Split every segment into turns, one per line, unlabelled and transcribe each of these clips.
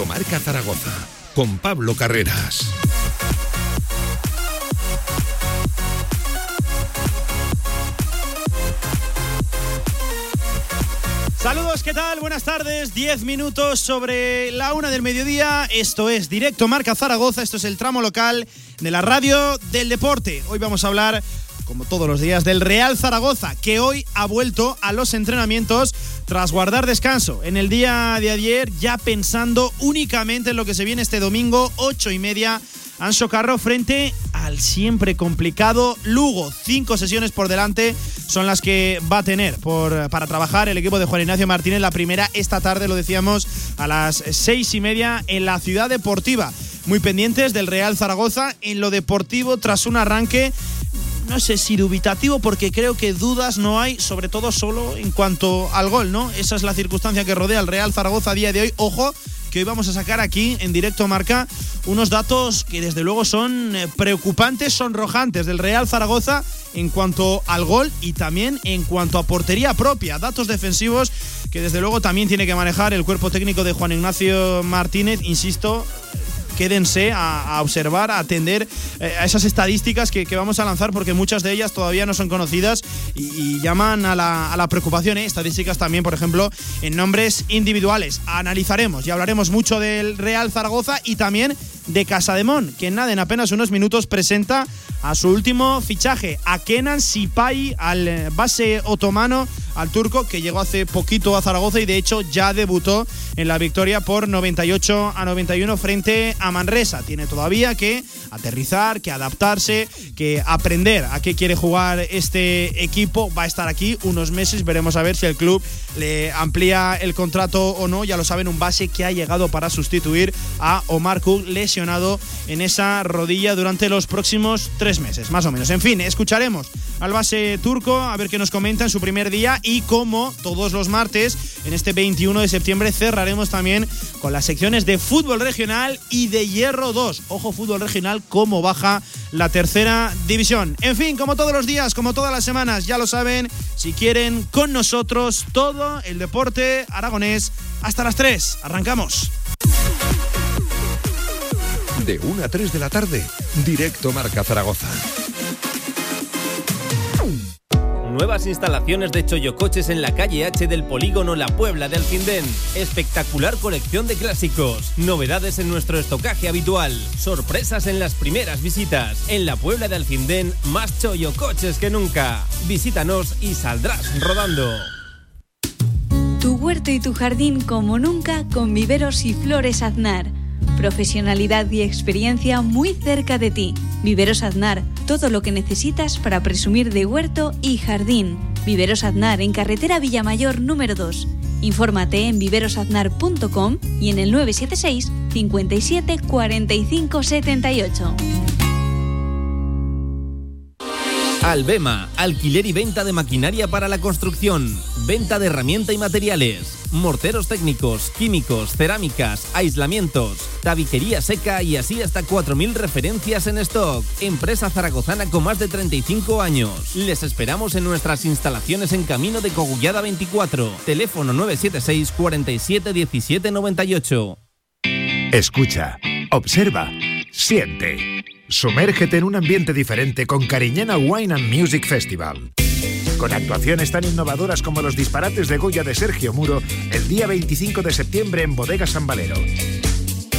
Marca Zaragoza con Pablo Carreras.
Saludos, ¿qué tal? Buenas tardes. Diez minutos sobre la una del mediodía. Esto es Directo Marca Zaragoza. Esto es el tramo local de la radio del deporte. Hoy vamos a hablar, como todos los días, del Real Zaragoza, que hoy ha vuelto a los entrenamientos tras guardar descanso en el día de ayer, ya pensando únicamente en lo que se viene este domingo, ocho y media. Anso Carro frente al siempre complicado Lugo. Cinco sesiones por delante son las que va a tener por, para trabajar el equipo de Juan Ignacio Martínez. La primera esta tarde, lo decíamos, a las seis y media en la ciudad deportiva. Muy pendientes del Real Zaragoza en lo deportivo tras un arranque no sé si dubitativo porque creo que dudas no hay, sobre todo solo en cuanto al gol, ¿no? Esa es la circunstancia que rodea al Real Zaragoza a día de hoy. Ojo, que hoy vamos a sacar aquí en directo marca unos datos que desde luego son eh, preocupantes, sonrojantes del Real Zaragoza en cuanto al gol y también en cuanto a portería propia, datos defensivos que desde luego también tiene que manejar el cuerpo técnico de Juan Ignacio Martínez, insisto, quédense a, observar, a atender eh, a esas estadísticas que, vamos a lanzar porque muchas de ellas todavía no son conocidas y, llaman a la, preocupación. ¿eh? Estadísticas también, por ejemplo, en nombres individuales. Analizaremos y hablaremos mucho del Real Zaragoza y también de Casademón, que nada, en apenas unos minutos presenta a su último fichaje, a Kenan Sipai, al eh, base otomano, al turco, que llegó hace poquito a Zaragoza y de hecho ya debutó en la victoria por 98 a 91 frente a Manresa. Tiene todavía que aterrizar, que adaptarse, que aprender a qué quiere jugar este equipo. Va a estar aquí unos meses, veremos a ver si el club le amplía el contrato o no. Ya lo saben, un base que ha llegado para sustituir a Omar Cook, lesionado en esa rodilla durante los próximos tres meses, más o menos. En fin, escucharemos al base turco a ver qué nos comenta en su primer día y como todos los martes, en este 21 de septiembre cerraremos también con las secciones de fútbol regional y de hierro 2. Ojo, fútbol regional, cómo baja la tercera división. En fin, como todos los días, como todas las semanas, ya lo saben, si quieren con nosotros todo el deporte aragonés hasta las 3. Arrancamos
de 1 a 3 de la tarde, directo Marca Zaragoza.
Nuevas instalaciones de Choyocoches en la calle H del polígono La Puebla de Alcindén. Espectacular colección de clásicos. Novedades en nuestro estocaje habitual. Sorpresas en las primeras visitas. En La Puebla de Alcindén, más Choyocoches que nunca. Visítanos y saldrás rodando.
Tu huerto y tu jardín como nunca con viveros y flores aznar Profesionalidad y experiencia muy cerca de ti. Viveros Aznar, todo lo que necesitas para presumir de huerto y jardín. Viveros Aznar en carretera Villamayor número 2. Infórmate en viverosaznar.com y en el 976 57 45 78.
Albema, alquiler y venta de maquinaria para la construcción, venta de herramienta y materiales, morteros técnicos, químicos, cerámicas, aislamientos, tabiquería seca y así hasta 4.000 referencias en stock. Empresa zaragozana con más de 35 años. Les esperamos en nuestras instalaciones en Camino de Cogullada 24, teléfono 976 47 17 98.
Escucha, observa, siente. Sumérgete en un ambiente diferente con Cariñena Wine and Music Festival. Con actuaciones tan innovadoras como los disparates de Goya de Sergio Muro el día 25 de septiembre en Bodega San Valero.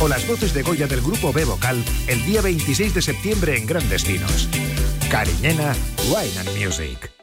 O las voces de Goya del grupo B Vocal el día 26 de septiembre en Grandes Vinos. Cariñena Wine and Music.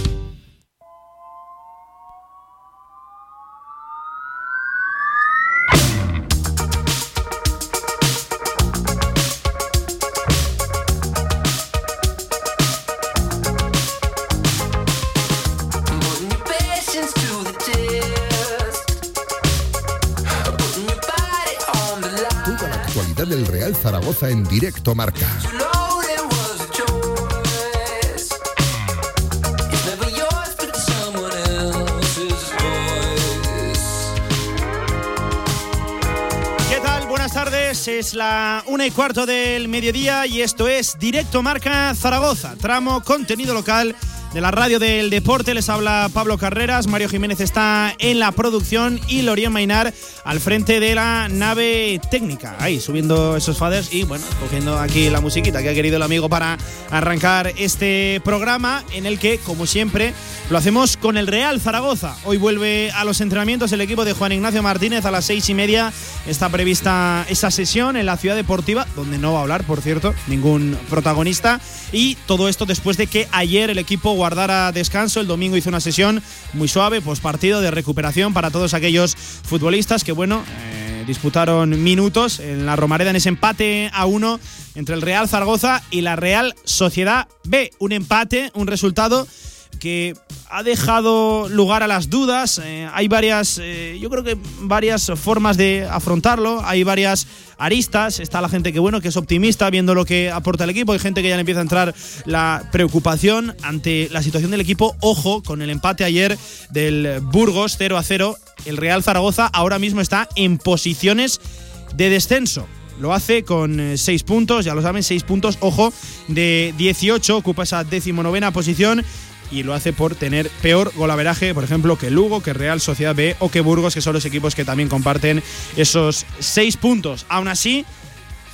en directo marca.
Buenas tardes. Es la una y cuarto del mediodía y esto es Directo Marca Zaragoza, tramo contenido local de la radio del deporte. Les habla Pablo Carreras, Mario Jiménez está en la producción y Lorien Mainar al frente de la nave técnica. Ahí, subiendo esos faders y bueno, cogiendo aquí la musiquita que ha querido el amigo para arrancar este programa en el que, como siempre, lo hacemos con el Real Zaragoza. Hoy vuelve a los entrenamientos el equipo de Juan Ignacio Martínez a las seis y media. Está prevista esa sesión en la ciudad deportiva, donde no va a hablar, por cierto, ningún protagonista. Y todo esto después de que ayer el equipo guardara descanso. El domingo hizo una sesión muy suave, pues partido de recuperación para todos aquellos futbolistas que, bueno, eh, disputaron minutos en la Romareda en ese empate a uno entre el Real Zaragoza y la Real Sociedad B. Un empate, un resultado que ha dejado lugar a las dudas. Eh, hay varias, eh, yo creo que varias formas de afrontarlo. Hay varias aristas. Está la gente que bueno, que es optimista viendo lo que aporta el equipo. Hay gente que ya le empieza a entrar la preocupación ante la situación del equipo. Ojo con el empate ayer del Burgos 0 a 0. El Real Zaragoza ahora mismo está en posiciones de descenso. Lo hace con 6 puntos, ya lo saben, 6 puntos, ojo, de 18, ocupa esa decimonovena posición y lo hace por tener peor golaveraje, por ejemplo, que Lugo, que Real Sociedad B o que Burgos, que son los equipos que también comparten esos seis puntos. Aún así,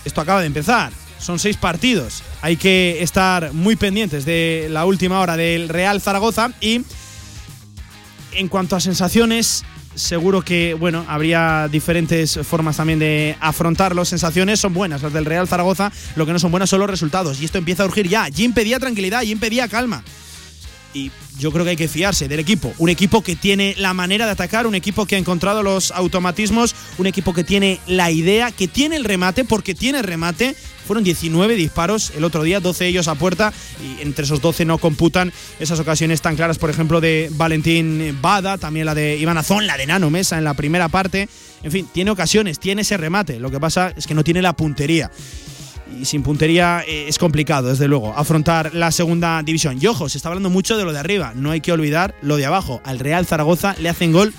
esto acaba de empezar. Son seis partidos. Hay que estar muy pendientes de la última hora del Real Zaragoza y en cuanto a sensaciones, seguro que bueno habría diferentes formas también de afrontarlo. Sensaciones son buenas las del Real Zaragoza, lo que no son buenas son los resultados y esto empieza a urgir ya. Jim pedía tranquilidad, Jim pedía calma y yo creo que hay que fiarse del equipo. Un equipo que tiene la manera de atacar, un equipo que ha encontrado los automatismos, un equipo que tiene la idea, que tiene el remate, porque tiene remate. Fueron 19 disparos el otro día, 12 ellos a puerta, y entre esos 12 no computan esas ocasiones tan claras, por ejemplo, de Valentín Bada, también la de Iván Azón, la de Nano Mesa en la primera parte. En fin, tiene ocasiones, tiene ese remate. Lo que pasa es que no tiene la puntería y sin puntería eh, es complicado, desde luego, afrontar la segunda división. Y ojo, se está hablando mucho de lo de arriba, no hay que olvidar lo de abajo. Al Real Zaragoza le hacen gol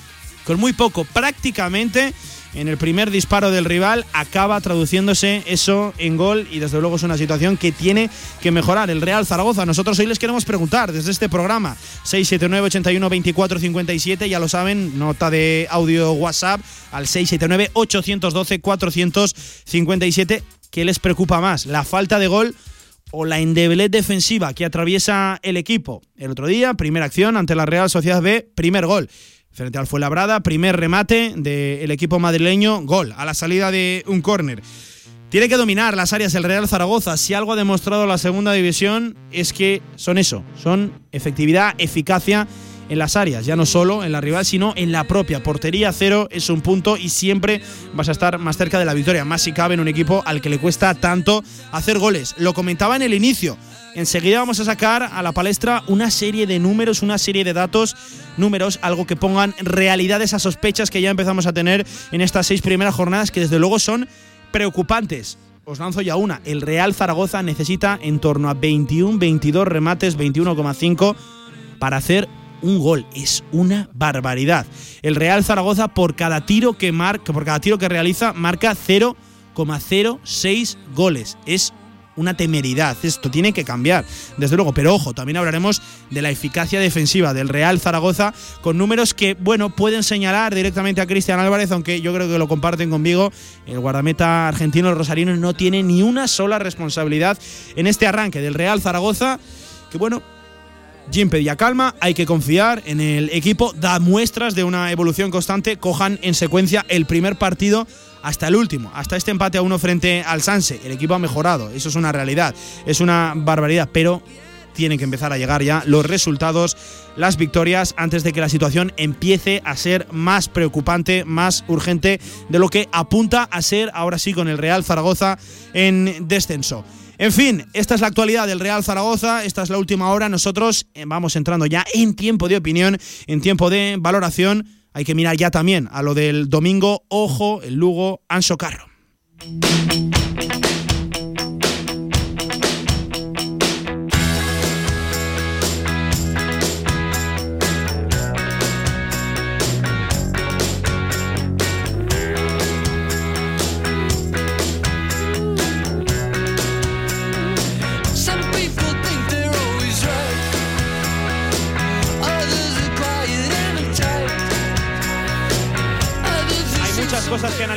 con muy poco, prácticamente en el primer disparo del rival acaba traduciéndose eso en gol y desde luego es una situación que tiene que mejorar el Real Zaragoza. Nosotros hoy les queremos preguntar desde este programa 679 81 24 57, ya lo saben, nota de audio WhatsApp al 679 812 457 ¿Qué les preocupa más? ¿La falta de gol o la endeblez defensiva que atraviesa el equipo? El otro día, primera acción ante la Real Sociedad B, primer gol. Frente al Fuenlabrada, primer remate del equipo madrileño, gol a la salida de un córner. Tiene que dominar las áreas del Real Zaragoza. Si algo ha demostrado la segunda división es que son eso, son efectividad, eficacia en las áreas, ya no solo en la rival, sino en la propia. Portería cero es un punto y siempre vas a estar más cerca de la victoria, más si cabe en un equipo al que le cuesta tanto hacer goles. Lo comentaba en el inicio. Enseguida vamos a sacar a la palestra una serie de números, una serie de datos, números, algo que pongan realidad esas sospechas que ya empezamos a tener en estas seis primeras jornadas, que desde luego son preocupantes os lanzo ya una. El Real Zaragoza necesita en torno a 21, 22 remates, 21,5 para hacer un gol. Es una barbaridad. El Real Zaragoza por cada tiro que marca, por cada tiro que realiza, marca 0,06 goles. Es una temeridad. Esto tiene que cambiar, desde luego. Pero ojo, también hablaremos de la eficacia defensiva del Real Zaragoza con números que, bueno, pueden señalar directamente a Cristian Álvarez, aunque yo creo que lo comparten conmigo. El guardameta argentino, el Rosarino, no tiene ni una sola responsabilidad en este arranque del Real Zaragoza. Que bueno, Jim pedía calma, hay que confiar en el equipo, da muestras de una evolución constante, cojan en secuencia el primer partido hasta el último, hasta este empate a uno frente al Sanse. El equipo ha mejorado, eso es una realidad, es una barbaridad, pero tienen que empezar a llegar ya los resultados, las victorias, antes de que la situación empiece a ser más preocupante, más urgente de lo que apunta a ser ahora sí con el Real Zaragoza en descenso. En fin, esta es la actualidad del Real Zaragoza, esta es la última hora, nosotros eh, vamos entrando ya en tiempo de opinión, en tiempo de valoración, hay que mirar ya también a lo del domingo, ojo, el Lugo, Anso Carro.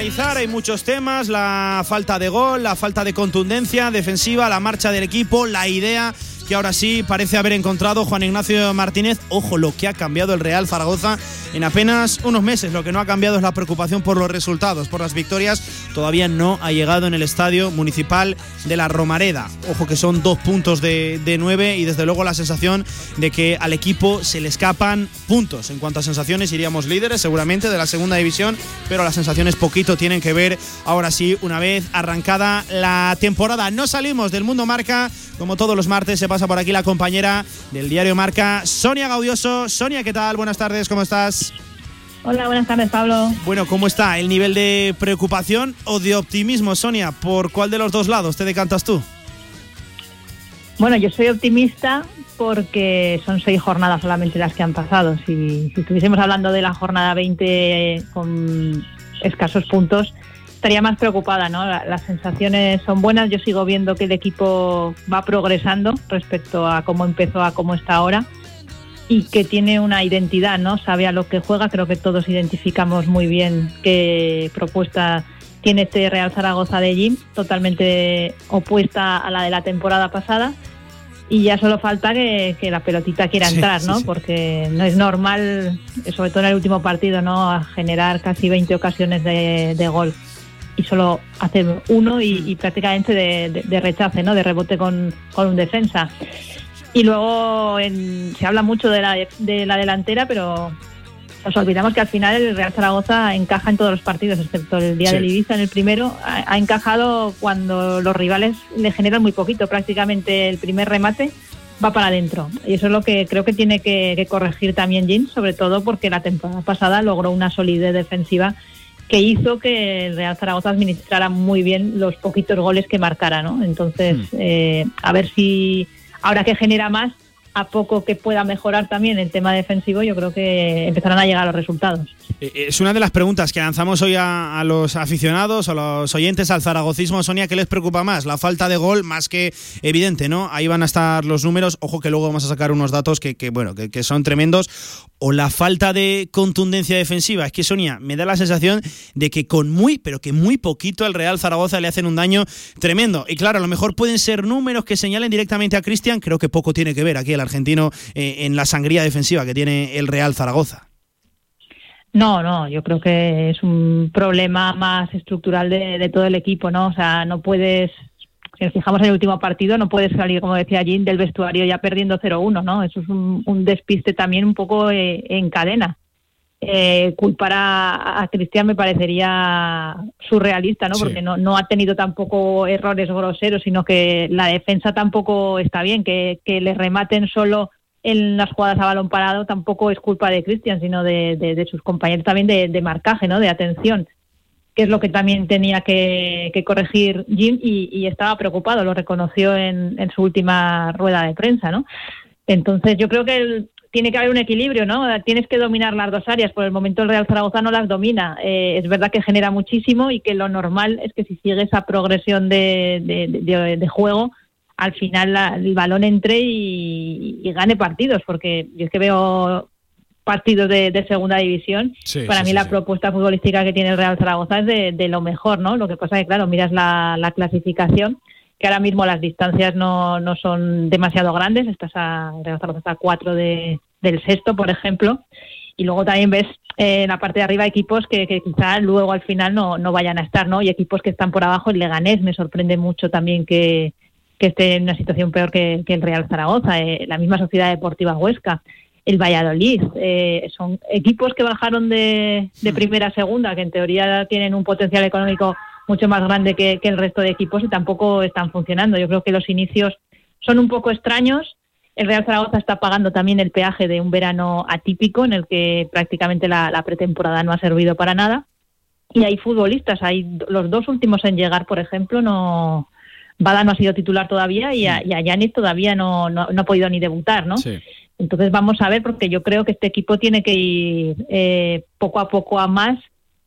Hay muchos temas, la falta de gol, la falta de contundencia defensiva, la marcha del equipo, la idea que ahora sí parece haber encontrado Juan Ignacio Martínez. Ojo, lo que ha cambiado el Real Zaragoza en apenas unos meses. Lo que no ha cambiado es la preocupación por los resultados, por las victorias. Todavía no ha llegado en el estadio municipal de la Romareda. Ojo que son dos puntos de, de nueve y desde luego la sensación de que al equipo se le escapan puntos. En cuanto a sensaciones, iríamos líderes seguramente de la segunda división, pero las sensaciones poquito tienen que ver ahora sí una vez arrancada la temporada. No salimos del mundo marca, como todos los martes se pasa por aquí la compañera del diario Marca, Sonia Gaudioso. Sonia, ¿qué tal? Buenas tardes, ¿cómo estás?
Hola, buenas tardes, Pablo.
Bueno, ¿cómo está el nivel de preocupación o de optimismo, Sonia? ¿Por cuál de los dos lados te decantas tú?
Bueno, yo soy optimista porque son seis jornadas solamente las que han pasado. Si, si estuviésemos hablando de la jornada 20 con escasos puntos, estaría más preocupada, ¿no? Las sensaciones son buenas, yo sigo viendo que el equipo va progresando respecto a cómo empezó a cómo está ahora y que tiene una identidad, ¿no? Sabe a lo que juega, creo que todos identificamos muy bien qué propuesta tiene este Real Zaragoza de Jim, totalmente opuesta a la de la temporada pasada. Y ya solo falta que, la pelotita quiera entrar, ¿no? Porque no es normal, sobre todo en el último partido, ¿no? generar casi 20 ocasiones de, de gol y solo hacer uno y, prácticamente de, rechace, ¿no? de rebote con, un defensa. Y luego se habla mucho de la, de la delantera, pero nos olvidamos que al final el Real Zaragoza encaja en todos los partidos, excepto el día del Ibiza en el primero. Ha, encajado cuando los rivales le generan muy poquito, prácticamente el primer remate va para adentro. Y eso es lo que creo que tiene que, que corregir también Jim, sobre todo porque la temporada pasada logró una solidez defensiva que hizo que el Real Zaragoza administrara muy bien los poquitos goles que marcara, ¿no? Entonces, mm. eh, a ver si ahora que genera más, a poco que pueda mejorar también el tema defensivo, yo creo que empezarán a llegar los resultados.
Eh, eh, es una de las preguntas que lanzamos hoy a, los aficionados, a los oyentes al zaragocismo. Sonia, ¿qué les preocupa más? La falta de gol, más que evidente, ¿no? Ahí van a estar los números. Ojo que luego vamos a sacar unos datos que, bueno, que, son tremendos. O la falta de contundencia defensiva. Es que, Sonia, me da la sensación de que con muy, pero que muy poquito al Real Zaragoza le hacen un daño tremendo. Y claro, a lo mejor pueden ser números que señalen directamente a Cristian. Creo que poco tiene que ver aquí argentino eh, en la sangría defensiva que tiene el Real Zaragoza.
No, no, yo creo que es un problema más estructural de, todo el equipo, ¿no? O sea, no puedes, si nos fijamos en el último partido, no puedes salir, como decía Jim, del vestuario ya perdiendo 0-1, ¿no? Eso es un, despiste también un poco eh, en cadena. Eh, culpar a, Cristian me parecería surrealista, ¿no? Porque no, no ha tenido tampoco errores groseros, sino que la defensa tampoco está bien, que, que le rematen solo en las jugadas a balón parado tampoco es culpa de Cristian, sino de, sus compañeros también de, marcaje, ¿no? de atención, que es lo que también tenía que, corregir Jim y, estaba preocupado, lo reconoció en, su última rueda de prensa. ¿no? Entonces yo creo que tiene que haber un equilibrio, ¿no? Tienes que dominar las dos áreas. Por el momento el Real Zaragoza no las domina. Eh, es verdad que genera muchísimo y que lo normal es que si sigue esa progresión de, de juego, al final el balón entre y, gane partidos, porque yo es que veo partidos de, segunda división. Para mí la propuesta futbolística que tiene el Real Zaragoza es de, lo mejor, ¿no? Lo que pasa es que, claro, miras la, clasificación, que ahora mismo las distancias no, no son demasiado grandes, estás a, Real Zaragoza está a cuatro de, del sexto, por ejemplo, y luego también ves eh, en la parte de arriba equipos que, que quizá luego al final no, no vayan a estar, ¿no? Y equipos que están por abajo, el Leganés me sorprende mucho también que, que esté en una situación peor que, el Real Zaragoza, eh, la misma Sociedad Deportiva Huesca, el Valladolid. Eh, son equipos que bajaron de, hmm. primera a segunda, que en teoría tienen un potencial económico mucho más grande que, el resto de equipos y tampoco están funcionando. Yo creo que los inicios son un poco extraños. El Real Zaragoza está pagando también el peaje de un verano atípico en el que prácticamente la, pretemporada no ha servido para nada. Y hay futbolistas, hay los dos últimos en llegar, por ejemplo, no, Bada no ha sido titular todavía y a, y todavía no, no, ha podido ni debutar, ¿no? Entonces vamos a ver, porque yo creo que este equipo tiene que ir eh, poco a poco a más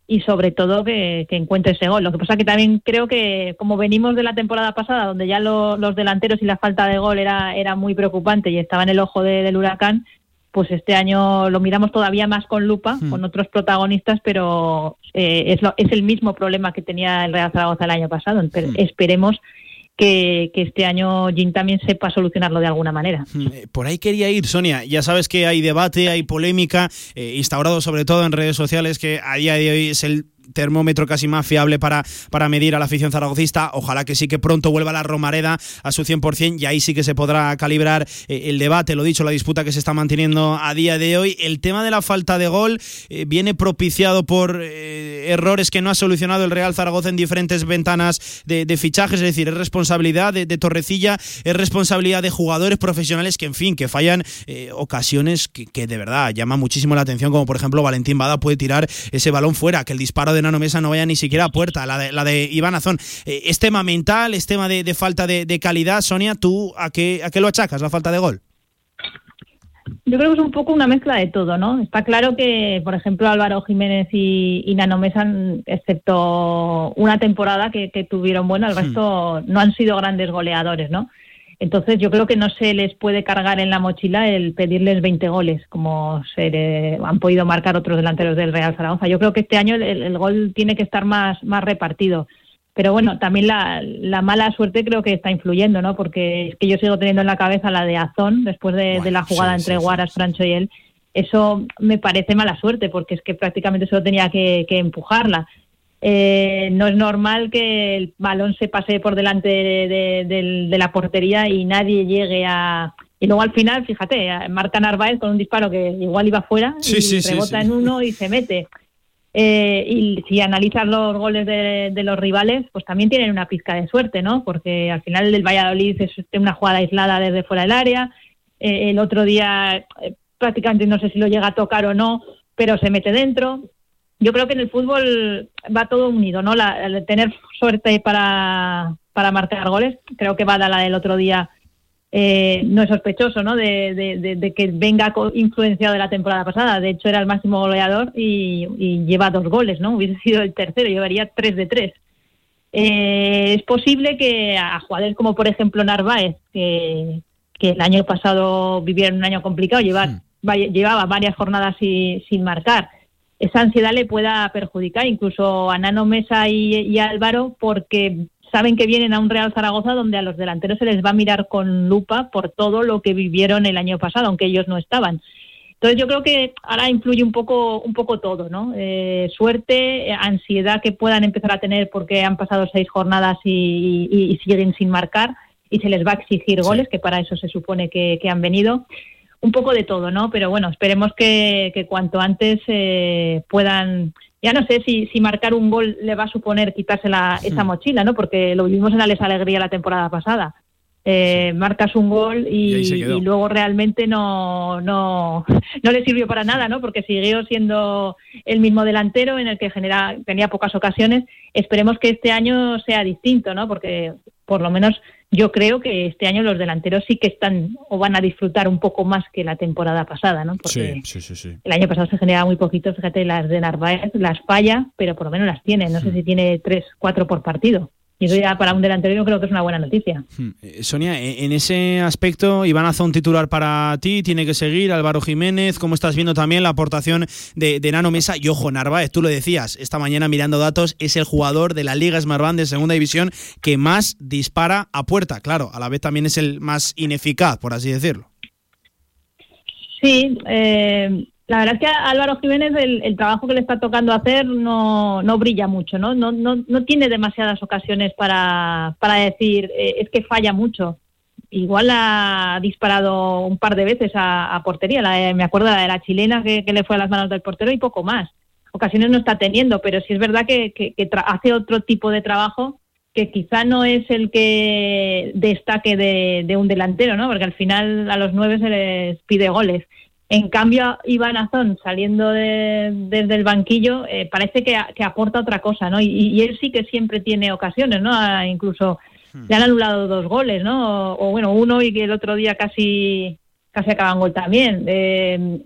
y sobre todo que, encuentre ese gol. Lo que pasa que también creo que como venimos de la temporada pasada, donde ya los delanteros y la falta de gol era, era muy preocupante y estaba en el ojo del huracán, pues este año lo miramos todavía más con lupa,
Hmm.
con otros protagonistas, pero eh, es, lo- es el mismo problema que tenía el Real Zaragoza el año pasado. Pero
Hmm.
Esperemos que, este año Jim también sepa solucionarlo de alguna manera.
Mm, eh, Por ahí quería ir, Sonia. Ya sabes que hay debate, hay polémica, eh, instaurado sobre todo en redes sociales, que a día de hoy es el termómetro casi más fiable para, para medir a la afición zaragocista. Ojalá que sí que pronto vuelva la Romareda a su 100% y ahí sí que se podrá calibrar eh, el debate, lo dicho, la disputa que se está manteniendo a día de hoy. El tema de la falta de gol eh, viene propiciado por eh, errores que no ha solucionado el Real Zaragoza en diferentes ventanas de, fichajes, es decir, es responsabilidad de, de Torrecilla, es responsabilidad de jugadores profesionales que, en fin, que fallan eh, ocasiones que, que de verdad llama muchísimo la atención, como por ejemplo Valentín Bada puede tirar ese balón fuera, que el disparo de Nano Mesa no vaya ni siquiera a puerta, la de, la de Iván Azón. Eh, es tema mental, es tema de, de falta de, de calidad. Sonia, ¿tú a qué, a qué lo achacas la falta de gol?
Yo creo que es un poco una mezcla de todo, ¿no? Está claro que, por ejemplo, Álvaro Jiménez y, y Nano Mesa, excepto una temporada que, que tuvieron buena, el resto no han sido grandes goleadores, ¿no? Entonces yo creo que no se les puede cargar en la mochila el pedirles 20 goles, como se le- han podido marcar otros delanteros del Real Zaragoza. Yo creo que este año el, el gol tiene que estar más, más repartido. Pero bueno, también la, la mala suerte creo que está influyendo, ¿no? Porque es que yo sigo teniendo en la cabeza la de Azón, después de, de la jugada
sí,
entre
sí, sí,
Guaras,
sí.
Francho y él. Eso me parece mala suerte, porque es que prácticamente solo tenía que, que empujarla. Eh, no es normal que el balón se pase por delante de, de- de la portería y nadie llegue a... Y luego al final, fíjate, a- marca Narváez con un disparo que igual iba fuera
Sí,
y
sí,
rebota
sí.
en uno y se mete. Eh, y si analizas los goles de, de los rivales, pues también tienen una pizca de suerte, ¿no? Porque al final el Valladolid es una jugada aislada desde fuera del área. Eh, el otro día eh, prácticamente no sé si lo llega a tocar o no, pero se mete dentro. Yo creo que en el fútbol va todo unido, ¿no? La, el tener suerte para, para marcar goles, creo que Bada la del otro día eh, no es sospechoso, ¿no? De, de- de- de que venga influenciado de la temporada pasada. De hecho, era el máximo goleador y, y lleva dos goles, ¿no? Hubiese sido el tercero, llevaría tres de tres. Eh, es posible que a jugadores como, por ejemplo, Narváez, que, que el año pasado vivieron un año complicado, llevar, vaya- llevaba varias jornadas sin, sin marcar, esa ansiedad le pueda perjudicar incluso a Nano Mesa y, y a Álvaro porque saben que vienen a un Real Zaragoza donde a los delanteros se les va a mirar con lupa por todo lo que vivieron el año pasado, aunque ellos no estaban. Entonces yo creo que ahora influye un poco, un poco todo, ¿no? Eh, suerte, ansiedad que puedan empezar a tener porque han pasado seis jornadas y, y- y siguen sin marcar y se les va a exigir goles, que para eso se supone que, que han venido. Un poco de todo, ¿no? Pero bueno, esperemos que, que cuanto antes eh, puedan. Ya no sé si, si marcar un gol le va a suponer quitarse la, esa mochila, ¿no? Porque lo vivimos en la Les Alegría la temporada pasada. Eh, Marcas un gol
Y
y luego realmente no, no, no le sirvió para nada, ¿no? Porque siguió siendo el mismo delantero en el que genera, tenía pocas ocasiones. Esperemos que este año sea distinto, ¿no? Porque por lo menos yo creo que este año los delanteros sí que están o van a disfrutar un poco más que la temporada pasada, ¿no? Porque
sí, sí, sí.
el año pasado se generaba muy poquito, fíjate, las de Narváez las falla, pero por lo menos las tiene. No sé si tiene tres, cuatro por partido. Y eso ya para un delantero yo creo que es una buena noticia.
Hmm. Eh, Sonia, e- en ese aspecto, Iván Azón titular para ti, tiene que seguir, Álvaro Jiménez, ¿cómo estás viendo también la aportación de, de Nano Mesa? Y ojo, Narváez, tú lo decías, esta mañana mirando datos, es el jugador de la Liga Smartband de Segunda División que más dispara a puerta, claro, a la vez también es el más ineficaz, por así decirlo.
Sí, eh, la verdad es que a Álvaro Jiménez el, el trabajo que le está tocando hacer no, no brilla mucho, ¿no? No, no, no tiene demasiadas ocasiones para, para decir eh, es que falla mucho. Igual ha disparado un par de veces a, portería, la de- me acuerdo la de la chilena que, que le fue a las manos del portero y poco más. Ocasiones no está teniendo, pero sí es verdad que, que- que hace otro tipo de trabajo que quizá no es el que destaque de, de un delantero, ¿no? Porque al final a los nueve se les pide goles. En cambio, Iván Azón, saliendo de- desde el banquillo, eh, parece que, a- que aporta otra cosa, ¿no? Y, y él sí que siempre tiene ocasiones, ¿no? Ah, incluso le han anulado dos goles, ¿no? O, o, bueno, uno y que el otro día casi casi acaba en gol también. Eh,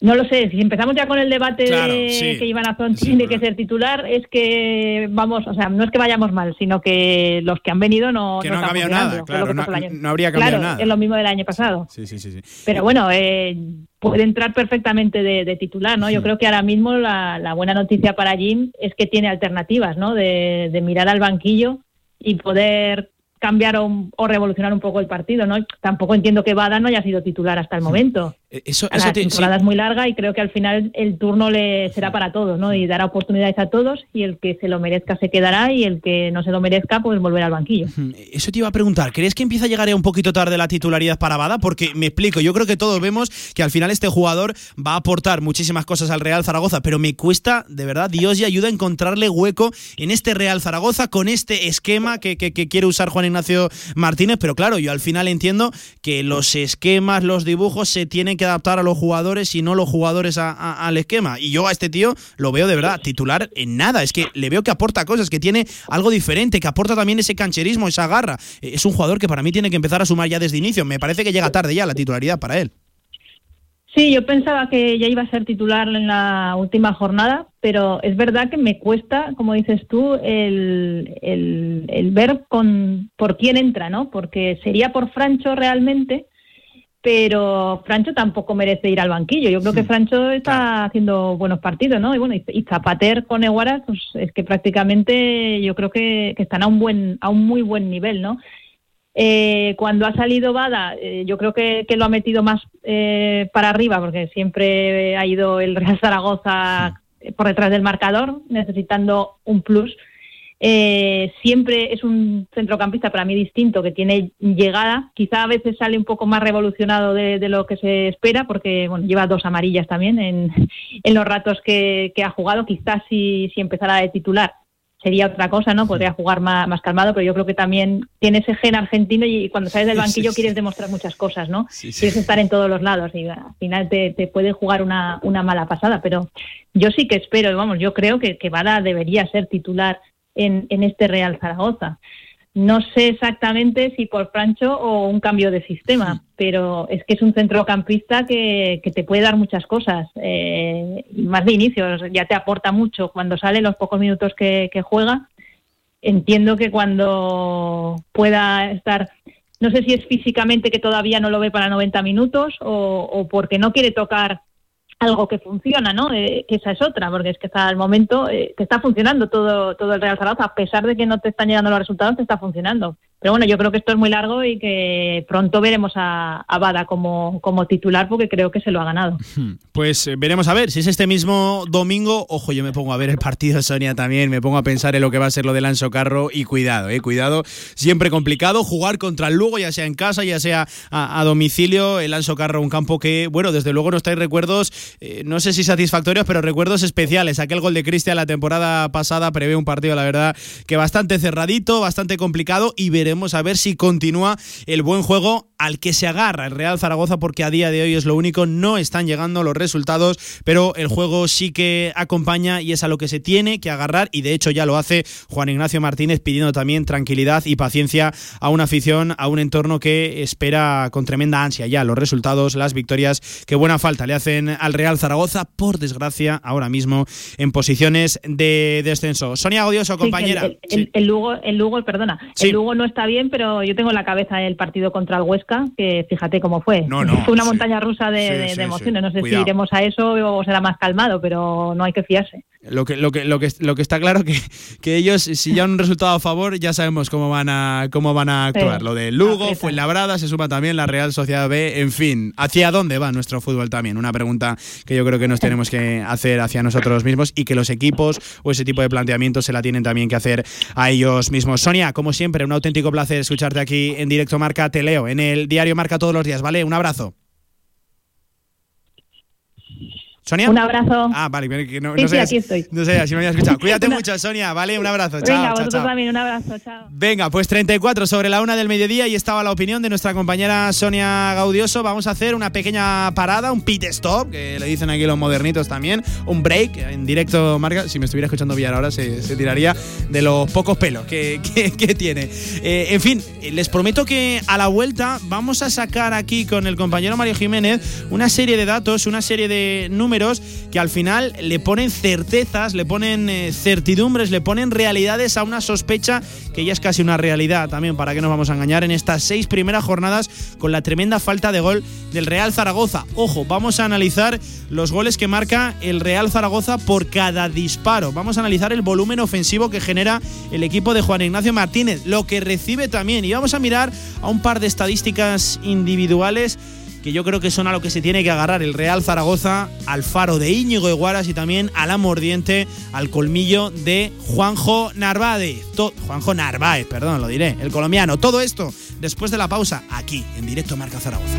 no lo sé, si empezamos ya con el debate de que Iván Azón tiene que ser titular, es que vamos, o sea, no es que vayamos mal, sino que los que han venido no.
Que no, han cambiado nada, claro, no, habría cambiado nada.
Es lo mismo del año pasado.
Sí, sí, sí.
Pero bueno, eh, puede entrar perfectamente de, titular, ¿no? Yo creo que ahora mismo la, buena noticia para Jim es que tiene alternativas, ¿no? De, de mirar al banquillo y poder cambiar o, revolucionar un poco el partido, ¿no? Tampoco entiendo que Bada no haya sido titular hasta el momento.
Eh, eso,
la temporada es muy larga y creo que al final el turno le será para todos, ¿no? Y dará oportunidades a todos y el que se lo merezca se quedará y el que no se lo merezca pues volverá al banquillo.
Eso te iba a preguntar, ¿crees que empieza a llegar un poquito tarde la titularidad para Bada? Porque me explico, yo creo que todos vemos que al final este jugador va a aportar muchísimas cosas al Real Zaragoza, pero me cuesta, de verdad, Dios y ayuda a encontrarle hueco en este Real Zaragoza con este esquema que, que quiere usar Juan Ignacio Martínez, pero claro, yo al final entiendo que los esquemas, los dibujos se tienen que adaptar a los jugadores y no los jugadores al esquema. Y yo a este tío lo veo de verdad titular en nada. Es que le veo que aporta cosas, que tiene algo diferente, que aporta también ese cancherismo, esa garra. Eh, es un jugador que para mí tiene que empezar a sumar ya desde inicio. Me parece que llega tarde ya la titularidad para él.
Sí, yo pensaba que ya iba a ser titular en la última jornada, pero es verdad que me cuesta, como dices tú, el, el ver con, por quién entra, ¿no? Porque sería por Francho realmente, pero Francho tampoco merece ir al banquillo. Yo creo que Francho está haciendo buenos partidos, ¿no? Y bueno, y, Zapater con Eguaras, pues es que prácticamente yo creo que, están a un buen, a un muy buen nivel, ¿no? Eh, cuando ha salido Bada, eh, yo creo que, lo ha metido más eh, para arriba, porque siempre ha ido el Real Zaragoza por detrás del marcador, necesitando un plus eh, siempre es un centrocampista para mí distinto, que tiene llegada. Quizá a veces sale un poco más revolucionado de, lo que se espera, porque bueno, lleva dos amarillas también en, los ratos que, ha jugado. Quizás si, si empezara de titular sería otra cosa, ¿no? Podría jugar más, calmado, pero yo creo que también tiene ese gen argentino y cuando sales del banquillo quieres demostrar muchas cosas, ¿no? quieres estar en todos los lados y al final te, puede jugar una, una mala pasada, pero yo sí que espero, vamos, yo creo que, que debería ser titular en, este Real Zaragoza. No sé exactamente si por Francho o un cambio de sistema, pero es que es un centrocampista que, te puede dar muchas cosas. Eh, más de inicios, ya te aporta mucho cuando sale los pocos minutos que, juega. Entiendo que cuando pueda estar, no sé si es físicamente que todavía no lo ve para 90 minutos o, o porque no quiere tocar algo que funciona, ¿no? Eh, que esa es otra, porque es que hasta el momento eh, te está funcionando todo, todo el Real Zaragoza, a pesar de que no te están llegando los resultados, te está funcionando. Pero bueno, yo creo que esto es muy largo y que pronto veremos a, a Bada como, como titular porque creo que se lo ha ganado.
Pues eh, veremos a ver si es este mismo domingo. Ojo, yo me pongo a ver el partido Sonia también, me pongo a pensar en lo que va a ser lo de Lanzo Carro y cuidado, eh, cuidado. Siempre complicado jugar contra el Lugo, ya sea en casa, ya sea a, domicilio. El Lanzo Carro, un campo que, bueno, desde luego nos trae recuerdos, eh, no sé si satisfactorios, pero recuerdos especiales. Aquel gol de Cristian la temporada pasada prevé un partido, la verdad, que bastante cerradito, bastante complicado y veremos veremos a ver si continúa el buen juego al que se agarra el Real Zaragoza porque a día de hoy es lo único, no están llegando los resultados, pero el juego sí que acompaña y es a lo que se tiene que agarrar y de hecho ya lo hace Juan Ignacio Martínez pidiendo también tranquilidad y paciencia a una afición, a un entorno que espera con tremenda ansia ya los resultados, las victorias que buena falta le hacen al Real Zaragoza, por desgracia ahora mismo en posiciones de descenso. Sonia Odioso, compañera.
el, Lugo, el Lugo, perdona, el Lugo no está está bien, pero yo tengo en la cabeza el partido contra el Huesca, que fíjate cómo fue. fue una montaña rusa de, emociones. No sé si iremos a eso o será más calmado, pero no hay que fiarse.
Lo que, lo que, lo que, lo que está claro que, que ellos, si ya un resultado a favor, ya sabemos cómo van a, cómo van a actuar. Lo de Lugo, Fuenlabrada, se suma también la Real Sociedad B, en fin, ¿hacia dónde va nuestro fútbol también? Una pregunta que yo creo que nos tenemos que hacer hacia nosotros mismos y que los equipos o ese tipo de planteamientos se la tienen también que hacer a ellos mismos. Sonia, como siempre, un auténtico placer escucharte aquí en directo Marca, te leo en el diario Marca todos los días, ¿vale? Un abrazo. Sonia.
Un abrazo.
Ah, vale, que no,
Sí,
no
sí,
sé
aquí
si-
estoy.
No sé si me habías escuchado. Cuídate
Una-
mucho, Sonia, ¿vale? Un abrazo. Chao,
Venga,
chao,
vosotros
chao.
también, un abrazo, chao.
Venga, pues 34 sobre la una del mediodía y estaba la opinión de nuestra compañera Sonia Gaudioso. Vamos a hacer una pequeña parada, un pit stop, que le dicen aquí los modernitos también, un break en directo, Marca. Si me estuviera escuchando Villar ahora se, se tiraría de los pocos pelos que, que- que tiene. Eh, en fin, les prometo que a la vuelta vamos a sacar aquí con el compañero Mario Jiménez una serie de datos, una serie de números que al final le ponen certezas, le ponen eh, certidumbres, le ponen realidades a una sospecha que ya es casi una realidad también, para que nos vamos a engañar, en estas seis primeras jornadas con la tremenda falta de gol del Real Zaragoza. Ojo, vamos a analizar los goles que marca el Real Zaragoza por cada disparo. Vamos a analizar el volumen ofensivo que genera el equipo de Juan Ignacio Martínez, lo que recibe también. Y vamos a mirar a un par de estadísticas individuales que yo creo que son a lo que se tiene que agarrar el Real Zaragoza, al faro de Íñigo Eguaras y también a la mordiente, al colmillo de Juanjo Narváez. Juanjo Narváez, perdón, lo diré, el colombiano. Todo esto después de la pausa, aquí, en directo Marca Zaragoza.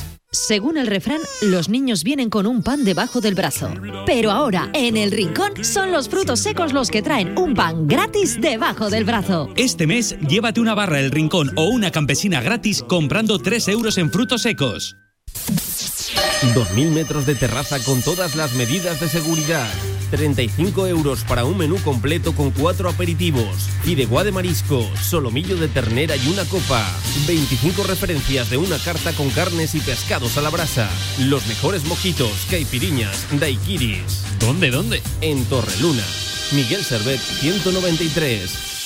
Según el refrán, los niños vienen con un pan debajo del brazo. Pero ahora, en el rincón, son los frutos secos los que traen un pan gratis debajo del brazo.
Este mes, llévate una barra El Rincón o una campesina gratis comprando 3 euros en frutos secos.
2.000 metros de terraza con todas las medidas de seguridad. 35 euros para un menú completo con cuatro aperitivos. Fideuá de marisco, solomillo de ternera y una copa. 25 referencias de una carta con carnes y pescados a la brasa. Los mejores mojitos, caipiriñas, daiquiris.
¿Dónde, dónde?
En Torreluna. Miguel Servet 193.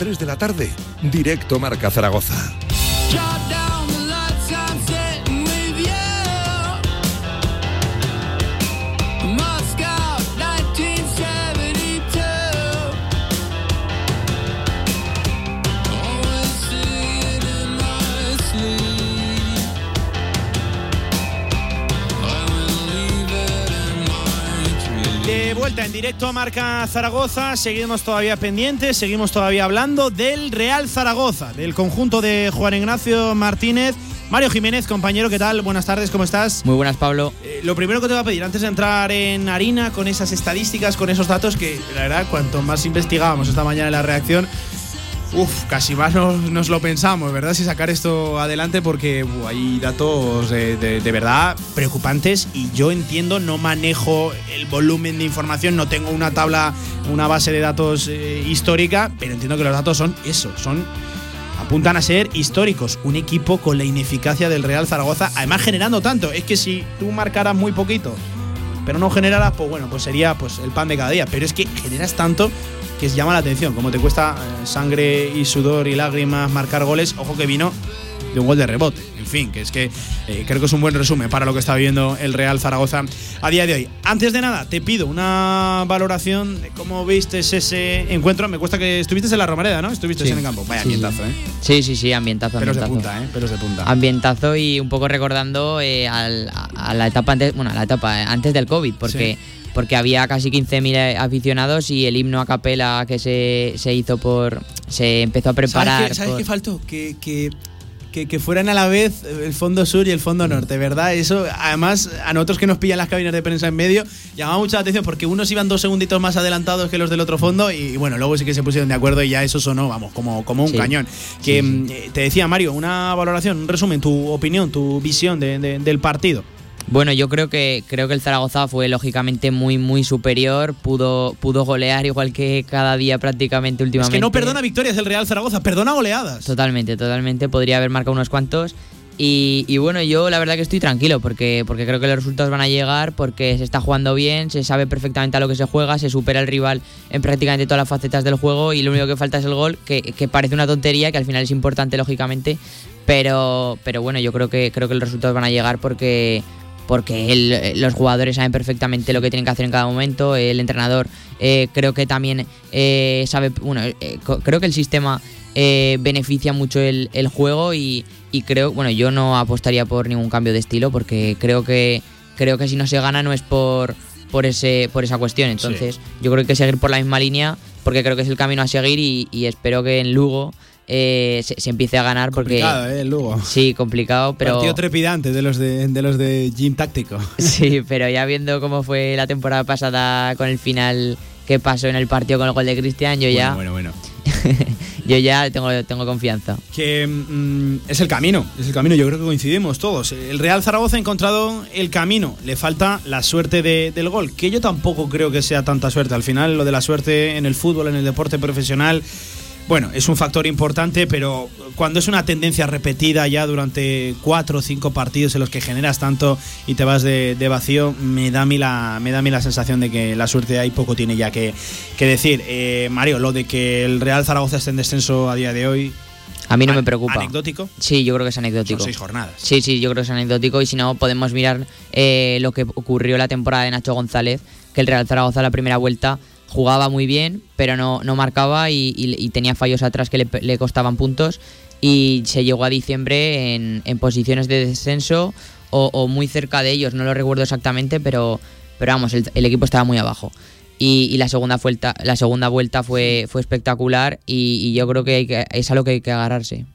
3 de la tarde, directo Marca Zaragoza.
Vuelta en directo a Marca Zaragoza, seguimos todavía pendientes, seguimos todavía hablando del Real Zaragoza, del conjunto de Juan Ignacio Martínez. Mario Jiménez, compañero, ¿qué tal? Buenas tardes, ¿cómo estás?
Muy buenas, Pablo.
Eh, lo primero que te voy a pedir, antes de entrar en harina con esas estadísticas, con esos datos, que la verdad, cuanto más investigábamos esta mañana en la reacción, Uf, casi más nos, nos lo pensamos, ¿verdad? Si sacar esto adelante porque hay datos de, de- de verdad preocupantes y yo entiendo, no manejo el volumen de información, no tengo una tabla, una base de datos eh, histórica, pero entiendo que los datos son eso, son apuntan a ser históricos. Un equipo con la ineficacia del Real Zaragoza, además generando tanto. Es que si tú marcaras muy poquito, pero no generaras, pues bueno, pues sería pues el pan de cada día. Pero es que generas tanto que llama la atención. Como te cuesta eh, sangre y sudor y lágrimas marcar goles, ojo que vino de un gol de rebote. En fin, que es que eh, creo que es un buen resumen para lo que está viviendo el Real Zaragoza a día de hoy. Antes de nada, te pido una valoración de cómo viste ese encuentro. Me cuesta que estuviste en la Romareda, ¿no? Estuviste
Sí.
en el campo. Vaya
Sí,
ambientazo, ¿eh?
Sí, sí, sí, ambientazo,
Pelos de
ambientazo.
punta, ¿eh? Pelos de punta.
Ambientazo y un poco recordando eh, al- a, la etapa antes, bueno, a la etapa eh, antes del COVID, porque porque había casi 15.000 aficionados y el himno a capela que se, se hizo por se empezó a preparar
¿Sabes qué, sabes
por-
qué faltó? Que, que, que, que fueran a la vez el fondo sur y el fondo norte, ¿verdad? Eso, además, a nosotros que nos pillan las cabinas de prensa en medio, llamaba mucha la atención porque unos iban dos segunditos más adelantados que los del otro fondo y bueno, luego sí que se pusieron de acuerdo y ya eso sonó, vamos, como, como un
Sí.
cañón. Que mm, eh, te decía, Mario, una valoración, un resumen, tu opinión, tu visión de- de- del partido.
Bueno, yo creo que creo que el Zaragoza fue lógicamente muy muy superior, pudo pudo golear igual que cada día prácticamente
Es
últimamente.
que no perdona victorias el Real Zaragoza, perdona goleadas.
Totalmente, totalmente. Podría haber marcado unos cuantos. Y, bueno, yo la verdad que estoy tranquilo porque, porque creo que los resultados van a llegar, porque se está jugando bien, se sabe perfectamente a lo que se juega, se supera el rival en prácticamente todas las facetas del juego y lo único que falta es el gol, que, que parece una tontería, que al final es importante lógicamente, pero, pero bueno, yo creo que, creo que los resultados van a llegar porque, porque los jugadores saben perfectamente lo que tienen que hacer en cada momento, el entrenador eh, creo que también eh, sabe, bueno, eh, creo que el sistema beneficia mucho el, el juego y, y, creo, bueno, yo no apostaría por ningún cambio de estilo porque creo que, creo que si no se gana no es por, por, ese, por esa cuestión, entonces yo creo que hay que seguir por la misma línea porque creo que es el camino a seguir y, y espero que en Lugo eh, se, empiece a ganar porque
complicado, eh, Lugo.
sí complicado pero
partido trepidante de los de, de los de gym táctico
sí pero ya viendo cómo fue la temporada pasada con el final que pasó en el partido con el gol de Cristian yo ya
bueno bueno,
yo ya tengo, tengo confianza.
Que mm, es el camino, es el camino, yo creo que coincidimos todos. El Real Zaragoza ha encontrado el camino, le falta la suerte del gol, que yo tampoco creo que sea tanta suerte. Al final lo de la suerte en el fútbol, en el deporte profesional, bueno, es un factor importante, pero cuando es una tendencia repetida ya durante cuatro o cinco partidos en los que generas tanto y te vas de, vacío, me da, a mí la, me da a mí la sensación de que la suerte ahí poco tiene ya que, decir. Eh, Mario, lo de que el Real Zaragoza esté en descenso a día de hoy,
a mí no me preocupa.
¿Anecdótico?
Sí, yo creo que es anecdótico.
Son seis jornadas.
Sí, sí, yo creo que es anecdótico. Y si no, podemos mirar eh, lo que ocurrió la temporada de Nacho González, que el Real Zaragoza la primera vuelta jugaba muy bien, pero no, no marcaba y, tenía fallos atrás que le, costaban puntos. Y se llegó a diciembre en, posiciones de descenso o, muy cerca de ellos, no lo recuerdo exactamente, pero, pero vamos, el, equipo estaba muy abajo. Y, la segunda vuelta, la segunda vuelta fue, fue espectacular y, yo creo que, que es a lo que hay que agarrarse.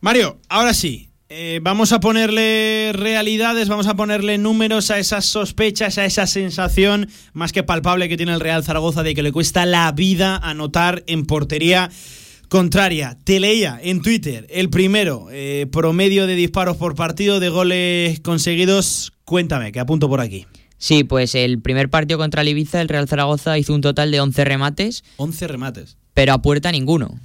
Mario, ahora sí, eh, vamos a ponerle realidades, vamos a ponerle números a esas sospechas, a esa sensación más que palpable que tiene el Real Zaragoza de que le cuesta la vida anotar en portería contraria. Te leía en Twitter el primero, eh, promedio de disparos por partido de goles conseguidos. Cuéntame, que apunto por aquí.
Sí, pues el primer partido contra el Ibiza, el Real Zaragoza hizo un total de 11 remates.
11 remates.
Pero a puerta ninguno.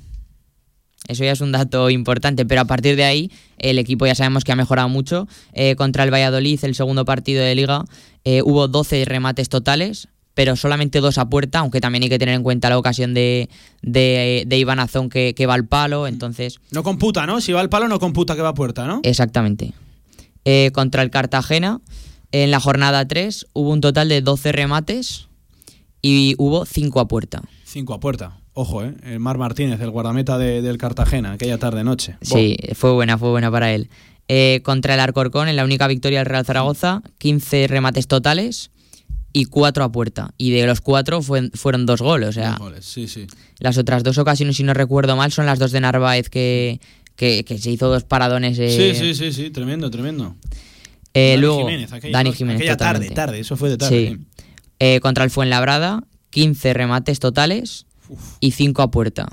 Eso ya es un dato importante, pero a partir de ahí el equipo ya sabemos que ha mejorado mucho. Eh, contra el Valladolid, el segundo partido de liga, eh, hubo 12 remates totales, pero solamente dos a puerta, aunque también hay que tener en cuenta la ocasión de, de, Iván Azón que, va al palo, entonces...
No computa, ¿no? Si va al palo no computa que va a puerta, ¿no?
Exactamente. Eh, contra el Cartagena, en la jornada 3 hubo un total de 12 remates y hubo 5 a puerta.
5 a puerta. Ojo, ¿eh? El Mar Martínez, el guardameta del Cartagena, aquella tarde-noche.
Sí, fue buena, fue buena para él. Eh, contra el Arcorcón, en la única victoria del Real Zaragoza, 15 remates totales y 4 a puerta. Y de los 4 fueron dos goles. O sea,
sí, sí.
Las otras dos ocasiones, si no recuerdo mal, son las dos de Narváez que, que, se hizo dos paradones.
Eh, sí, sí, sí, sí, tremendo, tremendo.
Eh, Dani luego, Jiménez, aquella, Dani Jiménez.
Aquella tarde, tarde, eso fue de tarde.
Sí. contra el Fuenlabrada, 15 remates totales y 5 a puerta.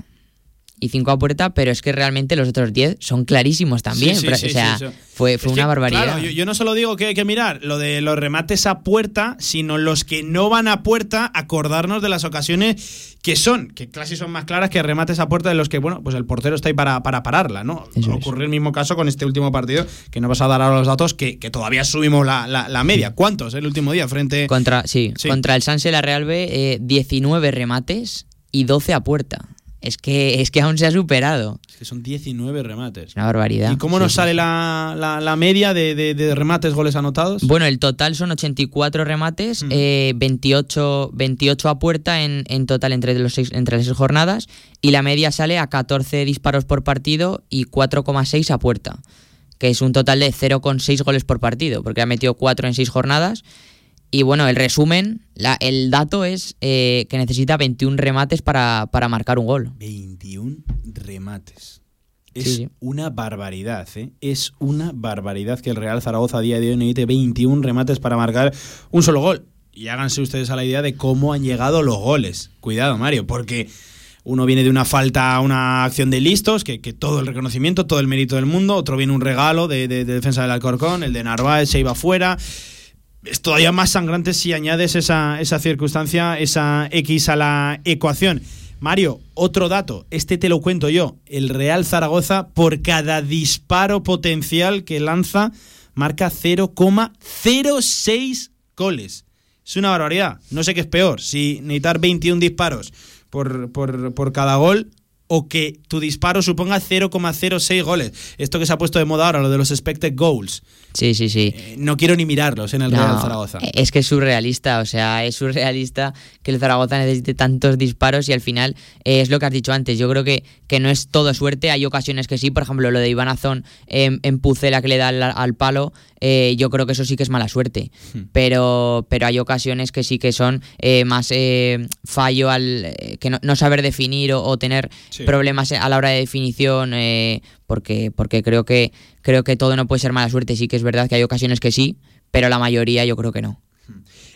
Y 5 a puerta, pero es que realmente los otros 10 son clarísimos también. o sea, fue, fue una barbaridad.
Claro, yo, no solo digo que hay que mirar lo de los remates a puerta, sino los que no van a puerta, acordarnos de las ocasiones que son, que casi son más claras que remates a puerta de los que, bueno, pues el portero está ahí para, para pararla, ¿no? Ocurrió el mismo caso con este último partido, que no vas a dar ahora los datos, que, que todavía subimos la, la, media. ¿Cuántos el último día frente...?
Contra, sí, contra el Sanse la Real B, eh, 19 remates y 12 a puerta. Es que, es que aún se ha superado.
Es que son 19 remates.
Una barbaridad.
¿Y cómo nos sale La, media de, remates, goles anotados?
Bueno, el total son 84 remates, 28, 28 a puerta en, total entre, los entre las seis jornadas y la media sale a 14 disparos por partido y 4,6 a puerta, que es un total de 0,6 goles por partido, porque ha metido 4 en 6 jornadas y bueno, el resumen, la, el dato es eh, que necesita 21 remates para, marcar un gol.
21 remates. Es una barbaridad, ¿eh? Es una barbaridad que el Real Zaragoza a día de hoy necesite 21 remates para marcar un solo gol. Y háganse ustedes a la idea de cómo han llegado los goles. Cuidado, Mario, porque uno viene de una falta a una acción de listos, que, todo el reconocimiento, todo el mérito del mundo. Otro viene un regalo de, defensa del Alcorcón, el de Narváez se iba fuera es todavía más sangrante si añades esa, esa circunstancia, esa X a la ecuación. Mario, otro dato, este te lo cuento yo. El Real Zaragoza, por cada disparo potencial que lanza, marca 0,06 goles. Es una barbaridad. No sé qué es peor, si necesitar 21 disparos por, por, por cada gol o que tu disparo suponga 0,06 goles. Esto que se ha puesto de moda ahora, lo de los expected goals.
Sí, sí, sí.
Eh, no quiero ni mirarlos en el Real Zaragoza.
Es que es surrealista, o sea, es surrealista que el Zaragoza necesite tantos disparos y al final eh, es lo que has dicho antes. Yo creo que, que no es todo suerte, hay ocasiones que sí, por ejemplo, lo de Iván Azón en, Pucela que le da al, palo, eh, yo creo que eso sí que es mala suerte. Hmm. Pero, pero hay ocasiones que sí que son más fallo al que no, saber definir o, tener problemas a la hora de definición, eh, porque, porque creo que creo que todo no puede ser mala suerte. Sí que es verdad que hay ocasiones que sí, pero la mayoría yo creo que no.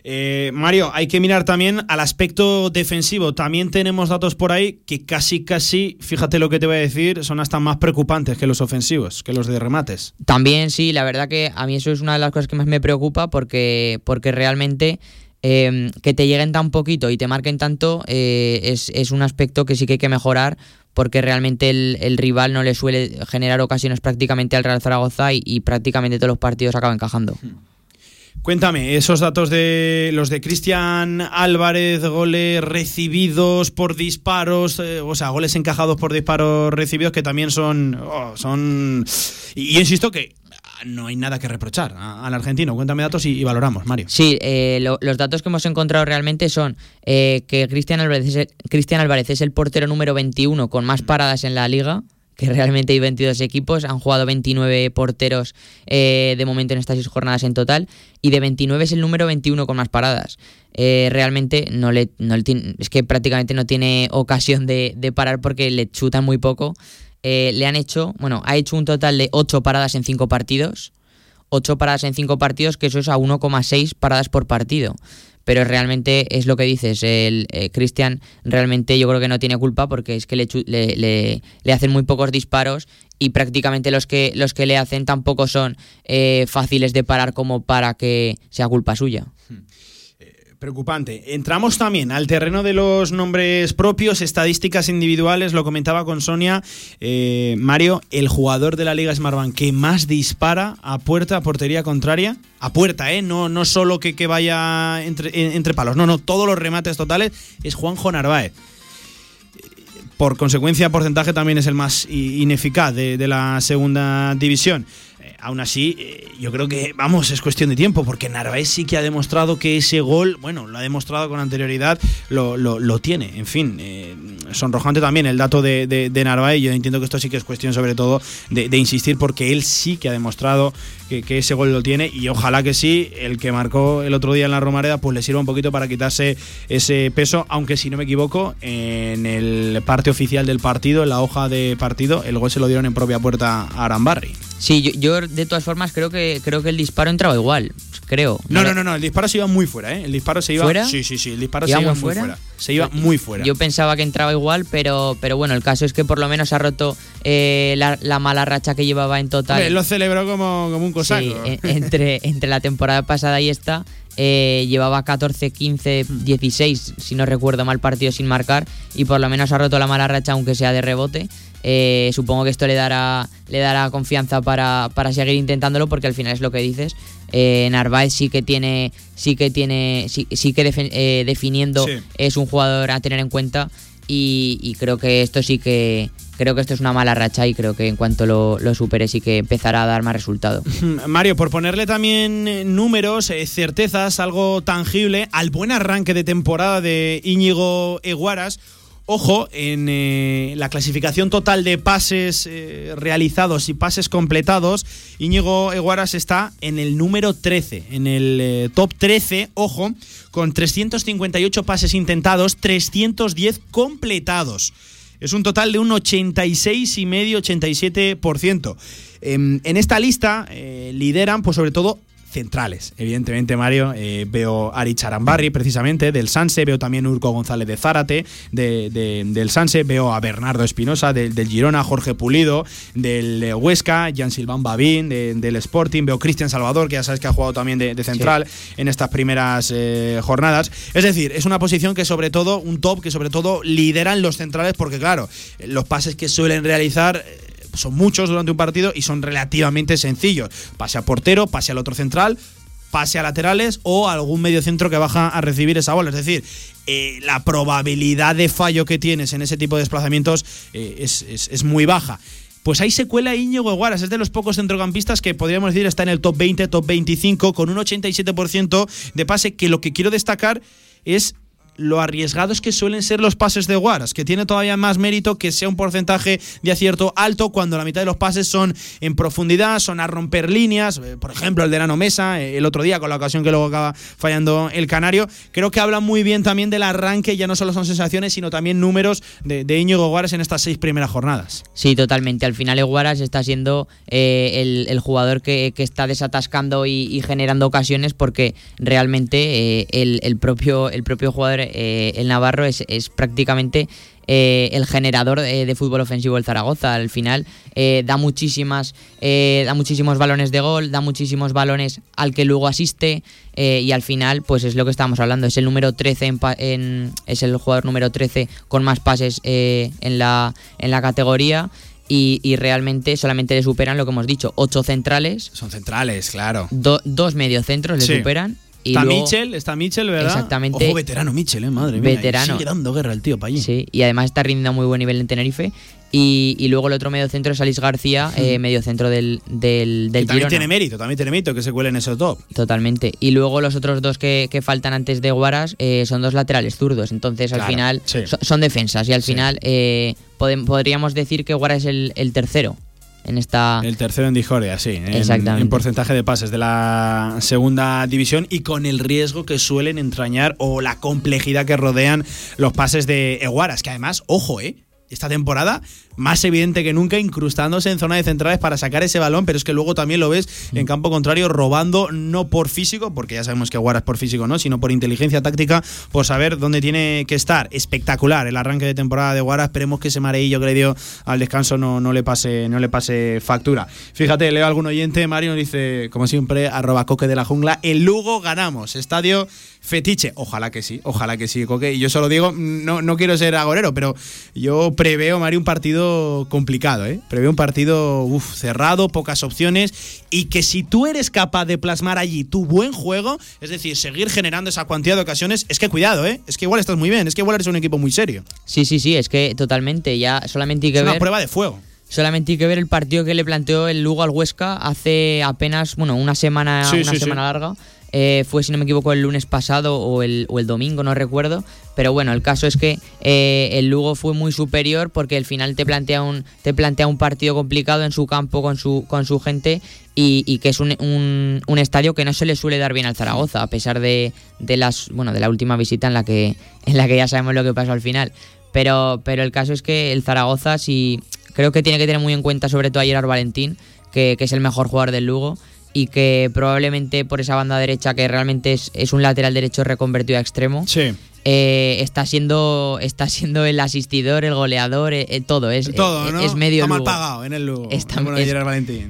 Eh, Mario, hay que mirar también al aspecto defensivo. También tenemos datos por ahí que casi, casi, fíjate lo que te voy a decir, son hasta más preocupantes que los ofensivos, que los de remates.
También sí, la verdad que a mí eso es una de las cosas que más me preocupa porque, porque realmente Em, que te lleguen tan poquito y te marquen tanto eh, es, un aspecto que sí que hay que mejorar porque realmente el, rival no le suele generar ocasiones prácticamente al Real Zaragoza y, prácticamente todos los partidos acaban encajando. Hmm.
Cuéntame, esos datos de los de Cristian Álvarez, goles recibidos por disparos, eh, o sea, goles encajados por disparos recibidos, que también son. Oh, son. y, insisto que no hay nada que reprochar al argentino. Cuéntame datos y, valoramos, Mario.
Sí, eh, los datos que hemos encontrado realmente son eh, que Cristian Álvarez, es, Cristian Álvarez es el portero número 21 con más paradas en la liga que realmente hay 22 equipos, han jugado 29 porteros eh, de momento en estas seis jornadas en total, y de 29 es el número 21 con más paradas. realmente no le, es que prácticamente no tiene ocasión de, de parar porque le chutan muy poco eh, le han hecho, bueno, ha hecho un total de 8 paradas en 5 partidos. 8 paradas en 5 partidos, que eso es a 1,6 paradas por partido. Pero realmente es lo que dices, el eh, Cristian realmente yo creo que no tiene culpa porque es que le, le, hacen muy pocos disparos y prácticamente los que, los que le hacen tampoco son eh, fáciles de parar como para que sea culpa suya. Hmm.
Preocupante. Entramos también al terreno de los nombres propios, estadísticas individuales, lo comentaba con Sonia. Eh, Mario, el jugador de la Liga Smartbank que más dispara a puerta, a portería contraria, a puerta, ¿eh? No, no solo que, que vaya entre, entre palos, no, no, todos los remates totales es Juanjo Narváez por consecuencia porcentaje también es el más ineficaz de, de la segunda división aún así, eh, yo creo que, vamos, es cuestión de tiempo, porque Narváez sí que ha demostrado que ese gol, bueno, lo ha demostrado con anterioridad, lo, tiene. En fin, eh, sonrojante también el dato de, de, Narváez. Yo entiendo que esto sí que es cuestión, sobre todo, de, insistir, porque él sí que ha demostrado que, ese gol lo tiene, y ojalá que sí, el que marcó el otro día en la Romareda, pues le sirva un poquito para quitarse ese peso, aunque si no me equivoco, en el parte oficial del partido, en la hoja de partido, el gol se lo dieron en propia puerta a Arambarri.
Sí, yo, de todas formas creo que creo que el disparo entraba igual, creo.
No, no, no, no, el disparo se iba muy fuera, ¿eh? El disparo se iba
¿Fuera?
Sí, sí, sí, el disparo se iba muy fuera? Se iba muy fuera.
Yo pensaba que entraba igual, pero pero bueno, el caso es que por lo menos ha roto eh, la, mala racha que llevaba en total.
Lo celebró como, como un cosaco. Sí,
entre, entre la temporada pasada y esta. Eh, llevaba 14, 15, 16, si no recuerdo mal, partidos sin marcar y por lo menos ha roto la mala racha, aunque sea de rebote. Eh, supongo que esto le dará, le dará confianza para, seguir intentándolo porque al final es lo que dices. Eh, Narváez sí que tiene, sí que tiene, sí, que eh, definiendo es un jugador a tener en cuenta y, creo que esto sí que creo que esto es una mala racha y creo que en cuanto lo, lo supere sí que empezará a dar más resultado.
Mario, por ponerle también números, certezas, algo tangible al buen arranque de temporada de Íñigo Eguaras Ojo, en eh, la clasificación total de pases eh, realizados y pases completados, Íñigo Eguaras está en el número 13, en el eh, top 13, ojo, con 358 pases intentados, 310 completados. Es un total de un 86,5-87%. En, en esta lista lideran, pues sobre todo, centrales. Evidentemente, Mario, eh, veo a Ari Charambarri, precisamente, del Sanse, veo también Urco González de Zárate, del Sanse, veo a Bernardo Espinosa, del, Girona, Jorge Pulido, del eh, Huesca, Jan Silván Babín, del Sporting, veo Cristian Salvador, que ya sabes que ha jugado también de, central en estas primeras eh, jornadas. Es decir, es una posición que sobre todo, un top que sobre todo lideran los centrales, porque claro, los pases que suelen realizar son muchos durante un partido y son relativamente sencillos. Pase a portero, pase al otro central, pase a laterales o algún medio centro que baja a recibir esa bola. Es decir, eh, la probabilidad de fallo que tienes en ese tipo de desplazamientos eh, es, muy baja. Pues ahí se cuela Íñigo Guaras, es de los pocos centrocampistas que podríamos decir está en el top 20, top 25, con un 87% de pase, que lo que quiero destacar es lo arriesgados que suelen ser los pases de Guaras, que tiene todavía más mérito que sea un porcentaje de acierto alto cuando la mitad de los pases son en profundidad, son a romper líneas, eh, por ejemplo el de Nano Mesa, eh, el otro día con la ocasión que luego acaba fallando el Canario, creo que habla muy bien también del arranque, ya no solo son sensaciones, sino también números de, de Íñigo Guaras en estas seis primeras jornadas.
Sí, totalmente, al final Guaras está siendo eh, el, jugador que, está desatascando y, generando ocasiones porque realmente el, propio, el propio jugador eh, el Navarro es, prácticamente eh, el generador de, fútbol ofensivo del Zaragoza. Al final eh, da muchísimas, da muchísimos balones de gol, da muchísimos balones al que luego asiste y al final, pues es lo que estamos hablando. Es el número 13 en, es el jugador número 13 con más pases en la en la categoría. Y, realmente solamente le superan lo que hemos dicho, ocho centrales.
Son centrales, claro.
dos mediocentros le superan
está Mitchell, está Mitchell, ¿verdad?
Exactamente.
Ojo, veterano Mitchell, ¿eh? madre mía.
Veterano.
Sigue dando guerra el tío para allí.
Sí, y además está rindiendo a muy buen nivel en Tenerife. Y, luego el otro medio centro es Alice García, eh, medio centro del, del, del
También tiene mérito, también tiene mérito que se cuele en ese top.
Totalmente. Y luego los otros dos que, faltan antes de Guaras eh, son dos laterales zurdos. Entonces al final son, defensas y al final eh, podríamos decir que Guaras es el, el tercero en esta.
El tercero en Dijoria, sí.
Exactamente.
En, porcentaje de pases de la segunda división y con el riesgo que suelen entrañar o la complejidad que rodean los pases de Eguaras, que además, ojo, ¿eh? Esta temporada más evidente que nunca, incrustándose en zona de centrales para sacar ese balón, pero es que luego también lo ves en campo contrario robando, no por físico, porque ya sabemos que Guaras por físico no, sino por inteligencia táctica, por saber dónde tiene que estar. Espectacular el arranque de temporada de Guaras, esperemos que ese mareillo que le dio al descanso no, no, le, pase, no le pase factura. Fíjate, leo a algún oyente, Mario nos dice, como siempre, arroba coque de la jungla, el Lugo ganamos, estadio fetiche. Ojalá que sí, ojalá que sí, Coque. Y yo solo digo, no, no quiero ser agorero, pero yo preveo, Mario, un partido complicado, ¿eh? Prevé un partido cerrado, pocas opciones y que si tú eres capaz de plasmar allí tu buen juego, es decir, seguir generando esa cuantía de ocasiones, es que cuidado, ¿eh? Es que igual estás muy bien, es que igual eres un equipo muy serio.
Sí, sí, sí, es que totalmente, ya solamente hay que
es
ver...
una prueba de fuego.
Solamente hay que ver el partido que le planteó el Lugo al Huesca hace apenas, bueno, una semana, una semana larga. Eh, fue, si no me equivoco, el lunes pasado o el, o el, domingo, no recuerdo. Pero bueno, el caso es que eh, el Lugo fue muy superior porque al final te plantea un, te plantea un partido complicado en su campo con su, con su gente y, que es un, un, estadio que no se le suele dar bien al Zaragoza, a pesar de, de, las, bueno, de la última visita en la, que, en la que ya sabemos lo que pasó al final. Pero, pero el caso es que el Zaragoza, sí, creo que tiene que tener muy en cuenta, sobre todo a Gerard Valentín, que, que es el mejor jugador del Lugo y que probablemente por esa banda derecha, que realmente es, un lateral derecho reconvertido a extremo, eh, está siendo está siendo el asistidor, el goleador, eh, eh, todo. Es,
todo, ¿no?
es medio
Está mal pagado en el Lugo.
Está, es,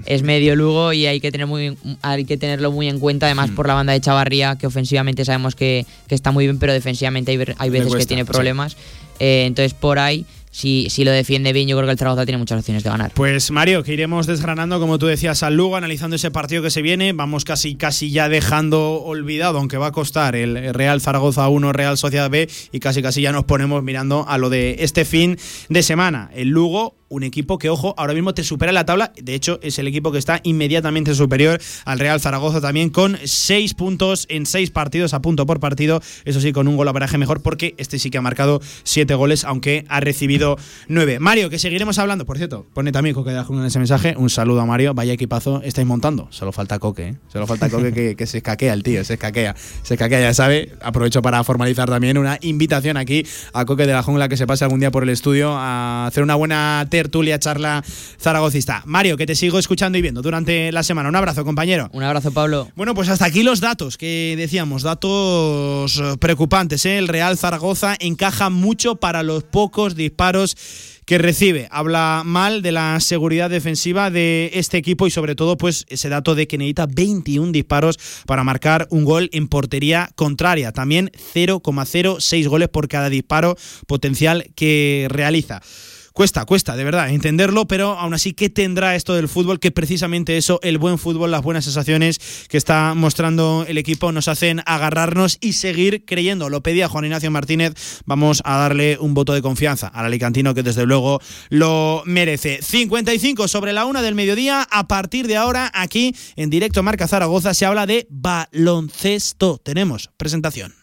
es, medio Lugo y hay que, tener muy, hay que tenerlo muy en cuenta, además hmm. por la banda de Chavarría, que ofensivamente sabemos que, está muy bien, pero defensivamente hay, hay veces que tiene problemas. entonces por ahí si, si lo defiende bien, yo creo que el Zaragoza tiene muchas opciones de ganar.
Pues Mario, que iremos desgranando, como tú decías, al Lugo, analizando ese partido que se viene. Vamos casi, casi ya dejando olvidado, aunque va a costar el Real Zaragoza 1, Real Sociedad B, y casi, casi ya nos ponemos mirando a lo de este fin de semana. El Lugo un equipo que, ojo, ahora mismo te supera la tabla. De hecho, es el equipo que está inmediatamente superior al Real Zaragoza también, con seis puntos en seis partidos, a punto por partido. Eso sí, con un gol a paraje mejor, porque este sí que ha marcado siete goles, aunque ha recibido partido 9. Mario, que seguiremos hablando. Por cierto, pone también Coque de la Jungla en ese mensaje. Un saludo a Mario. Vaya equipazo estáis montando. Solo falta Coque, ¿eh? Solo falta Coque que, que se escaquea el tío, se escaquea. Se escaquea, ya sabe. Aprovecho para formalizar también una invitación aquí a Coque de la Jungla que se pase algún día por el estudio a hacer una buena tertulia, charla zaragocista. Mario, que te sigo escuchando y viendo durante la semana. Un abrazo, compañero.
Un abrazo, Pablo.
Bueno, pues hasta aquí los datos que decíamos, datos preocupantes. ¿eh? El Real Zaragoza encaja mucho para los pocos disparos que recibe. Habla mal de la seguridad defensiva de este equipo y sobre todo pues ese dato de que necesita 21 disparos para marcar un gol en portería contraria. También 0,06 goles por cada disparo potencial que realiza. Cuesta, cuesta, de verdad, entenderlo, pero aún así, ¿qué tendrá esto del fútbol? Que precisamente eso, el buen fútbol, las buenas sensaciones que está mostrando el equipo, nos hacen agarrarnos y seguir creyendo. Lo pedía Juan Ignacio Martínez, vamos a darle un voto de confianza al alicantino que desde luego lo merece. 55 sobre la una del mediodía, a partir de ahora, aquí en directo Marca Zaragoza, se habla de baloncesto. Tenemos presentación.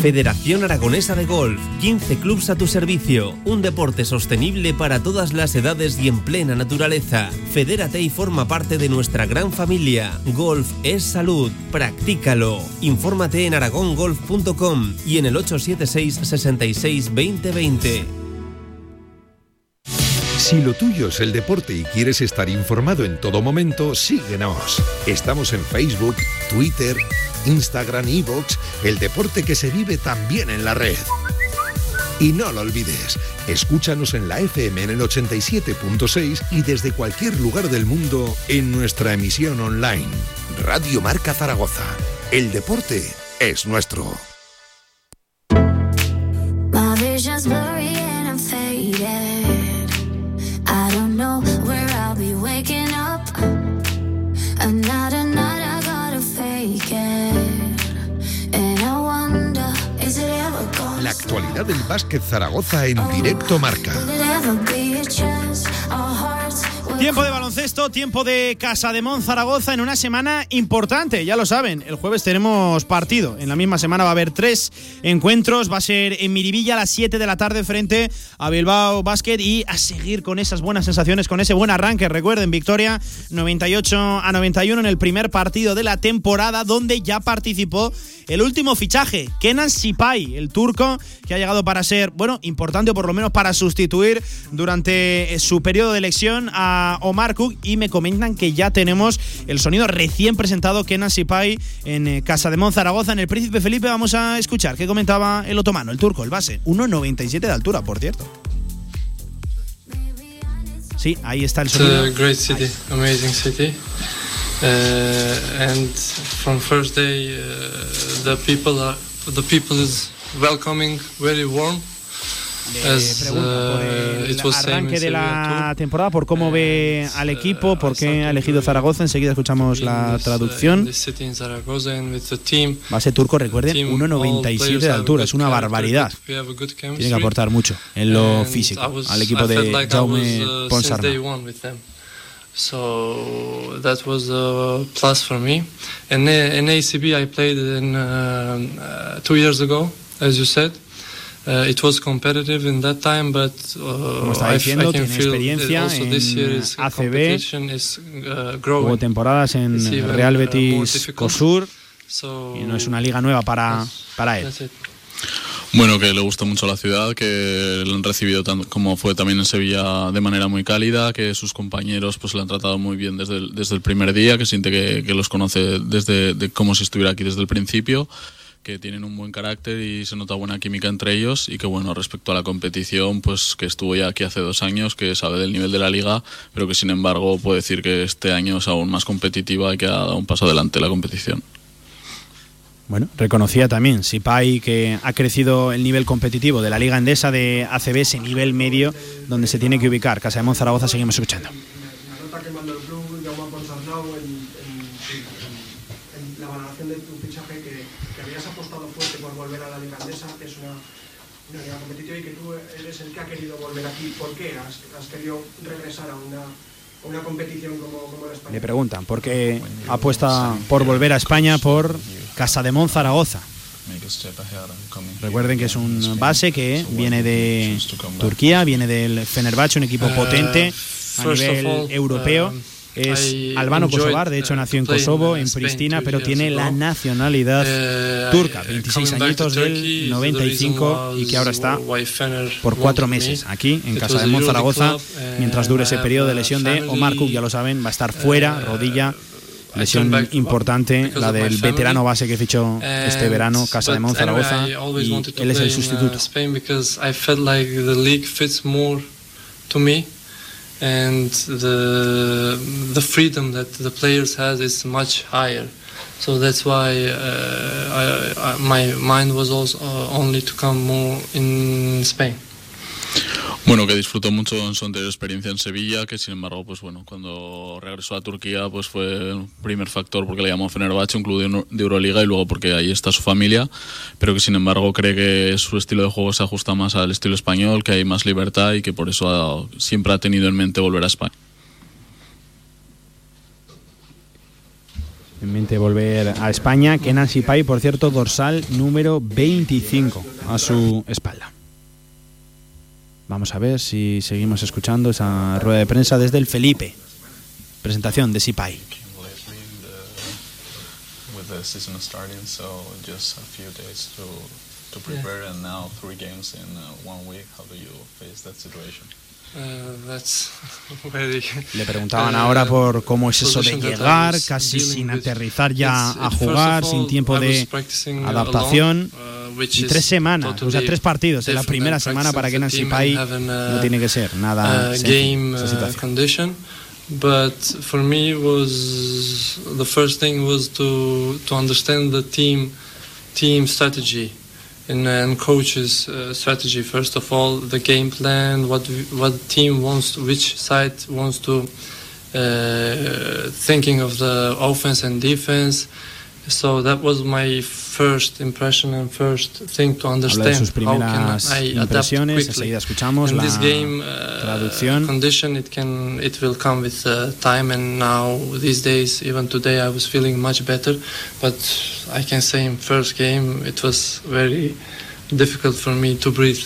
Federación Aragonesa de Golf, 15 clubs a tu servicio, un deporte sostenible para todas las edades y en plena naturaleza. Fedérate y forma parte de nuestra gran familia. Golf es salud, practícalo. Infórmate en aragongolf.com y en el 876 66 2020.
Si lo tuyo es el deporte y quieres estar informado en todo momento, síguenos. Estamos en Facebook, Twitter, Instagram, Evox, el deporte que se vive también en la red. Y no lo olvides, escúchanos en la FM en el 87.6 y desde cualquier lugar del mundo en nuestra emisión online. Radio Marca Zaragoza. El deporte es nuestro. Del básquet Zaragoza en directo Marca.
Tiempo de baloncesto, tiempo de Casa de Mon Zaragoza en una semana importante, ya lo saben. El jueves tenemos partido. En la misma semana va a haber tres encuentros. Va a ser en Miribilla a las 7 de la tarde frente a Bilbao Basket y a seguir con esas buenas sensaciones, con ese buen arranque. Recuerden, victoria 98 a 91 en el primer partido de la temporada, donde ya participó el último fichaje, Kenan Sipai, el turco, que ha llegado para ser, bueno, importante o por lo menos para sustituir durante eh, su periodo de elección a Omar Cook. Y me comentan que ya tenemos el sonido recién presentado, Kenan Sipai, en eh, Casa de Monzaragoza, en el Príncipe Felipe. Vamos a escuchar qué comentaba el otomano, el turco, el base. 1,97 de altura, por cierto. Sí, ahí está el
It's
sonido.
a great city, amazing city. Uh, and from first day, uh, the people are the people is welcoming, very warm.
Le pregunta por
uh,
el arranque de la temporada, por cómo ve al equipo, por qué ha elegido Zaragoza. Enseguida escuchamos la traducción. Base turco, recuerden, 1,97 de altura, es una barbaridad. Tiene que aportar mucho en lo físico al equipo de Jaume Ponsarnau.
So that was a plus for me. And in ACB, I played in uh, uh, two years ago, as you said. Uh, it was competitive in that time, but uh,
Como está
I,
diciendo,
I can
tiene
feel
experiencia
also this
en
year is
ACB.
competition is uh,
Hubo
growing.
temporadas en
even,
Real Betis. Cosur
So
y no es una liga nueva para, para él.
Bueno, que le gusta mucho la ciudad, que lo han recibido tan- como fue también en Sevilla de manera muy cálida, que sus compañeros pues le han tratado muy bien desde el, desde el primer día, que siente que, que los conoce desde de como si estuviera aquí desde el principio, que tienen un buen carácter y se nota buena química entre ellos y que bueno, respecto a la competición, pues que estuvo ya aquí hace dos años, que sabe del nivel de la liga, pero que sin embargo puede decir que este año es aún más competitiva y que ha dado un paso adelante la competición.
Bueno, reconocía también Sipai que ha crecido el nivel competitivo de la Liga Endesa de ACB, ese nivel medio donde se tiene que ubicar. Casa de Monzaragoza, seguimos escuchando.
La nota que mandó el club, Jaume Ponsarnau, en, en- en- en la valoración de tu fichaje, que, que habías apostado fuerte por volver a la Liga Andesa, que es una, una liga competitiva, y que tú eres volver aquí. ¿Por qué has, has querido regresar a una, a una competición como, como la
Le
española?
preguntan por qué apuesta por volver a España por Casa de Monzaragoza. Recuerden que es un base que viene de Turquía, viene del Fenerbahce, un equipo potente a nivel europeo. Es albano kosovar, de hecho
uh,
nació en Kosovo, en Pristina, pero tiene la nacionalidad
Uh,
turca,
I-
26
coming back to
añitos del
the
95
reason
y que ahora está por cuatro meses aquí en Casa de Monzaragoza, mientras dure ese periodo de lesión de Omar Cook, ya lo saben, va a estar fuera, rodilla, lesión importante, la del veterano base que fichó este verano, Casa de Monzaragoza, y él es el
uh,
sustituto.
And the the freedom that the players has is much higher. So that's why uh, I, I, my mind was also uh, only to come more in Spain.
Bueno, que disfrutó mucho en su anterior experiencia en Sevilla, que sin embargo, pues bueno, cuando regresó a Turquía, pues fue el primer factor porque le llamó Fenerbahce, un club de, Euro- de Euroliga, y luego porque ahí está su familia, pero que sin embargo cree que su estilo de juego se ajusta más al estilo español, que hay más libertad y que por eso ha- siempre ha tenido en mente volver a España.
En mente volver a España, Kenan Sipai, por cierto, dorsal número 25 a su espalda. Vamos a ver si seguimos escuchando esa rueda de prensa desde el Felipe. Presentación de Sipai.
Very.
Le preguntaban
uh,
ahora por cómo es eso de llegar, casi sin aterrizar ya a jugar, sin tiempo de adaptación.
uh,
Y tres semanas, o sea, tres partidos en la primera semana para
and having a-
no tiene que ser nada
uh,
sencillo, esa
uh,
situación.
condition. But for me was the first thing was to to understand the team team strategy and, and coaches uh, strategy. First of all the game plan what what team wants which side wants to uh, thinking of the offense and defense. So that was my first impression and first thing to
Habla de
understand
sus
how can
primeras
I adapt
impresiones, enseguida escuchamos
in
la
this game uh,
traducción.
condition it can it will come with uh, time and now these days even today I was feeling much better. But I can say in first game it was very difficult for me to breathe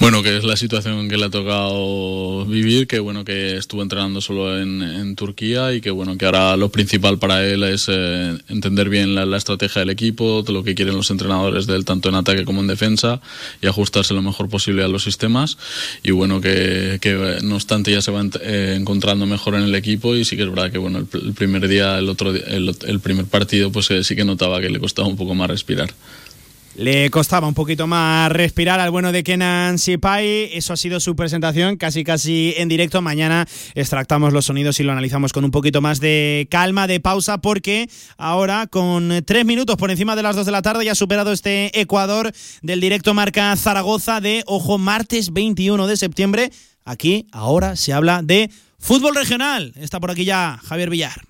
Bueno, que es la situación que le ha tocado vivir, que bueno, que estuvo entrenando solo en, Turquía y que bueno, que ahora lo principal para él es eh, entender bien la, la estrategia del equipo, de lo que quieren los entrenadores del tanto en ataque como en defensa y ajustarse lo mejor posible a los sistemas y bueno, que, que, no obstante ya se va ent- eh, encontrando mejor en el equipo y sí que es verdad que bueno, el, el primer día, el otro el, el primer partido pues eh, sí que notaba que le costaba un poco más respirar.
Le costaba un poquito más respirar al bueno de Kenan Sipai. Eso ha sido su presentación, casi casi en directo. Mañana extractamos los sonidos y lo analizamos con un poquito más de calma, de pausa, porque ahora, con tres minutos por encima de las dos de la tarde, ya ha superado este Ecuador del directo marca Zaragoza de, ojo, martes 21 de septiembre. Aquí ahora se habla de fútbol regional. Está por aquí ya Javier Villar.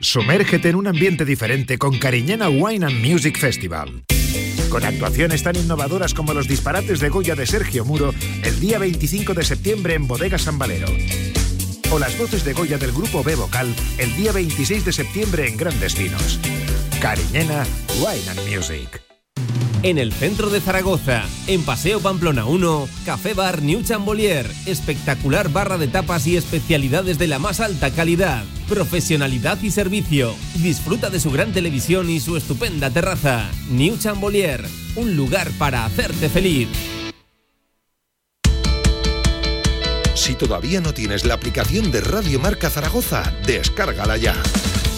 Sumérgete en un ambiente diferente con Cariñena Wine and Music Festival. Con actuaciones tan innovadoras como los disparates de Goya de Sergio Muro el día 25 de septiembre en Bodega San Valero. O las voces de Goya del grupo B Vocal el día 26 de septiembre en Grandes Vinos. Cariñena Wine and Music.
En el centro de Zaragoza, en Paseo Pamplona 1, Café Bar New Chambolier, espectacular barra de tapas y especialidades de la más alta calidad, profesionalidad y servicio. Disfruta de su gran televisión y su estupenda terraza. New Chambolier, un lugar para hacerte feliz.
Si todavía no tienes la aplicación de Radio Marca Zaragoza, descárgala ya.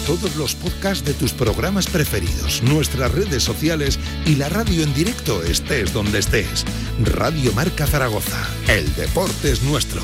Todos los podcasts de tus programas preferidos, nuestras redes sociales y la radio en directo estés donde estés. Radio Marca Zaragoza. El deporte es nuestro.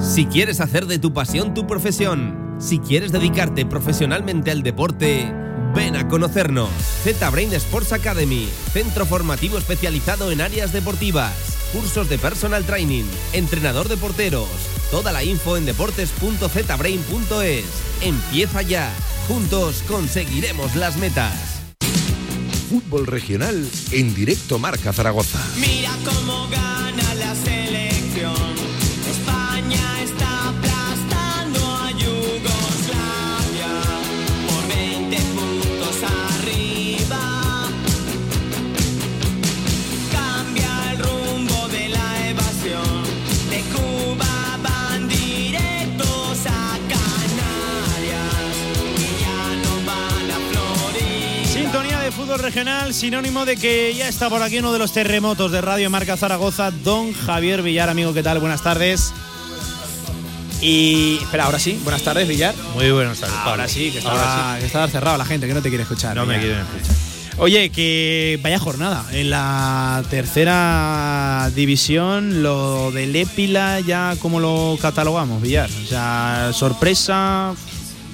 Si quieres hacer de tu pasión tu profesión, si quieres dedicarte profesionalmente al deporte, ven a conocernos. Z-Brain Sports Academy, centro formativo especializado en áreas deportivas, cursos de personal training, entrenador de porteros. Toda la info en deportes.zbrain.es. Empieza ya. Juntos conseguiremos las metas.
Fútbol regional en directo Marca Zaragoza.
Mira cómo gana
regional, sinónimo de que ya está por aquí uno de los terremotos de Radio Marca Zaragoza, don Javier Villar, amigo, ¿qué tal? Buenas tardes. Y. Espera, ahora sí, buenas tardes, Villar.
Muy buenas tardes.
Ahora
Pablo.
sí, que
Ahora
estaba,
sí.
que estaba cerrado la gente, que no te quiere escuchar.
No me
Villar.
quieren escuchar.
Oye, que vaya jornada. En la tercera división, lo del Épila, ya cómo lo catalogamos, Villar. O sea, sorpresa.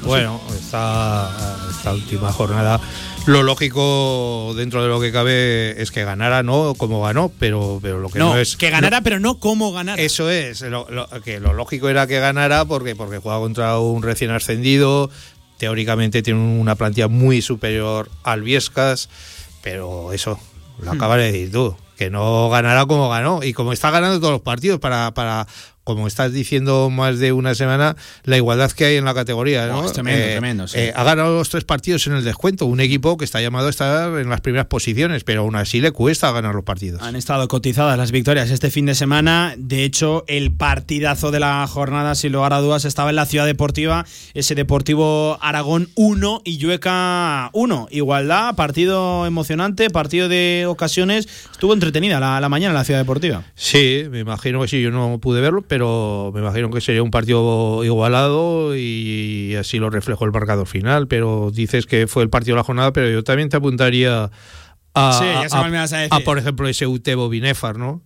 no
Bueno, esta, esta última jornada, lo lógico dentro de lo que cabe es que ganara, no como ganó, pero, pero lo que no,
no,
es.
que ganara, pero no cómo ganar.
Eso es, lo, lo- que lo lógico era que ganara porque, porque juega contra un recién ascendido, teóricamente tiene una plantilla muy superior al Viescas, pero eso, lo
Hmm.
acabas de decir tú, que no ganará como ganó y como está ganando todos los partidos para... para como estás diciendo más de una semana, la igualdad que hay en la categoría. ¿no?
Oh, es tremendo,
Eh,
tremendo, sí.
eh, ha ganado los tres partidos en el descuento, un equipo que está llamado a estar en las primeras posiciones, pero aún así le cuesta ganar los partidos.
Han estado cotizadas las victorias este fin de semana. De hecho, el partidazo de la jornada, sin lugar a dudas, estaba en la ciudad deportiva. Ese Deportivo Aragón 1 y Llueca 1. Igualdad, partido emocionante, partido de ocasiones. Estuvo entretenida la, la mañana en la ciudad deportiva.
Sí, me imagino que sí, yo no pude verlo, pero me imagino que sería un partido igualado y así lo reflejó el marcador final. Pero dices que fue el partido de la jornada, pero yo también te apuntaría a,
Sí, a,
por ejemplo, ese Utebo Binefar, ¿no?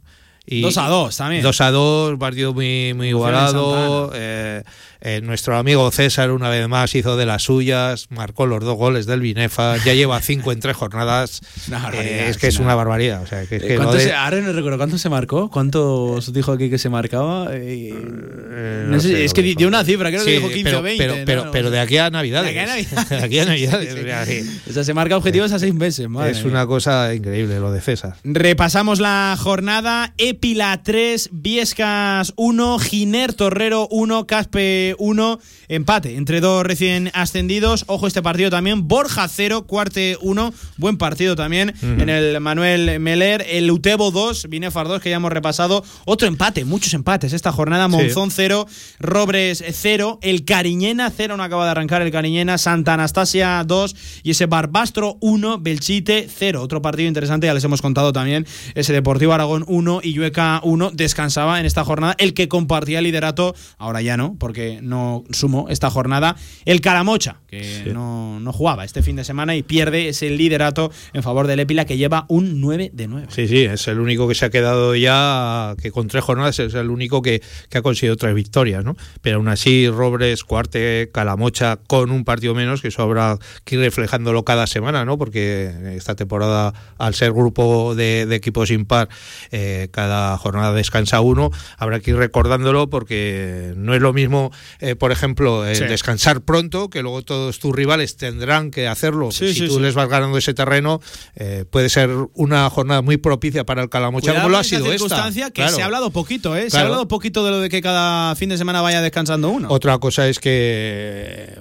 Y-
2 a 2 también.
2 a 2, partido muy, muy igualado. Eh, eh, nuestro amigo César, una vez más, hizo de las suyas, marcó los dos goles del Binefar, ya lleva cinco en tres jornadas. Eh, es que es una barbaridad. O sea, que es que lo
¿Cuánto
de-
se- ahora no recuerdo cuánto se marcó, cuánto os dijo aquí que se marcaba. No sé, es que di- dio una cifra, creo que
Sí,
dijo 15
pero,
o 20.
Pero,
¿no?
pero, pero de aquí a Navidades.
De aquí a Navidades.
De aquí a Navidades,
Sí, sí.
o sea, sí.
O sea, se marca objetivos a seis meses. madre
Es
mía.
una cosa increíble lo de César.
Repasamos la jornada. Épila 3, Viescas 1, Giner Torrero 1, Caspe 1, empate entre dos recién ascendidos. Ojo este partido también, Borja 0, Cuarte 1, buen partido también
Ujú.
en el Manuel Meler, el Utebo 2, Binefar 2 que ya hemos repasado. Otro empate, muchos empates esta jornada, Monzón 0, Robres 0, el Cariñena 0, no acaba de arrancar el Cariñena, Santa Anastasia 2 y ese Barbastro 1, Belchite 0. Otro partido interesante, ya les hemos contado también, ese Deportivo Aragón 1 y Llueca 1 descansaba en esta jornada, el que compartía el liderato, ahora ya no, porque no sumó esta jornada, el Caramocha, que no, no jugaba este fin de semana y pierde ese liderato en favor del Épila que lleva un 9 de 9.
Sí, sí, es el único que se ha quedado ya, que con tres jornadas es el único que, que ha conseguido tres victorias, ¿no? Pero aún así, Robres, Cuarte, Calamocha, con un partido menos, que eso habrá que ir reflejándolo cada semana, ¿no? Porque esta temporada, al ser grupo de, de equipos impar, eh, cada jornada descansa uno, habrá que ir recordándolo porque no es lo mismo, eh, por ejemplo, el
Sí.
descansar pronto, que luego todos tus rivales tendrán que hacerlo.
Sí,
si
sí,
tú
sí.
les vas ganando ese terreno, eh, puede ser una jornada muy propicia para el Calamocha,
Cuidado
como lo ha sido esta.
circunstancia que
Claro.
se ha hablado poquito, ¿eh? Se ha hablado poquito de lo de que cada fin de semana vaya descansando uno.
Otra cosa es que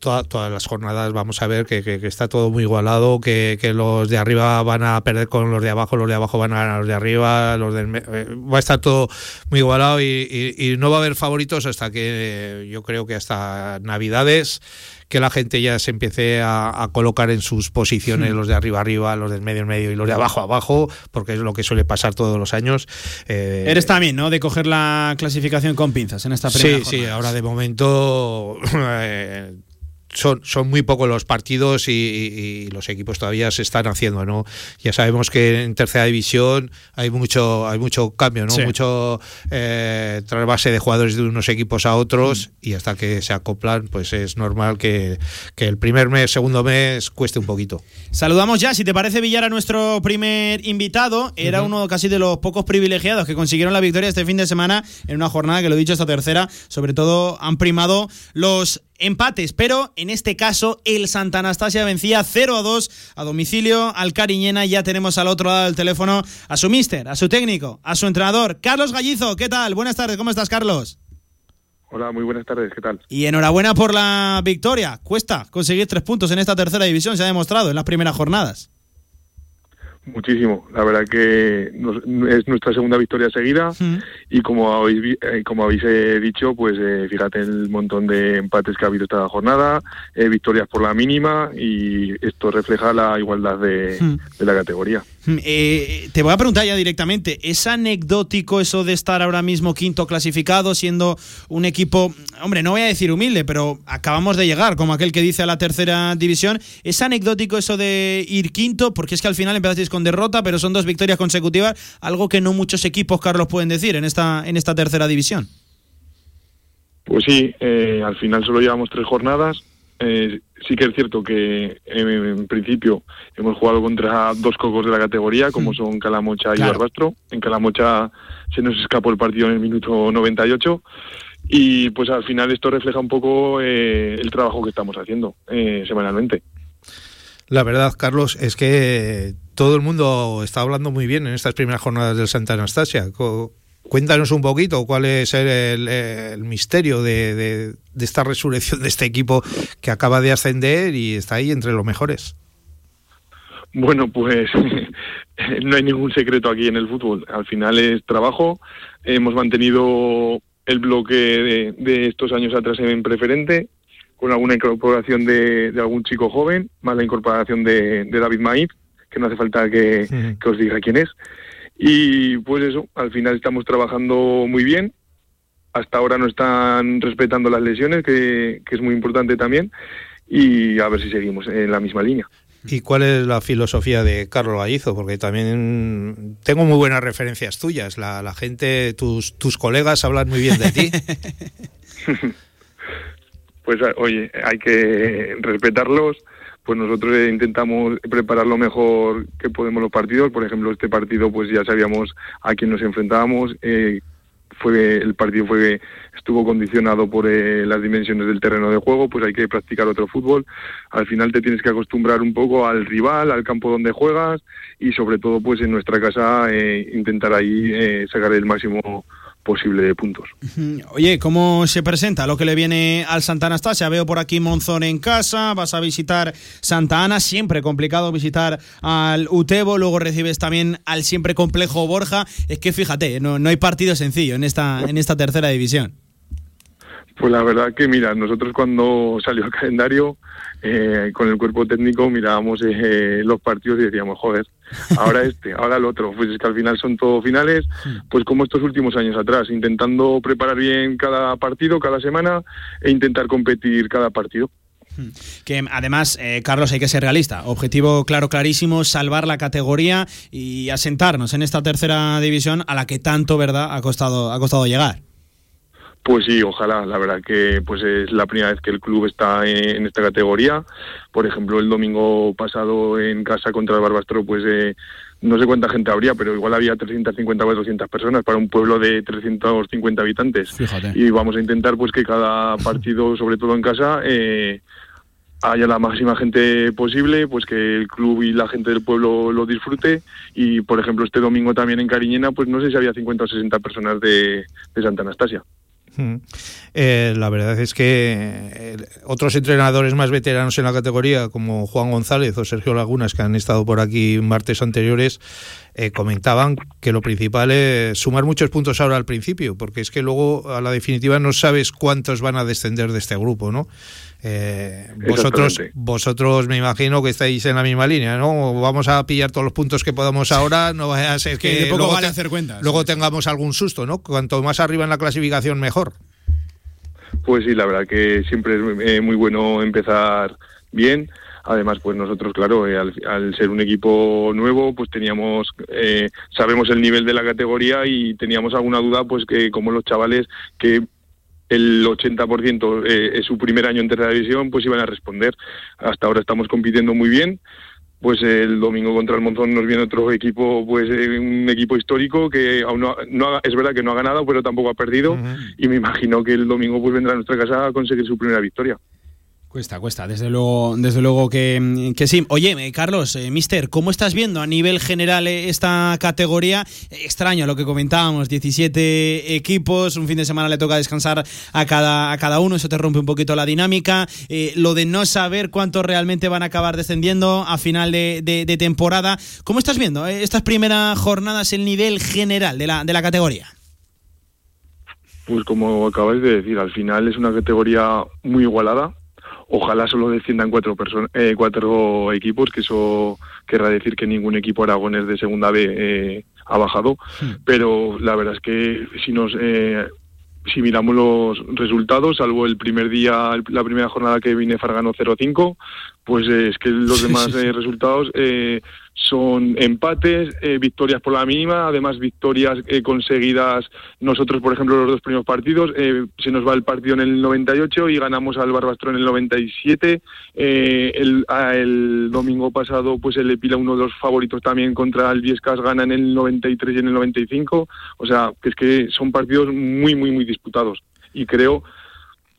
toda- todas las jornadas vamos a ver que, que- que está todo muy igualado, que, que los de arriba van a perder con los de abajo, los de abajo van a ganar a los de arriba, los del eh, va a estar todo muy igualado y, y- y no va a haber favoritos hasta que eh, yo creo que hasta Navidades que la gente ya se empiece a, a colocar en sus posiciones,
Hmm.
los de arriba arriba, los del medio en medio y los de abajo abajo, porque es lo que suele pasar todos los años. Eh,
Eres también, ¿no? De coger la clasificación con pinzas en esta primera
Sí, sí, ahora de momento eh, son, son muy pocos los partidos y, y- y los equipos todavía se están haciendo, ¿no? Ya sabemos que en tercera división hay mucho, hay mucho cambio, ¿no?
Sí.
Mucho eh, trasvase de jugadores de unos equipos a otros y hasta que se acoplan, pues es normal que, que el primer mes, segundo mes cueste un poquito.
Saludamos ya, si te parece, Villar, a nuestro primer invitado. Era uno casi de los pocos privilegiados que consiguieron la victoria este fin de semana en una jornada que lo he dicho, esta tercera. Sobre todo han primado los empates, pero en este caso el Santa Anastasia vencía 0 a 2 a domicilio al Cariñena. Ya tenemos al otro lado del teléfono a su mister, a su técnico, a su entrenador, Carlos Gallizo. ¿Qué tal? Buenas tardes, ¿cómo estás, Carlos?
Hola, muy buenas tardes, ¿qué tal?
Y enhorabuena por la victoria. Cuesta conseguir tres puntos en esta tercera división, se ha demostrado en las primeras jornadas.
Muchísimo. La verdad que nos- es nuestra segunda victoria seguida y como habéis, eh, como habéis eh, dicho, pues eh, fíjate el montón de empates que ha habido esta jornada, eh, victorias por la mínima y esto refleja la igualdad de, de la categoría.
Mm, eh, te voy a preguntar ya directamente, ¿es anecdótico eso de estar ahora mismo quinto clasificado, siendo un equipo, hombre, no voy a decir humilde, pero acabamos de llegar, como aquel que dice a la tercera división? ¿Es anecdótico eso de ir quinto? Porque es que al final empezasteis con derrota, pero son dos victorias consecutivas, algo que no muchos equipos, Carlos, pueden decir en esta, en esta tercera división.
Pues sí, eh, al final solo llevamos tres jornadas. Eh, sí que es cierto que eh, en principio hemos jugado contra dos cocos de la categoría, como son Calamocha y. Barbastro. En Calamocha se nos escapó el partido en el minuto 98. Y pues al final esto refleja un poco eh, el trabajo que estamos haciendo eh, semanalmente.
La verdad, Carlos, es que todo el mundo está hablando muy bien en estas primeras jornadas del Santa Anastasia. Cuéntanos un poquito cuál es el, misterio de esta resurrección de este equipo que acaba de ascender y está ahí entre los mejores.
Bueno, pues no hay ningún secreto aquí en el fútbol. Al final es trabajo. Hemos mantenido el bloque de, de estos años atrás en preferente, con alguna incorporación de, de algún chico joven, más la incorporación de, de David Maiz, que no hace falta que, que os diga quién es. Y pues eso, al final estamos trabajando muy bien. Hasta ahora no están respetando las lesiones, que, que es muy importante también. Y a ver si seguimos en la misma línea.
¿Y cuál es la filosofía de Carlos Gallizo? Porque también tengo muy buenas referencias tuyas. La, la gente, tus, tus colegas hablan muy bien de ti.
pues a- oye, hay que respetarlos. Pues nosotros intentamos preparar lo mejor que podemos los partidos. Por ejemplo, este partido, pues ya sabíamos a quién nos enfrentábamos. eh, fue el partido fue estuvo condicionado por eh, las dimensiones del terreno de juego, pues hay que practicar otro fútbol. Al final te tienes que acostumbrar un poco al rival, al campo donde juegas y sobre todo pues en nuestra casa eh, intentar ahí eh, sacar el máximo posible de puntos.
Oye, ¿cómo se presenta lo que le viene al Santa Anastasia? Veo por aquí Monzón en casa, vas a visitar Santa Ana, siempre complicado visitar al Utebo, luego recibes también al siempre complejo Borja. Es que fíjate, no, no hay partido sencillo en esta, en esta tercera división.
Pues la verdad que, mira, nosotros cuando salió el calendario, eh, con el cuerpo técnico mirábamos eh, los partidos y decíamos, joder, ahora este, ahora el otro. Pues es que al final son todos finales, pues como estos últimos años atrás, intentando preparar bien cada partido, cada semana, e intentar competir cada partido.
Que además, eh, Carlos, hay que ser realista. Objetivo claro, clarísimo, salvar la categoría y asentarnos en esta tercera división a la que tanto, ¿verdad?, ha costado, ha costado llegar.
Pues sí, ojalá. La verdad que pues es la primera vez que el club está en, en esta categoría. Por ejemplo, el domingo pasado en casa contra el Barbastro, pues eh, no sé cuánta gente habría, pero igual había 350 o 400 personas para un pueblo de 350 habitantes.
Fíjate.
Y vamos a intentar pues que cada partido, sobre todo en casa, eh, haya la máxima gente posible, pues que el club y la gente del pueblo lo disfrute. Y, por ejemplo, este domingo también en Cariñena, pues no sé si había 50 o 60 personas de, de Santa Anastasia.
Mm. Eh, la verdad es que eh, otros entrenadores más veteranos en la categoría, como Juan González o Sergio Lagunas, que han estado por aquí martes anteriores, eh, comentaban que lo principal es sumar muchos puntos ahora al principio, porque es que luego a la definitiva no sabes cuántos van a descender de este grupo, ¿no? Eh, vosotros, vosotros me imagino que estáis en la misma línea, ¿no? Vamos a pillar todos los puntos que podamos ahora, no vaya a ser
Que
que,
de poco
luego,
vale
te-
hacer cuentas.
luego tengamos algún susto, ¿no? Cuanto más arriba en la clasificación, mejor.
Pues sí, la verdad que siempre es eh, muy bueno empezar bien. Además, pues nosotros, claro, eh, al, al ser un equipo nuevo, pues teníamos, eh, sabemos el nivel de la categoría y teníamos alguna duda, pues que como los chavales que el 80% eh, es su primer año en tercera división, pues iban a responder. Hasta ahora estamos compitiendo muy bien. Pues el domingo contra el Monzón nos viene otro equipo, pues eh, un equipo histórico que aún no, ha- no ha- es verdad que no ha ganado, pero tampoco ha perdido. Y me imagino que el domingo pues vendrá a nuestra casa a conseguir su primera victoria.
Cuesta, cuesta, desde luego, desde luego que, que sí. Oye, eh, Carlos, eh, Mister, ¿cómo estás viendo a nivel general eh, esta categoría? Extraño lo que comentábamos, 17 equipos, un fin de semana le toca descansar a cada, a cada uno, eso te rompe un poquito la dinámica. Lo de no saber cuántos realmente van a acabar descendiendo a final de, de- temporada. ¿Cómo estás viendo estas primeras jornadas, el nivel general de la, de la categoría?
Pues como acabáis de decir, al final es una categoría muy igualada. Ojalá solo desciendan cuatro, eh, cuatro equipos, que eso querrá decir que ningún equipo aragonés de segunda B eh, ha bajado. Pero la verdad es que si nos eh, si miramos los resultados, salvo el primer día, la primera jornada que vine Fargano 0-5, pues eh, es que los demás eh, resultados eh, son empates, eh, victorias por la mínima, además victorias eh, conseguidas nosotros, por ejemplo, los dos primeros partidos, eh, se nos va el partido en el 98 y ganamos al Barbastro en el 97. Eh, el, a- el domingo pasado, pues el Epila, uno de los favoritos también contra el Viescas, gana en el 93 y en el 95. O sea, que es que son partidos muy, muy, muy disputados. Y creo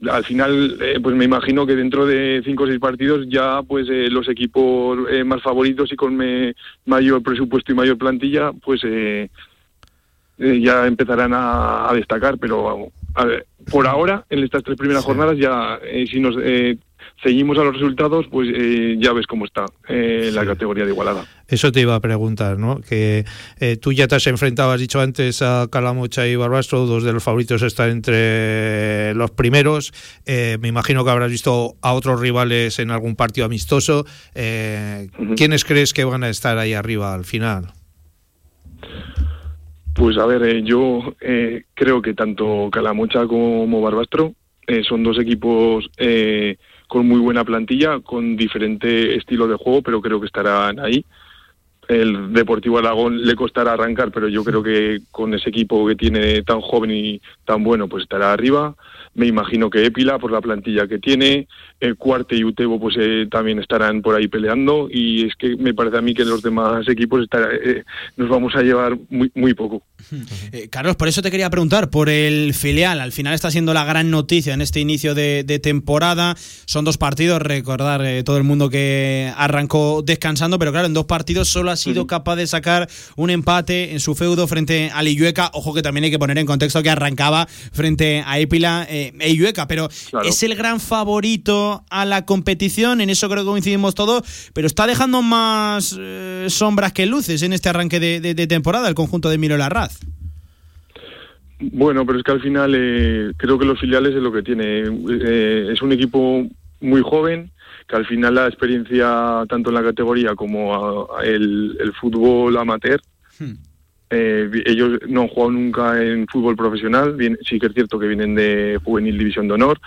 al final, eh, pues me imagino que dentro de cinco o seis partidos ya pues eh, los equipos eh, más favoritos y con me- mayor presupuesto y mayor plantilla, pues eh, eh, ya empezarán a, a destacar. Pero vamos, a ver, por ahora, en estas tres primeras jornadas, ya si nos eh, ceñimos a los resultados, pues eh, ya ves cómo está eh, la categoría de igualada.
Eso te iba a preguntar, ¿no? Que eh, tú ya te has enfrentado, has dicho antes, a Calamocha y Barbastro, dos de los favoritos están entre los primeros. Eh, me imagino que habrás visto a otros rivales en algún partido amistoso. Eh, ¿Quiénes crees que van a estar ahí arriba al final?
Pues a ver, eh, yo eh, creo que tanto Calamocha como Barbastro eh, son dos equipos eh, con muy buena plantilla, con diferente estilo de juego, pero creo que estarán ahí. El Deportivo Aragón le costará arrancar, pero yo creo que con ese equipo que tiene tan joven y tan bueno, pues estará arriba. Me imagino que Épila, por la plantilla que tiene, eh, Cuarte y Utebo, pues eh, también estarán por ahí peleando. Y es que me parece a mí que los demás equipos estará- eh, nos vamos a llevar muy, muy poco.
Eh, Carlos, por eso te quería preguntar, por el filial, al final está siendo la gran noticia en este inicio de, de temporada, son dos partidos, recordar eh, todo el mundo que arrancó descansando, pero claro, en dos partidos solo ha sido capaz de sacar un empate en su feudo frente a Lillueca, ojo que también hay que poner en contexto que arrancaba frente a Épila eh, e Illueca, pero es el gran favorito a la competición, en eso creo que coincidimos todos, pero está dejando más eh, sombras que luces en este arranque de, de- de temporada el conjunto de Miro Larraz.
Bueno, pero es que al final eh, creo que los filiales es lo que tiene. Eh, es un equipo muy joven que al final la experiencia tanto en la categoría como a- a el, el fútbol amateur eh, vi- ellos no han jugado nunca en fútbol profesional, bien, sí que es cierto que vienen de juvenil división de honor,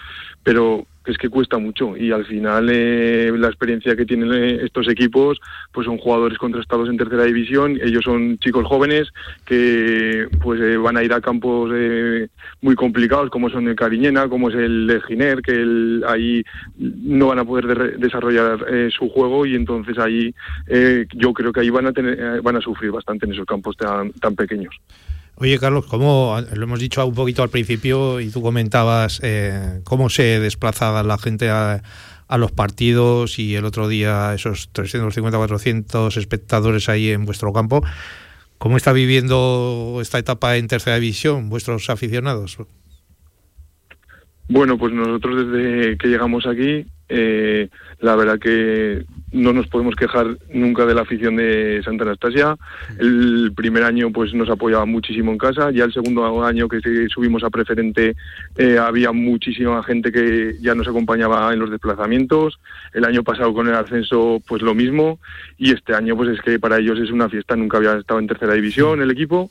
pero es que cuesta mucho. Y al final eh, la experiencia que tienen eh, estos equipos pues son jugadores contrastados en tercera división, ellos son chicos jóvenes que pues eh, van a ir a campos eh, muy complicados como son el Cariñena, como es el Giner, que el- ahí no van a poder de- desarrollar eh, su juego. Y entonces ahí yo creo que ahí van a tener, van a sufrir bastante en esos campos tan, tan pequeños.
Oye, Carlos, ¿cómo, lo hemos dicho un poquito al principio y tú comentabas eh, cómo se desplaza la gente a, a los partidos y el otro día esos 350, 400 espectadores ahí en vuestro campo. ¿Cómo está viviendo esta etapa en tercera división vuestros aficionados?
Bueno, pues nosotros desde que llegamos aquí, eh, la verdad que no nos podemos quejar nunca de la afición de Santa Anastasia. El primer año pues nos apoyaba muchísimo en casa, ya el segundo año que subimos a preferente eh, había muchísima gente que ya nos acompañaba en los desplazamientos. El año pasado con el ascenso pues lo mismo. Y este año pues es que para ellos es una fiesta, nunca había estado en tercera división el equipo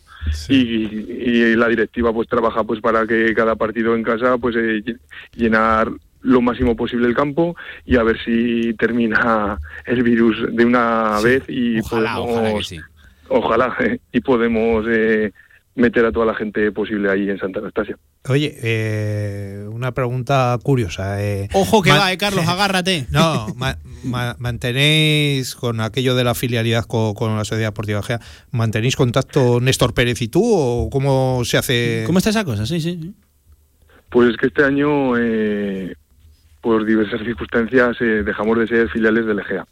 y, y la directiva pues trabaja pues para que cada partido en casa pues eh, lle- llenar lo máximo posible el campo y a ver si termina el virus de una vez y
Ojalá,
podemos
ojalá que sí.
ojalá, eh, y podemos eh, meter a toda la gente posible ahí en Santa Anastasia.
Oye, eh, una pregunta curiosa. eh.
Ojo que
Ma-
va, eh, Carlos, agárrate.
No, ma- ma- mantenéis con aquello de la filialidad con, con la Sociedad Deportiva Gea, ¿mantenéis contacto Néstor Pérez y tú o cómo se hace?
¿Cómo está esa cosa? Sí, sí. sí.
Pues es que este año, eh, por diversas circunstancias, eh, dejamos de ser filiales del EGEA.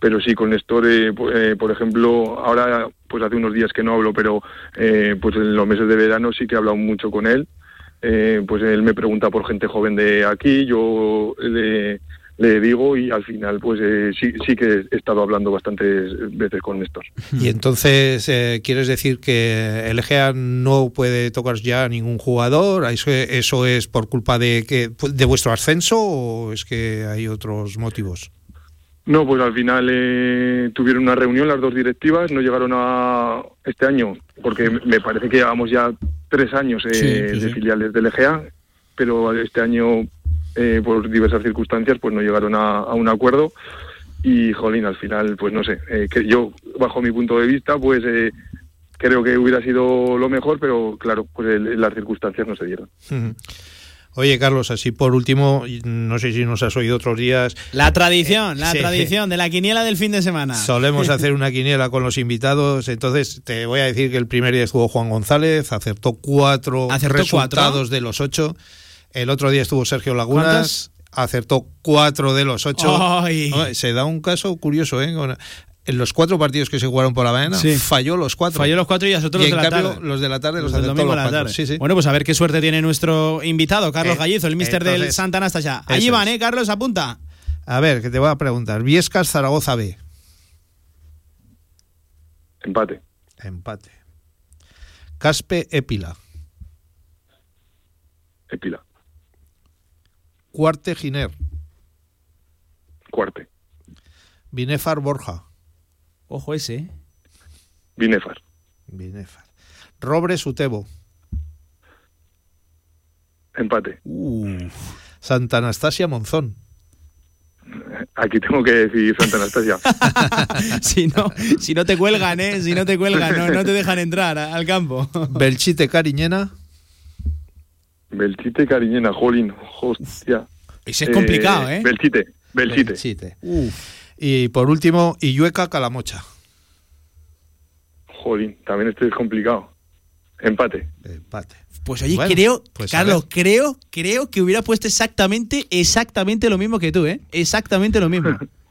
Pero sí, con Néstor, po- por ejemplo, ahora, pues hace unos días que no hablo, pero eh, pues en los meses de verano sí que he hablado mucho con él. Eh, pues él me pregunta por gente joven de aquí, yo le, digo y al final, pues eh, sí, sí que he estado hablando bastantes veces con Néstor.
Y entonces, eh, ¿quieres decir que el EGEA no puede tocar ya a ningún jugador? ¿Eso, ¿Eso es por culpa de, que, de vuestro ascenso o es que hay otros motivos?
No, pues al final eh, tuvieron una reunión las dos directivas, no llegaron a este año, porque me parece que llevamos ya tres años eh,
Sí, sí,
de filiales del EGA, pero este año, eh, por diversas circunstancias, pues no llegaron a, a un acuerdo. Y, jolín, al final, pues no sé, eh, que yo, bajo mi punto de vista, pues eh, creo que hubiera sido lo mejor, pero claro, pues el- las circunstancias no se dieron.
Oye, Carlos, así por último, no sé si nos has oído otros días.
La tradición, la
Sí.
tradición de la quiniela del fin de semana.
Solemos hacer una quiniela con los invitados, entonces te voy a decir que el primer día estuvo Juan González, acertó cuatro
¿Acertó
resultados
cuatro?
de los ocho. El otro día estuvo Sergio Lagunas, acertó cuatro de los ocho.
Ay.
Se da un caso curioso, ¿eh? En los cuatro partidos que se jugaron por la mañana,
Sí.
falló los cuatro.
Falló los cuatro y los otros
Y
los de
en
la
cambio,
tarde.
los de la tarde los,
Los del domingo a
los
la
cuatro.
tarde.
Sí, sí.
Bueno, pues a ver qué suerte tiene nuestro invitado, Carlos
Eh,
Gallizo, el mister del
entonces,
Santa Anastasia. Allí van. ¿eh, Carlos? Apunta.
A ver, que te voy a preguntar. Viescas, Zaragoza B.
Empate.
Empate. Caspe, Épila.
Epila.
Cuarte, Giner.
Cuarte.
Binefar, Borja.
Ojo ese. ¿eh?
Binefar.
Binefar. Robres, Utebo.
Empate.
Santa Anastasia, Monzón.
Aquí tengo que decir Santa Anastasia.
si, no, si no te cuelgan, ¿eh? Si no te cuelgan, no, no te dejan entrar al campo.
Belchite, Cariñena.
Belchite, Cariñena, Jolín, hostia.
Ese es complicado, ¿eh?
Belchite, Belchite.
Belchite. Y por último, Illueca, Calamocha.
Jolín, también este es complicado. Empate.
Empate.
Pues oye,
Bueno,
creo,
pues
Carlos, creo, creo que hubiera puesto exactamente, exactamente lo mismo que tú, ¿eh? Exactamente lo mismo.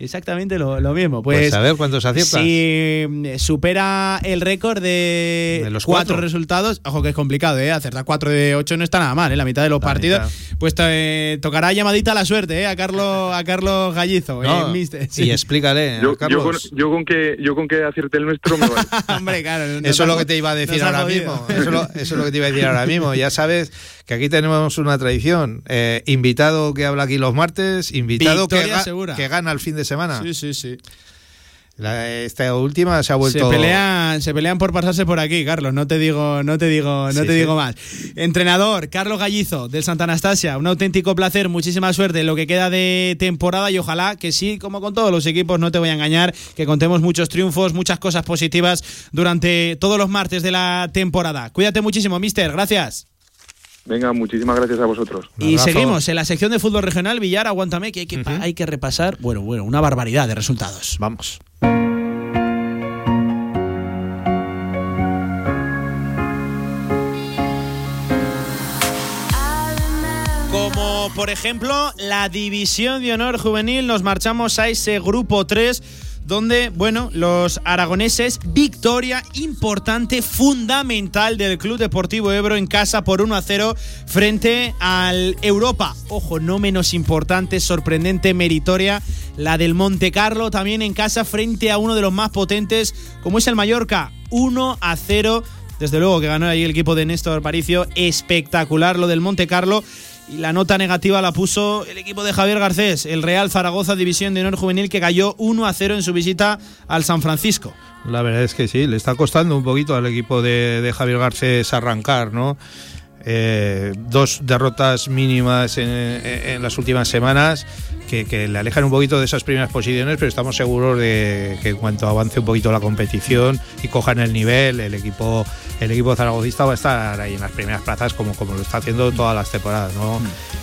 Exactamente lo, lo mismo. Pues,
Pues a ver cuántos aciertas.
Si mm, supera el récord de,
De los
cuatro,
cuatro.
resultados, ojo que es complicado, ¿eh? Acertar cuatro de ocho no está nada mal, ¿eh? La mitad de los
La
partidos.
mitad.
Pues eh, tocará llamadita a la suerte, ¿eh? A Carlos, a Carlos Gallizo,
No,
eh, mister.
Y explícale,
Yo, yo,
Carlos.
con, yo con que yo con que acierte el nuestro me vale.
Hombre, claro. nos
Eso es lo que te iba a decir ahora mismo. Eso, es lo- eso es lo que te iba a decir ahora mismo. Ya sabes que aquí tenemos una tradición. Eh, invitado que habla aquí los martes, invitado que,
Victoria
ga-
segura.
que gana el fin de semana.
Sí, sí, sí.
La- esta última se ha
Se
vuelto.
pelean, se pelean por pasarse por aquí, Carlos. No te digo, no te digo, no
Sí,
te
sí.
digo más. Entrenador, Carlos Gallizo, del Santa Anastasia. Un auténtico placer, muchísima suerte en lo que queda de temporada y ojalá que sí, como con todos los equipos, no te voy a engañar, que contemos muchos triunfos, muchas cosas positivas durante todos los martes de la temporada. Cuídate muchísimo, mister. Gracias.
Venga, muchísimas gracias a vosotros.
Y seguimos en la sección de fútbol regional. Villar, aguántame, que hay que, hay que repasar, bueno, bueno, una barbaridad de resultados.
Vamos.
Como por ejemplo la División de Honor Juvenil, nos marchamos a ese grupo 3 donde, bueno, los aragoneses, victoria importante, fundamental del Club Deportivo Ebro en casa por 1 a 0 frente al Europa. Ojo, no menos importante, sorprendente, meritoria, la del Monte Carlo también en casa frente a uno de los más potentes como es el Mallorca. 1 a 0 desde luego que ganó ahí el equipo de Néstor Paricio. Espectacular lo del Monte Carlo. Y la nota negativa la puso el equipo de Javier Garcés, el Real Zaragoza División de Honor Juvenil, que cayó 1 a 0 en su visita al San Francisco.
La verdad es que sí, le está costando un poquito al equipo de, de Javier Garcés arrancar, ¿no? Eh, dos derrotas mínimas en, en- en las últimas semanas que, que le alejan un poquito de esas primeras posiciones, pero estamos seguros de que en cuanto avance un poquito la competición y cojan el nivel, el equipo, el equipo zaragocista va a estar ahí en las primeras plazas como, como lo está haciendo todas las temporadas, ¿no?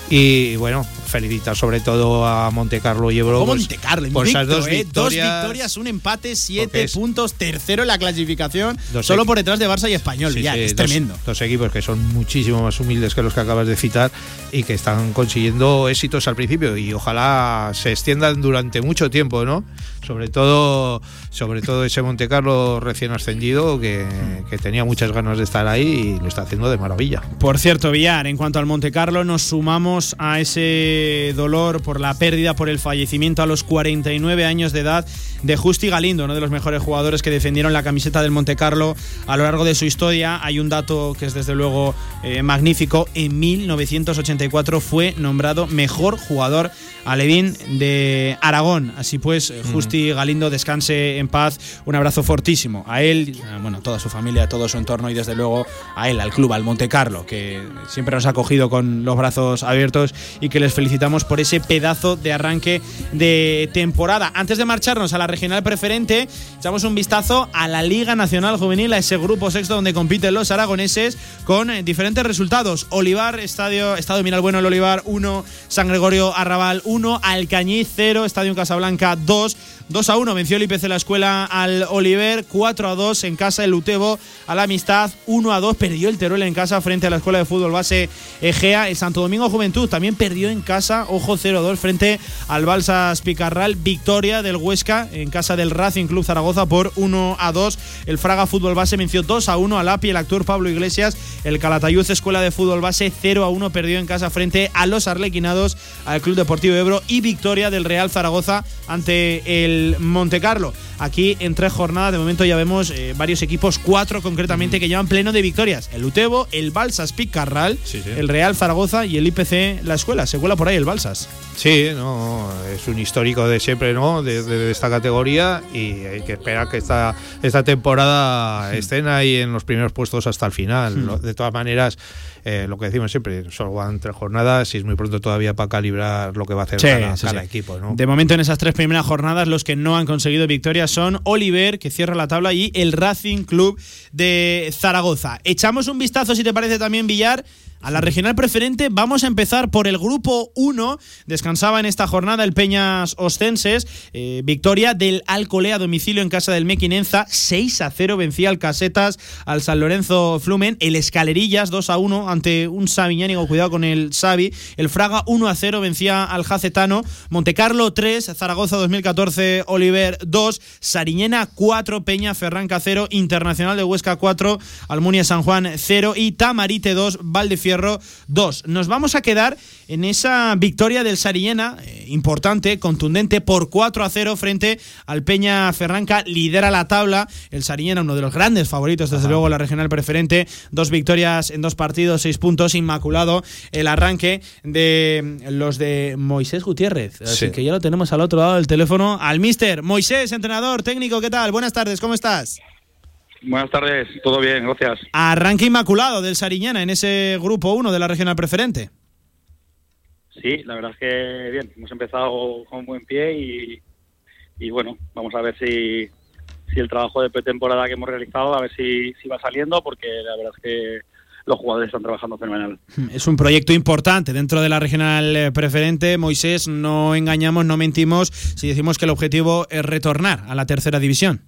Y bueno, felicitar sobre todo a Monte Carlo y Ebro pues,
Monte Carlo,
por esas
invicto,
dos
¿eh? Dos
victorias.
un empate, siete puntos, tercero en la clasificación, solo por detrás de Barça y Español.
Sí,
ya,
sí,
es
dos-
tremendo.
Dos equipos que son muchísimo más humildes que los que acabas de citar y que están consiguiendo éxitos al principio y ojalá se extiendan durante mucho tiempo, ¿no? Sobre todo, sobre todo ese Monte Carlo recién ascendido que, que tenía muchas ganas de estar ahí y lo está haciendo de maravilla.
Por cierto, Villar, en cuanto al Monte Carlo, nos sumamos a ese dolor por la pérdida, por el fallecimiento a los 49 años de edad de Justi Galindo, uno de los mejores jugadores que defendieron la camiseta del Monte Carlo a lo largo de su historia. Hay un dato que es desde luego eh, magnífico. En 1984 fue nombrado mejor jugador alevín de Aragón. Así pues, eh, Justi Galindo descanse en paz. Un abrazo fortísimo a él, a, bueno, toda su familia, a todo su entorno y desde luego a él, al club, al Monte Carlo, que siempre nos ha acogido con los brazos abiertos y que les felicitamos por ese pedazo de arranque de temporada. Antes de marcharnos a la regional preferente, echamos un vistazo a la Liga Nacional Juvenil, a ese grupo sexto donde compiten los aragoneses con eh, diferentes resultados. Olivar, Estadio, Estadio Miralbueno, el Olivar 1, San Gregorio Arrabal 1, Alcañiz 0, Estadio Casablanca 2. 2 a 1 venció el IPC la escuela al Oliver, 4 a 2 en casa el Utebo a la Amistad, 1 a 2 perdió el Teruel en casa frente a la escuela de fútbol base Egea, el Santo Domingo Juventud también perdió en casa, ojo 0 a 2 frente al Balsas Picarral, victoria del Huesca en casa del Racing Club Zaragoza por 1 a 2, el Fraga Fútbol Base venció 2 a 1 al API, el actor Pablo Iglesias, el Calatayud Escuela de Fútbol Base 0 a 1 perdió en casa frente a los Arlequinados al Club Deportivo Ebro y victoria del Real Zaragoza ante el Monte Carlo. Aquí en tres jornadas de momento ya vemos eh, varios equipos, cuatro concretamente, que llevan pleno de victorias. El Utebo, el Balsas Picarral, el Real Zaragoza y el IPC La Escuela. Se cuela por ahí el Balsas.
Sí, no, es un histórico de siempre, ¿no? De, de- de esta categoría y hay que esperar que esta, esta temporada estén ahí en los primeros puestos hasta el final. De todas maneras, eh, lo que decimos siempre, solo van tres jornadas y es muy pronto todavía para calibrar lo que va a hacer
Sí,
cada,
sí,
cada
sí.
equipo, ¿no?
De momento en esas tres primeras jornadas los que no han conseguido victoria son Oliver, que cierra la tabla, y el Racing Club de Zaragoza. Echamos un vistazo, si te parece también, Villar, a la regional preferente. Vamos a empezar por el grupo 1. Descansaba en esta jornada el Peñas Ostenses. Eh, victoria del Alcolea a domicilio en casa del Mequinenza. 6 a 0 vencía al Casetas al San Lorenzo Flumen. El Escalerillas 2 a 1 ante un Sabiñánigo. Cuidado con el Sabi. El Fraga 1 a 0 vencía al Jacetano. Montecarlo 3. Zaragoza 2014. Oliver 2. Sariñena 4. Peña Ferranca 0. Internacional de Huesca 4. Almunia San Juan 0. Y Tamarite 2. Valdefierro 2. Nos vamos a quedar en esa victoria del Sariñena. eh, importante, contundente por 4 a 0 frente al Peña Ferranca. Lidera la tabla. El Sariñena, uno de los grandes favoritos, desde luego, la regional preferente. Dos victorias en dos partidos, seis puntos. Inmaculado el arranque de los de Moisés Gutiérrez. Así
Sí.
que ya lo tenemos al otro lado del teléfono. Al mister Moisés, entrenador, técnico, ¿qué tal? Buenas tardes, ¿cómo estás?
Buenas tardes, todo bien, gracias.
Arranque inmaculado del Sariñana en ese grupo 1 de la regional preferente.
Sí, la verdad es que bien, hemos empezado con buen pie y, y bueno, vamos a ver si, si el trabajo de pretemporada que hemos realizado, a ver si, si va saliendo, porque la verdad es que los jugadores están trabajando fenomenal.
Es un proyecto importante dentro de la regional eh, preferente. Moisés, no engañamos, no mentimos si decimos que el objetivo es retornar a la tercera división.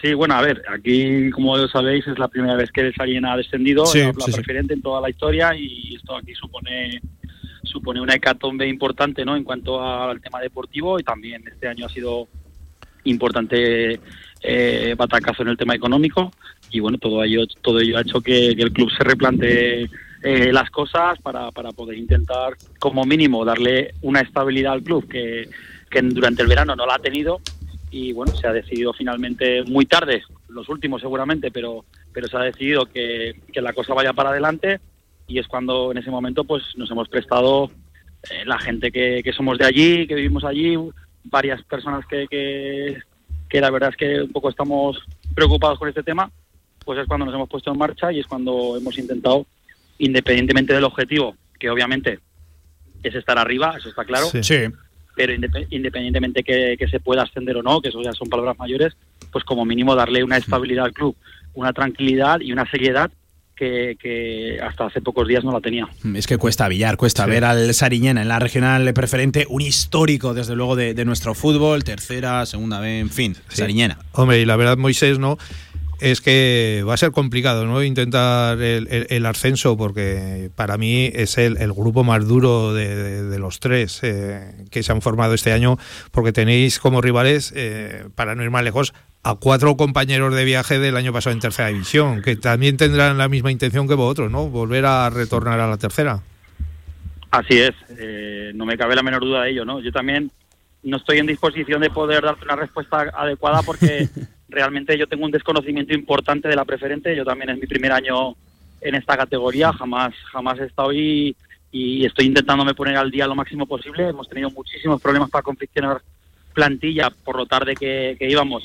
Sí, bueno, a ver, aquí, como sabéis, es la primera vez que el ha descendido,
Sí,
es la,
sí, sí.
preferente en toda la historia y esto aquí supone supone una hecatombe importante, ¿no? En cuanto al tema deportivo y también este año ha sido importante eh, batacazo en el tema económico y bueno, todo ello todo ello ha hecho que, que el club se replantee eh, las cosas para, para poder intentar como mínimo darle una estabilidad al club que, que durante el verano no la ha tenido y bueno, se ha decidido finalmente muy tarde, los últimos seguramente, pero, pero se ha decidido que, que la cosa vaya para adelante y es cuando en ese momento pues nos hemos prestado eh, la gente que, que somos de allí, que vivimos allí, varias personas que, que, que la verdad es que un poco estamos preocupados con este tema, pues es cuando nos hemos puesto en marcha y es cuando hemos intentado, independientemente del objetivo, que obviamente es estar arriba, eso está claro,
Sí.
Pero indep- independientemente que, que se pueda ascender o no, que eso ya son palabras mayores, pues como mínimo darle una estabilidad al club, una tranquilidad y una seriedad que, que hasta hace pocos días no la tenía.
Es que cuesta Villar, cuesta ver al Sariñena en la regional preferente, un histórico desde luego de, de nuestro fútbol, tercera, segunda vez, en fin, Sariñena.
Hombre, y la verdad, Moisés, ¿no? Es que va a ser complicado, ¿no? Intentar el, el- el ascenso, porque para mí es el, el grupo más duro de, de- de los tres eh, que se han formado este año, porque tenéis como rivales, eh, para no ir más lejos, a cuatro compañeros de viaje del año pasado en tercera división, que también tendrán la misma intención que vosotros, ¿no? Volver a retornar a la tercera.
Así es, eh, no me cabe la menor duda de ello, ¿no? Yo también no estoy en disposición de poder darte una respuesta adecuada porque realmente yo tengo un desconocimiento importante de la preferente. Yo también es mi primer año en esta categoría, jamás jamás he estado ahí y estoy intentándome poner al día lo máximo posible. Hemos tenido muchísimos problemas para confeccionar plantilla por lo tarde que, íbamos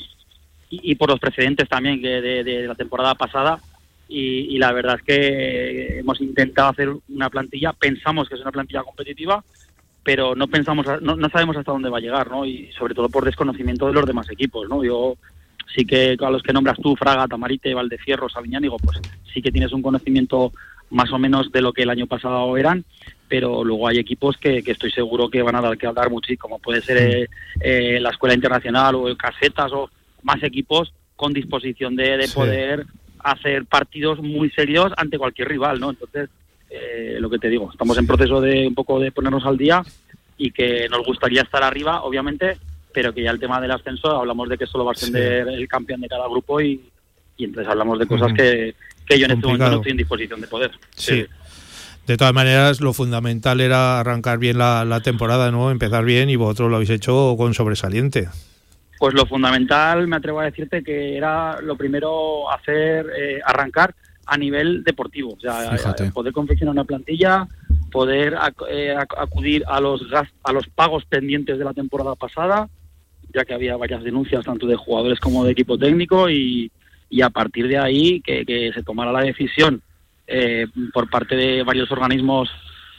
y, por los precedentes también que de, de la temporada pasada. Y, y la verdad es que hemos intentado hacer una plantilla, pensamos que es una plantilla competitiva, pero no pensamos, no, no sabemos hasta dónde va a llegar, ¿no? Y sobre todo por desconocimiento de los demás equipos, ¿no? Yo sí que a los que nombras tú, Fraga, Tamarite, Valdecierro, Sabiñánigo, pues sí que tienes un conocimiento más o menos de lo que el año pasado eran, pero luego hay equipos que, que estoy seguro que van a dar que hablar mucho, como puede ser eh, eh, la Escuela Internacional o el Casetas o más equipos con disposición de, de
Sí.
poder hacer partidos muy serios ante cualquier rival, ¿no? Entonces, eh, lo que te digo, estamos en proceso de un poco de ponernos al día y que nos gustaría estar arriba, obviamente, pero que ya el tema del ascenso hablamos de que solo va a ascender el campeón de cada grupo y, y entonces hablamos de cosas que, que yo en este momento no estoy en disposición de poder.
Sí. De todas maneras, lo fundamental era arrancar bien la, la temporada, ¿no? Empezar bien y vosotros lo habéis hecho con sobresaliente.
Pues lo fundamental, me atrevo a decirte que era lo primero hacer, eh, arrancar a nivel deportivo. O sea,
Fíjate.
eh, poder confeccionar una plantilla, poder ac- eh, ac- acudir a los gas- a los pagos pendientes de la temporada pasada, ya que había varias denuncias tanto de jugadores como de equipo técnico y, y a partir de ahí que, que se tomara la decisión eh, por parte de varios organismos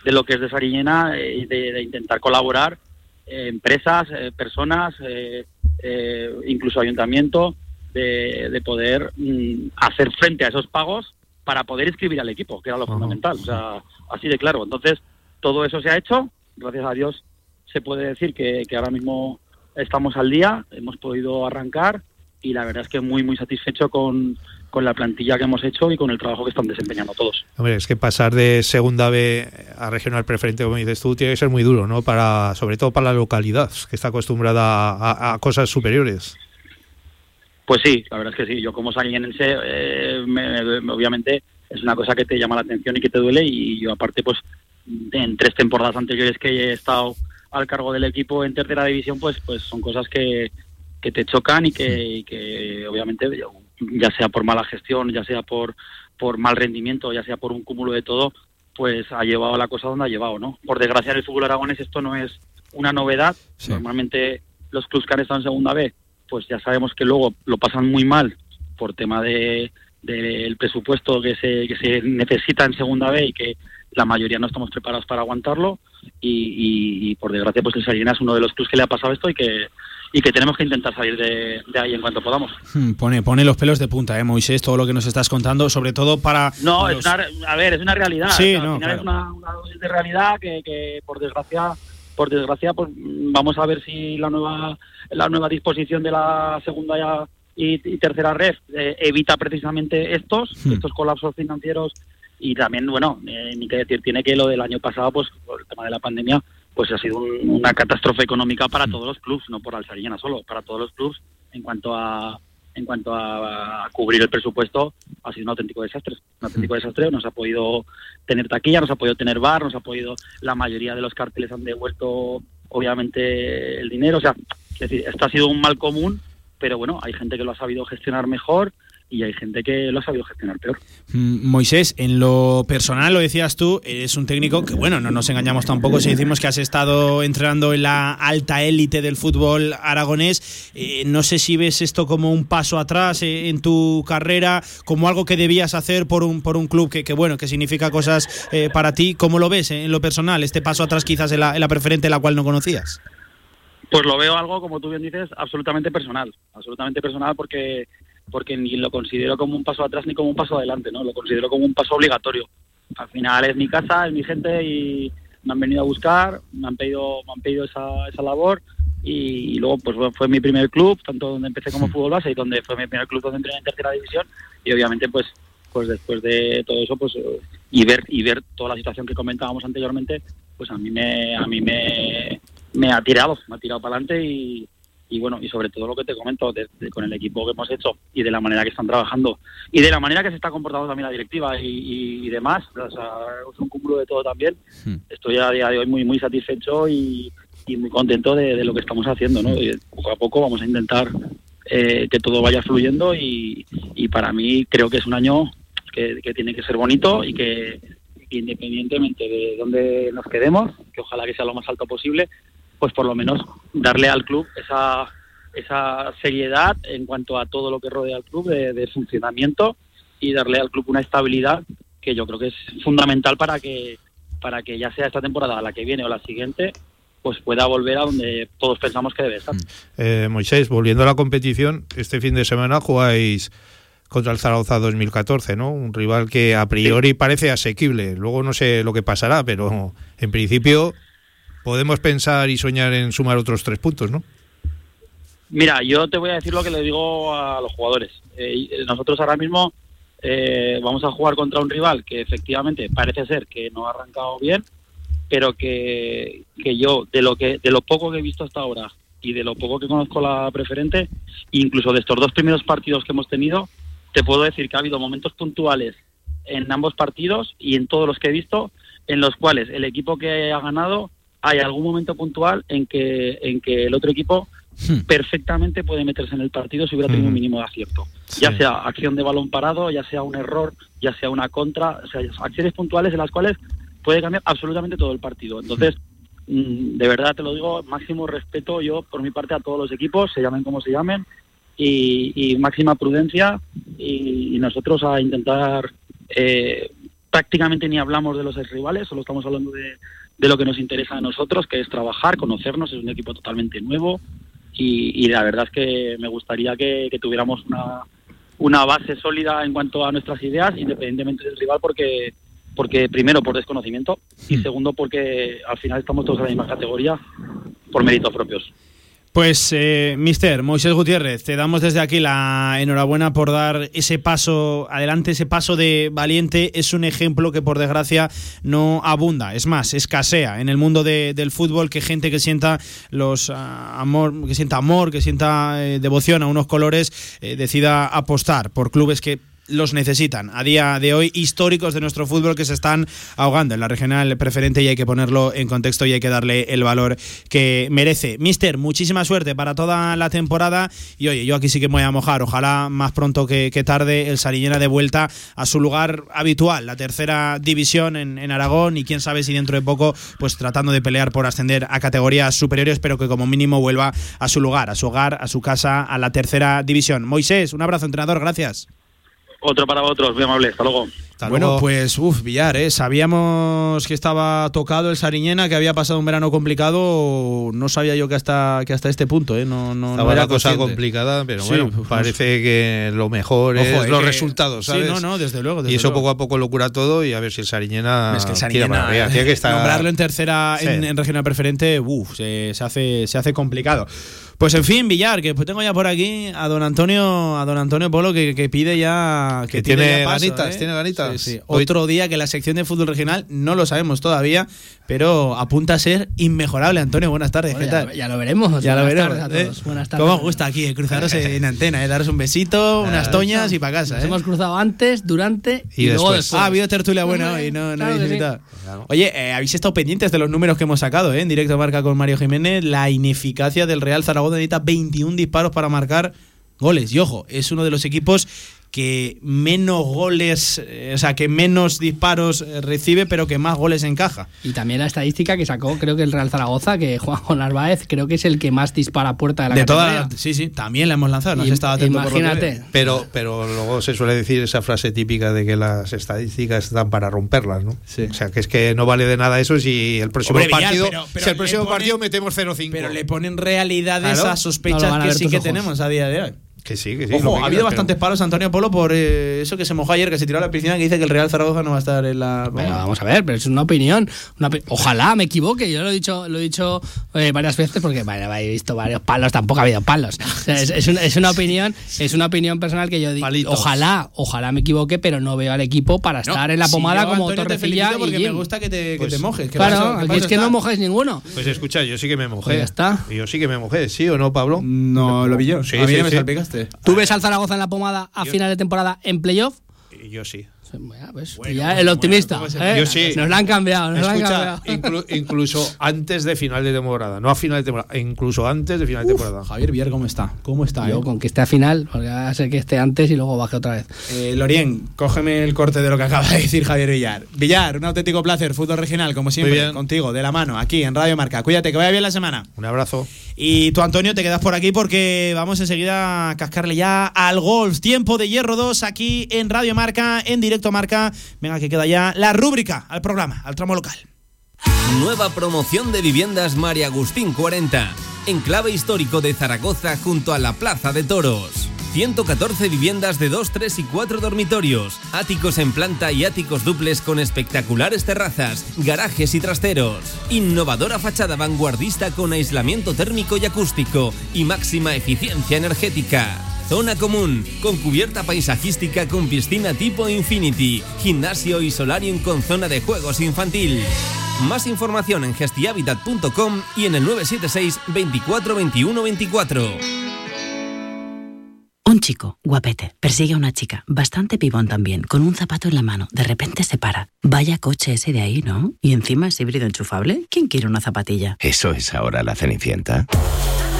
de lo que es de Sariñena eh, de, de intentar colaborar eh, empresas, eh, personas, eh, eh, incluso ayuntamiento, de, de poder mm, hacer frente a esos pagos para poder inscribir al equipo, que era lo fundamental, o sea, así de claro. Entonces, todo eso se ha hecho, gracias a Dios se puede decir que, que ahora mismo estamos al día, hemos podido arrancar y la verdad es que muy, muy satisfecho con, con la plantilla que hemos hecho y con el trabajo que están desempeñando todos.
Hombre, es que pasar de segunda B a regional preferente, como dices tú, tiene que ser muy duro, ¿no? Para, sobre todo para la localidad, que está acostumbrada a, a cosas superiores.
Pues sí, la verdad es que sí. Yo como salienense, eh, me- me- obviamente es una cosa que te llama la atención y que te duele y yo aparte pues en tres temporadas anteriores que he estado al cargo del equipo en tercera división pues pues son cosas que, que te chocan y que, y que obviamente ya sea por mala gestión, ya sea por, por mal rendimiento, ya sea por un cúmulo de todo, pues ha llevado la cosa donde ha llevado, ¿no? Por desgracia en el fútbol aragonés esto no es una novedad. Normalmente los clubes que han estado en segunda B, pues ya sabemos que luego lo pasan muy mal por tema de del presupuesto que se, que se necesita en segunda B y que la mayoría no estamos preparados para aguantarlo y, y- y por desgracia pues el Salinas es uno de los clubes que le ha pasado esto y que y que tenemos que intentar salir de, de ahí en cuanto podamos.
Hmm, Pone, pone los pelos de punta, ¿eh, Moisés? Todo lo que nos estás contando, sobre todo para.
No,
los-
es una, re- a ver, es una realidad.
Sí,
O sea,
no,
al final
claro.
es una, una dosis de realidad que, que, por desgracia, por desgracia, pues vamos a ver si la nueva la nueva disposición de la segunda ya y, y tercera red eh, evita precisamente estos
Hmm.
estos colapsos financieros y también bueno eh, ni que decir tiene que lo del año pasado pues por el tema de la pandemia pues ha sido un- una catástrofe económica para todos los clubes no por Alsariana solo para todos los clubes en cuanto a en cuanto a, a cubrir el presupuesto ha sido un auténtico desastre un auténtico desastre. No se ha podido tener taquilla no se ha podido tener bar no se ha podido la mayoría de los carteles han devuelto obviamente el dinero. O sea es decir esto ha sido un mal común pero bueno hay gente que lo ha sabido gestionar mejor y hay gente que lo ha sabido gestionar peor
Mm, Moisés, en lo personal, lo decías tú, eres un técnico que, bueno, no nos engañamos tampoco si decimos que has estado entrenando en la alta élite del fútbol aragonés. Eh, no sé si ves esto como un paso atrás eh, en tu carrera, como algo que debías hacer por un, por un club que, que, bueno, que significa cosas eh, para ti. ¿Cómo lo ves eh, en lo personal, este paso atrás quizás en la, en la preferente, la cual no conocías?
Pues lo veo algo, como tú bien dices, absolutamente personal. Absolutamente personal porque, porque ni lo considero como un paso atrás ni como un paso adelante, ¿no? Lo considero como un paso obligatorio. Al final es mi casa, es mi gente y me han venido a buscar, me han pedido, me han pedido esa, esa labor y, y luego pues fue- mi primer club, tanto donde empecé como fútbol base y donde fue mi primer club donde entré en tercera división y obviamente pues pues después de todo eso pues y ver y ver toda la situación que comentábamos anteriormente pues a mí me a mí me, me ha tirado me ha tirado para adelante y, y bueno y sobre todo lo que te comento de- de- con el equipo que hemos hecho y de la manera que están trabajando y de la manera que se está comportando también la directiva y, y- y demás o sea, es un cúmulo de todo también. Estoy a día de hoy muy muy satisfecho y, y muy contento de, de lo que estamos haciendo ¿no? Y poco a poco vamos a intentar eh, que todo vaya fluyendo y, y para mí creo que es un año que, que tiene que ser bonito y que, que independientemente de dónde nos quedemos, que ojalá que sea lo más alto posible, pues por lo menos darle al club esa, esa seriedad en cuanto a todo lo que rodea al club de, de funcionamiento y darle al club una estabilidad que yo creo que es fundamental para que para que ya sea esta temporada la que viene o la siguiente pues pueda volver a donde todos pensamos que debe estar.
Eh, Moisés, volviendo a la competición, este fin de semana jugáis contra el Zaragoza 2014, ¿no? Un rival que a priori parece asequible. Luego no sé lo que pasará, pero en principio podemos pensar y soñar en sumar otros tres puntos, ¿no?
Mira, yo te voy a decir lo que le digo a los jugadores. Eh, nosotros ahora mismo eh, vamos a jugar contra un rival que efectivamente parece ser que no ha arrancado bien, pero que, que yo de lo que de lo poco que he visto hasta ahora y de lo poco que conozco la preferente, incluso de estos dos primeros partidos que hemos tenido, te puedo decir que ha habido momentos puntuales en ambos partidos y en todos los que he visto en los cuales el equipo que ha ganado hay algún momento puntual en que en que el otro equipo perfectamente puede meterse en el partido si hubiera tenido un mínimo de acierto. Ya sea acción de balón parado, ya sea un error, ya sea una contra, o sea, acciones puntuales en las cuales puede cambiar absolutamente todo el partido. Entonces, mm, de verdad te lo digo, máximo respeto yo por mi parte a todos los equipos, se llamen como se llamen, y, y máxima prudencia y, y nosotros a intentar eh, prácticamente ni hablamos de los rivales, solo estamos hablando de, de lo que nos interesa a nosotros, que es trabajar, conocernos, es un equipo totalmente nuevo y, y la verdad es que me gustaría que, que tuviéramos una, una base sólida en cuanto a nuestras ideas, independientemente del rival, porque porque primero por desconocimiento y segundo porque al final estamos todos en la misma categoría por méritos propios.
Pues, eh, Mister Moisés Gutiérrez, te damos desde aquí la enhorabuena por dar ese paso adelante, ese paso de valiente. Es un ejemplo que, por desgracia, no abunda. Es más, escasea en el mundo de- del fútbol que gente que sienta los ah, amor, que sienta amor, que sienta eh, devoción a unos colores, eh, decida apostar por clubes que los necesitan a día de hoy históricos de nuestro fútbol que se están ahogando en la regional preferente y hay que ponerlo en contexto y hay que darle el valor que merece. Mister, muchísima suerte para toda la temporada y oye, yo aquí sí que me voy a mojar, ojalá más pronto que, tarde el Sariñena de vuelta a su lugar habitual, la tercera división en, en Aragón y quién sabe si dentro de poco pues tratando de pelear por ascender a categorías superiores, pero que como mínimo vuelva a su lugar, a su hogar, a su casa, a la tercera división. Moisés, un abrazo entrenador, gracias.
Otro para otros, muy amable, hasta luego.
bueno, pues, uff, Villar, ¿eh? sabíamos que estaba tocado el Sariñena, que había pasado un verano complicado. No sabía yo que hasta, que hasta este punto, ¿eh? No, no, no
Estaba
era
la cosa
consciente.
complicada, pero
Sí,
bueno,
pues,
parece que lo mejor
Ojo,
es
eh,
los
que-
resultados,
sí,
¿sabes?
no, no, desde luego,
y eso
luego.
poco a poco lo cura todo y a ver si el Sariñena,
Es que el Sariñena,
para arriba. Tiene que estar...
nombrarlo en tercera,
Sí.
en, en regional preferente, uff, se, se hace, se hace complicado. Pues en fin, Villar, que pues tengo ya por aquí a don Antonio, a don Antonio Polo que, que pide ya que
Que tiene
pide ya paso,
ganitas,
¿eh?
tiene ganitas.
Sí, sí.
Hoy-
Otro día que la sección de fútbol regional no lo sabemos todavía, pero apunta a ser inmejorable. Antonio, buenas tardes,
Bueno,
¿qué
ya-
tal?
ya lo veremos.
Ya lo
Buenas
veremos.
tardes a
¿eh?
todos. Buenas tardes.
¿Cómo os gusta aquí eh, cruzaros en antena, eh? daros un besito, unas toñas y para casa.
Nos
¿eh?
hemos cruzado antes, durante y, luego después.
Ah, ha habido tertulia buena hoy, no, no
Claro
habéis
que sí.
invitado. Oye, eh, habéis estado pendientes de los números que hemos sacado, ¿eh? En directo marca con Mario Jiménez. La ineficacia del Real Zaragoza necesita 21 disparos para marcar goles. Y ojo, es uno de los equipos que menos goles, eh, o sea, que menos disparos eh, recibe, pero que más goles encaja.
Y también la estadística que sacó, creo que el Real Zaragoza, que Juanjo Narváez, creo que es el que más dispara a puerta de la
De
categoría.
toda, sí, sí, también la hemos lanzado. No estado atento por lo que
imagínate.
veo.
Pero, pero luego se suele decir esa frase típica de que las estadísticas están para romperlas, ¿no? O sea, que es que no vale de nada eso si el próximo
Hombre,
partido,
pero- pero
si el
le
próximo partido metemos 0-5.
Pero le ponen realidades
Claro.
a sospechas
No
que sí que
ojos.
tenemos a día de hoy.
Que sí, que sí.
Ojo,
que
ha habido bastantes palos Antonio Polo por eh, eso que se mojó ayer, que se tiró a la piscina, que dice que el Real Zaragoza no va a estar en la.
Pero vamos a ver, pero es una opinión. una Ojalá me equivoque. Yo lo he dicho, lo he dicho eh, varias veces porque bueno, he visto varios palos, tampoco ha habido palos. O sea, es, es una, es una opinión, es una opinión personal que yo digo. Ojalá, ojalá me equivoque, pero no veo al equipo para
No,
estar en la
si
pomada
yo,
como
Antonio, te felicito
y
porque me gusta que te, que
Pues-
te mojes. que
Claro, aquí es que no mojáis ninguno.
Pues escucha, yo sí que me mojé.
Pues ya está.
Yo sí que me mojé, ¿sí o no, Pablo?
No, lo vi yo.
Sí,
a mí
sí,
me
sí.
salpicaste.
¿Tú ves al Zaragoza en la pomada a final de temporada en playoff?
Yo sí.
Pues, ya el optimista. ¿eh?
Yo sí.
Nos la han cambiado, nos la han
Escucha,
cambiado.
inclu- incluso antes de final de temporada, no a final de temporada, incluso antes de final de temporada.
Javier Villar, ¿cómo está? ¿Cómo está?
Yo
eh?
con que esté a final, porque va a ser que esté antes y luego baje otra vez.
Eh, Lorien, cógeme el corte de lo que acaba de decir Javier Villar. Villar, un auténtico placer, fútbol regional, como siempre, contigo, de la mano, aquí en Radio Marca. Cuídate, que vaya bien la semana.
Un abrazo.
Y tú, Antonio, te quedas por aquí porque vamos enseguida a cascarle ya al golf. Tiempo de hierro 2 aquí en Radio Marca, en directo Marca. Venga, que queda ya la rúbrica al programa, al tramo local.
Nueva promoción de viviendas María Agustín 40, enclave histórico de Zaragoza junto a la Plaza de Toros. 114 viviendas de 2, 3 y 4 dormitorios, áticos en planta y áticos duples con espectaculares terrazas, garajes y trasteros. Innovadora fachada vanguardista con aislamiento térmico y acústico y máxima eficiencia energética. Zona común, con cubierta paisajística con piscina tipo Infinity, gimnasio y solarium con zona de juegos infantil. Más información en gestihabitat.com y en el 976 24 21 24.
Un chico, guapete, persigue a una chica, bastante pibón también, con un zapato en la mano. De repente se para. Vaya coche ese de ahí, ¿no? Y encima es híbrido enchufable. ¿Quién quiere una zapatilla?
¿Eso es ahora la Cenicienta?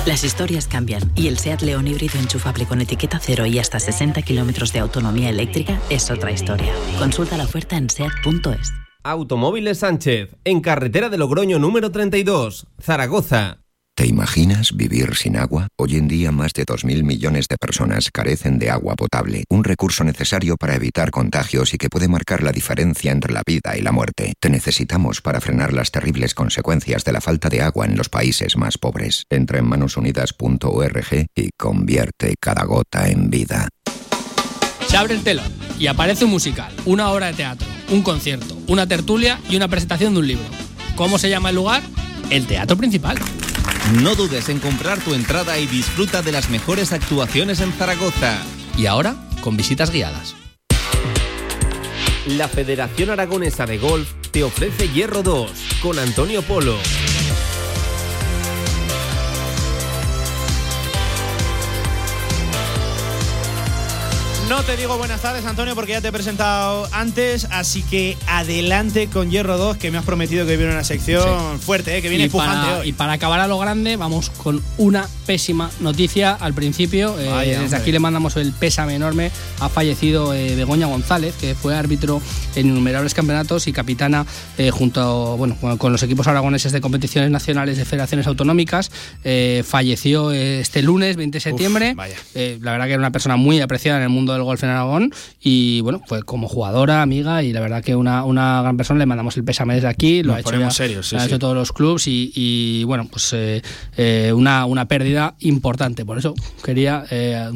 Las historias cambian y el SEAT León híbrido enchufable con etiqueta cero y hasta 60 kilómetros de autonomía eléctrica es otra historia. Consulta la oferta en SEAT.es.
Automóviles Sánchez, en carretera de Logroño número 32, Zaragoza.
¿Te imaginas vivir sin agua? Hoy en día más de 2.000 millones de personas carecen de agua potable, un recurso necesario para evitar contagios y que puede marcar la diferencia entre la vida y la muerte. Te necesitamos para frenar las terribles consecuencias de la falta de agua en los países más pobres. Entra en manosunidas.org y convierte cada gota en vida.
Se abre el telón y aparece un musical, una obra de teatro, un concierto, una tertulia y una presentación de un libro. ¿Cómo se llama el lugar? El teatro principal.
No dudes en comprar tu entrada y disfruta de las mejores actuaciones en Zaragoza.
Y ahora, con visitas guiadas.
La Federación Aragonesa de Golf te ofrece Hierro 2 con Antonio Polo.
No te digo buenas tardes, Antonio, porque ya te he presentado antes, así que adelante con Hierro 2, que me has prometido que viene una sección fuerte, ¿eh? que viene
y
empujante
para,
hoy.
y para acabar a lo grande, vamos con una pésima noticia al principio. Eh, desde aquí le mandamos el pésame enorme. Ha fallecido eh, Begoña González, que fue árbitro en innumerables campeonatos y capitana junto a, bueno, con- los equipos aragoneses de competiciones nacionales de federaciones autonómicas. Falleció este lunes, 20 de septiembre. la verdad que era una persona muy apreciada en el mundo del golf en Aragón y bueno, fue como jugadora, amiga y la verdad que una, una gran persona. Le mandamos el pésame desde aquí. Lo
Nos
ha hecho,
ponemos
ya-
serios, sí,
lo ha
sí.
hecho todos los clubs y, y, bueno, pues eh, eh, una, una pérdida importante. Por eso quería eh,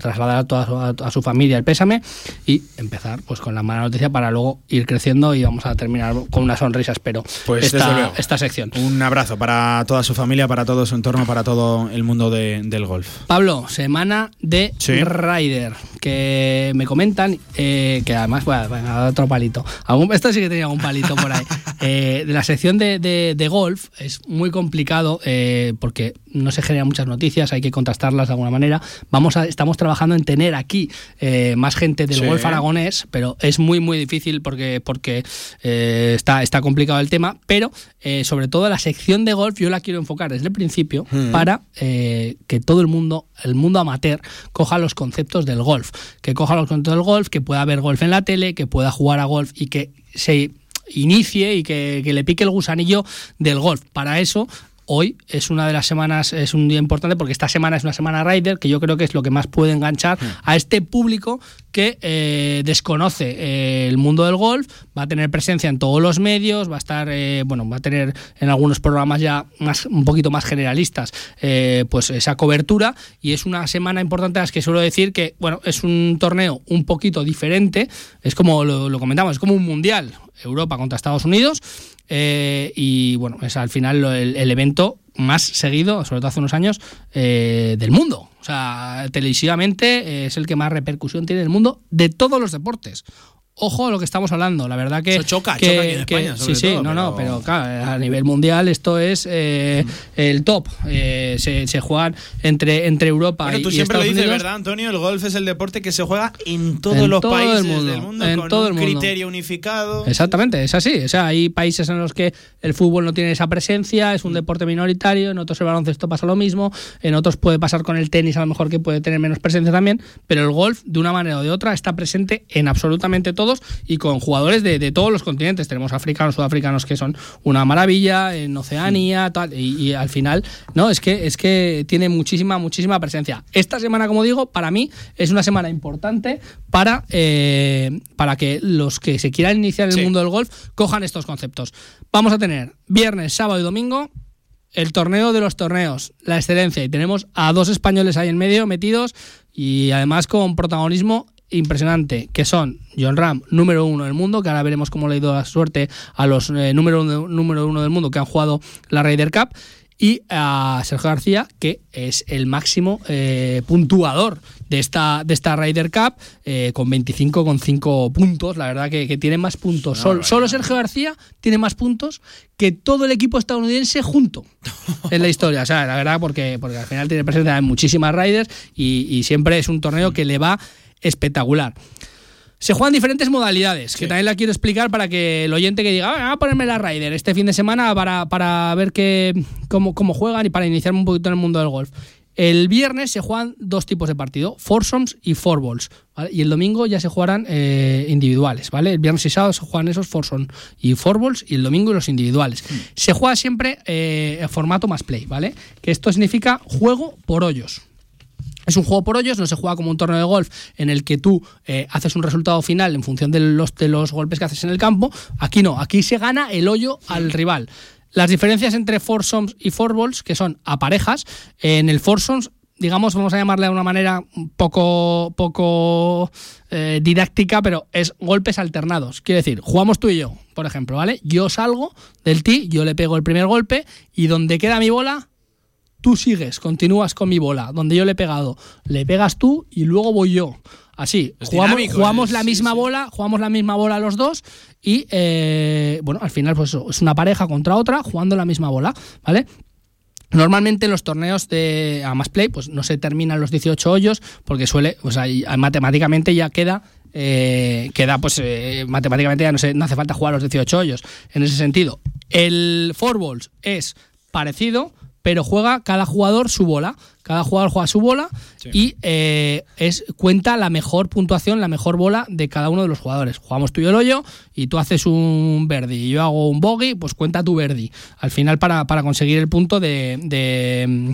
trasladar a toda su, a, a su familia el pésame y empezar pues con la mala noticia para luego ir creciendo y vamos a terminar con una sonrisa, espero,
Pues,
esta, esta sección.
Un abrazo para toda su familia, para todo su entorno, para todo el mundo de- del golf.
Pablo, semana de
Sí.
Rider, que me comentan eh, que además, bueno, venga, otro palito. Algún, esto sí que tenía algún palito por ahí. Eh, de la sección de, de- de golf es muy complicado eh, porque no se generan muchas noticias, hay que contrastarlas de alguna manera. Vamos a, estamos trabajando en tener aquí eh, más gente del
Sí.
golf aragonés, pero es muy, muy difícil porque, porque eh, está, está complicado el tema. Pero eh, sobre todo la sección de golf yo la quiero enfocar desde el principio
Mm.
para eh, que todo el mundo, el mundo amateur, coja los conceptos del golf. Que coja los conceptos del golf, que pueda ver golf en la tele, que pueda jugar a golf y que se inicie y que le pique el gusanillo del golf. Para eso Hoy es una de las semanas, es un día importante porque esta semana es una semana Rider, que yo creo que es lo que más puede enganchar a este público que eh, desconoce eh, el mundo del golf, va a tener presencia en todos los medios, va a estar, eh, bueno, va a tener en algunos programas ya más, un poquito más generalistas, pues esa cobertura. Y es una semana importante a las que suelo decir que, bueno, es un torneo un poquito diferente, es como lo, lo comentamos, es como un mundial, Europa contra Estados Unidos, eh, y bueno, es al final el, el evento más seguido, sobre todo hace unos años, eh, del mundo. O sea, televisivamente es el que más repercusión tiene en el mundo de todos los deportes. Ojo a lo que estamos hablando, la verdad que.
Eso choca,
que-
choca aquí en
que-
España, sobre
sí, sí,
todo,
no, no,
pero-
pero claro, a nivel mundial esto es eh, el top. Eh, se, se juegan entre, entre Europa
Bueno,
y,
tú siempre lo dices,
Unidos.
¿verdad, Antonio? El golf es el deporte que se juega en todos
En
los
todo el
países
mundo,
del mundo
en
con
todo
un
el mundo.
criterio unificado.
Exactamente, es así. O sea, hay países en los que el fútbol no tiene esa presencia, es un deporte minoritario, en otros el baloncesto pasa lo mismo, en otros puede pasar con el tenis a lo mejor que puede tener menos presencia también, pero el golf de una manera o de otra está presente en absolutamente todos y con jugadores de, de todos los continentes. Tenemos africanos, sudafricanos que son una maravilla, en Oceanía, tal, y, y al final, no, es que, es que tiene muchísima, muchísima presencia. Esta semana, como digo, para mí es una semana importante para, eh, para que los que se quieran iniciar en el mundo del golf cojan estos conceptos. Vamos a tener viernes, sábado y domingo el torneo de los torneos, la excelencia. Y tenemos a dos españoles ahí en medio metidos y además con protagonismo impresionante, que son John Ram, número uno del mundo, que ahora veremos cómo le ha ido la suerte a los eh, número, uno, número uno del mundo que han jugado la Ryder Cup, y a Sergio García, que es el máximo eh, puntuador de esta, de esta Ryder Cup, eh, con 25,5 puntos. La verdad que, que tiene más puntos. Sol- solo Sergio García tiene más puntos que todo el equipo estadounidense junto en la historia. O sea, la verdad, porque, porque al final tiene presencia en muchísimas Riders y, y siempre es un torneo que le va espectacular. Se juegan diferentes modalidades, que también la quiero explicar para que el oyente que diga, "Ah, voy a ponerme la Ryder este fin de semana para, para ver cómo, cómo juegan y para iniciarme un poquito en el mundo del golf. El viernes se juegan dos tipos de partido, foursomes y fourballs, ¿vale? Y el domingo ya se jugarán eh, individuales, ¿vale? El viernes y sábado se juegan esos foursomes y fourballs y el domingo los individuales. Se juega siempre eh, formato más play, ¿vale? Que esto significa juego por hoyos. Es un juego por hoyos, no se juega como un torneo de golf en el que tú eh, haces un resultado final en función de los, de los golpes que haces en el campo. Aquí no, aquí se gana el hoyo al rival. Las diferencias entre foursomes y fourballs, que son a parejas, en el foursomes digamos, vamos a llamarle de una manera un poco, poco eh, didáctica, pero es golpes alternados. Quiere decir, jugamos tú y yo, por ejemplo, ¿vale? Yo salgo del tee, yo le pego el primer golpe y donde queda mi bola, tú sigues, continúas con mi bola. Donde yo le he pegado, le pegas tú y luego voy yo. Así,
Es
jugamos,
es-
la
sí,
misma bola, jugamos la misma bola los dos y eh, bueno, al final pues eso, es una pareja contra otra jugando la misma bola, ¿vale? Normalmente en los torneos de a más play pues no se terminan los 18 hoyos porque suele, o sea, matemáticamente ya queda eh, queda pues eh, matemáticamente ya no, se- no hace falta jugar los 18 hoyos en ese sentido. El four balls es parecido, pero juega cada jugador su bola. Cada jugador juega su bola y eh, es cuenta la mejor puntuación, la mejor bola de cada uno de los jugadores. Jugamos tú y el hoyo y tú haces un verdi y yo hago un bogey, pues cuenta tu verdi. Al final para, para conseguir el punto de, de-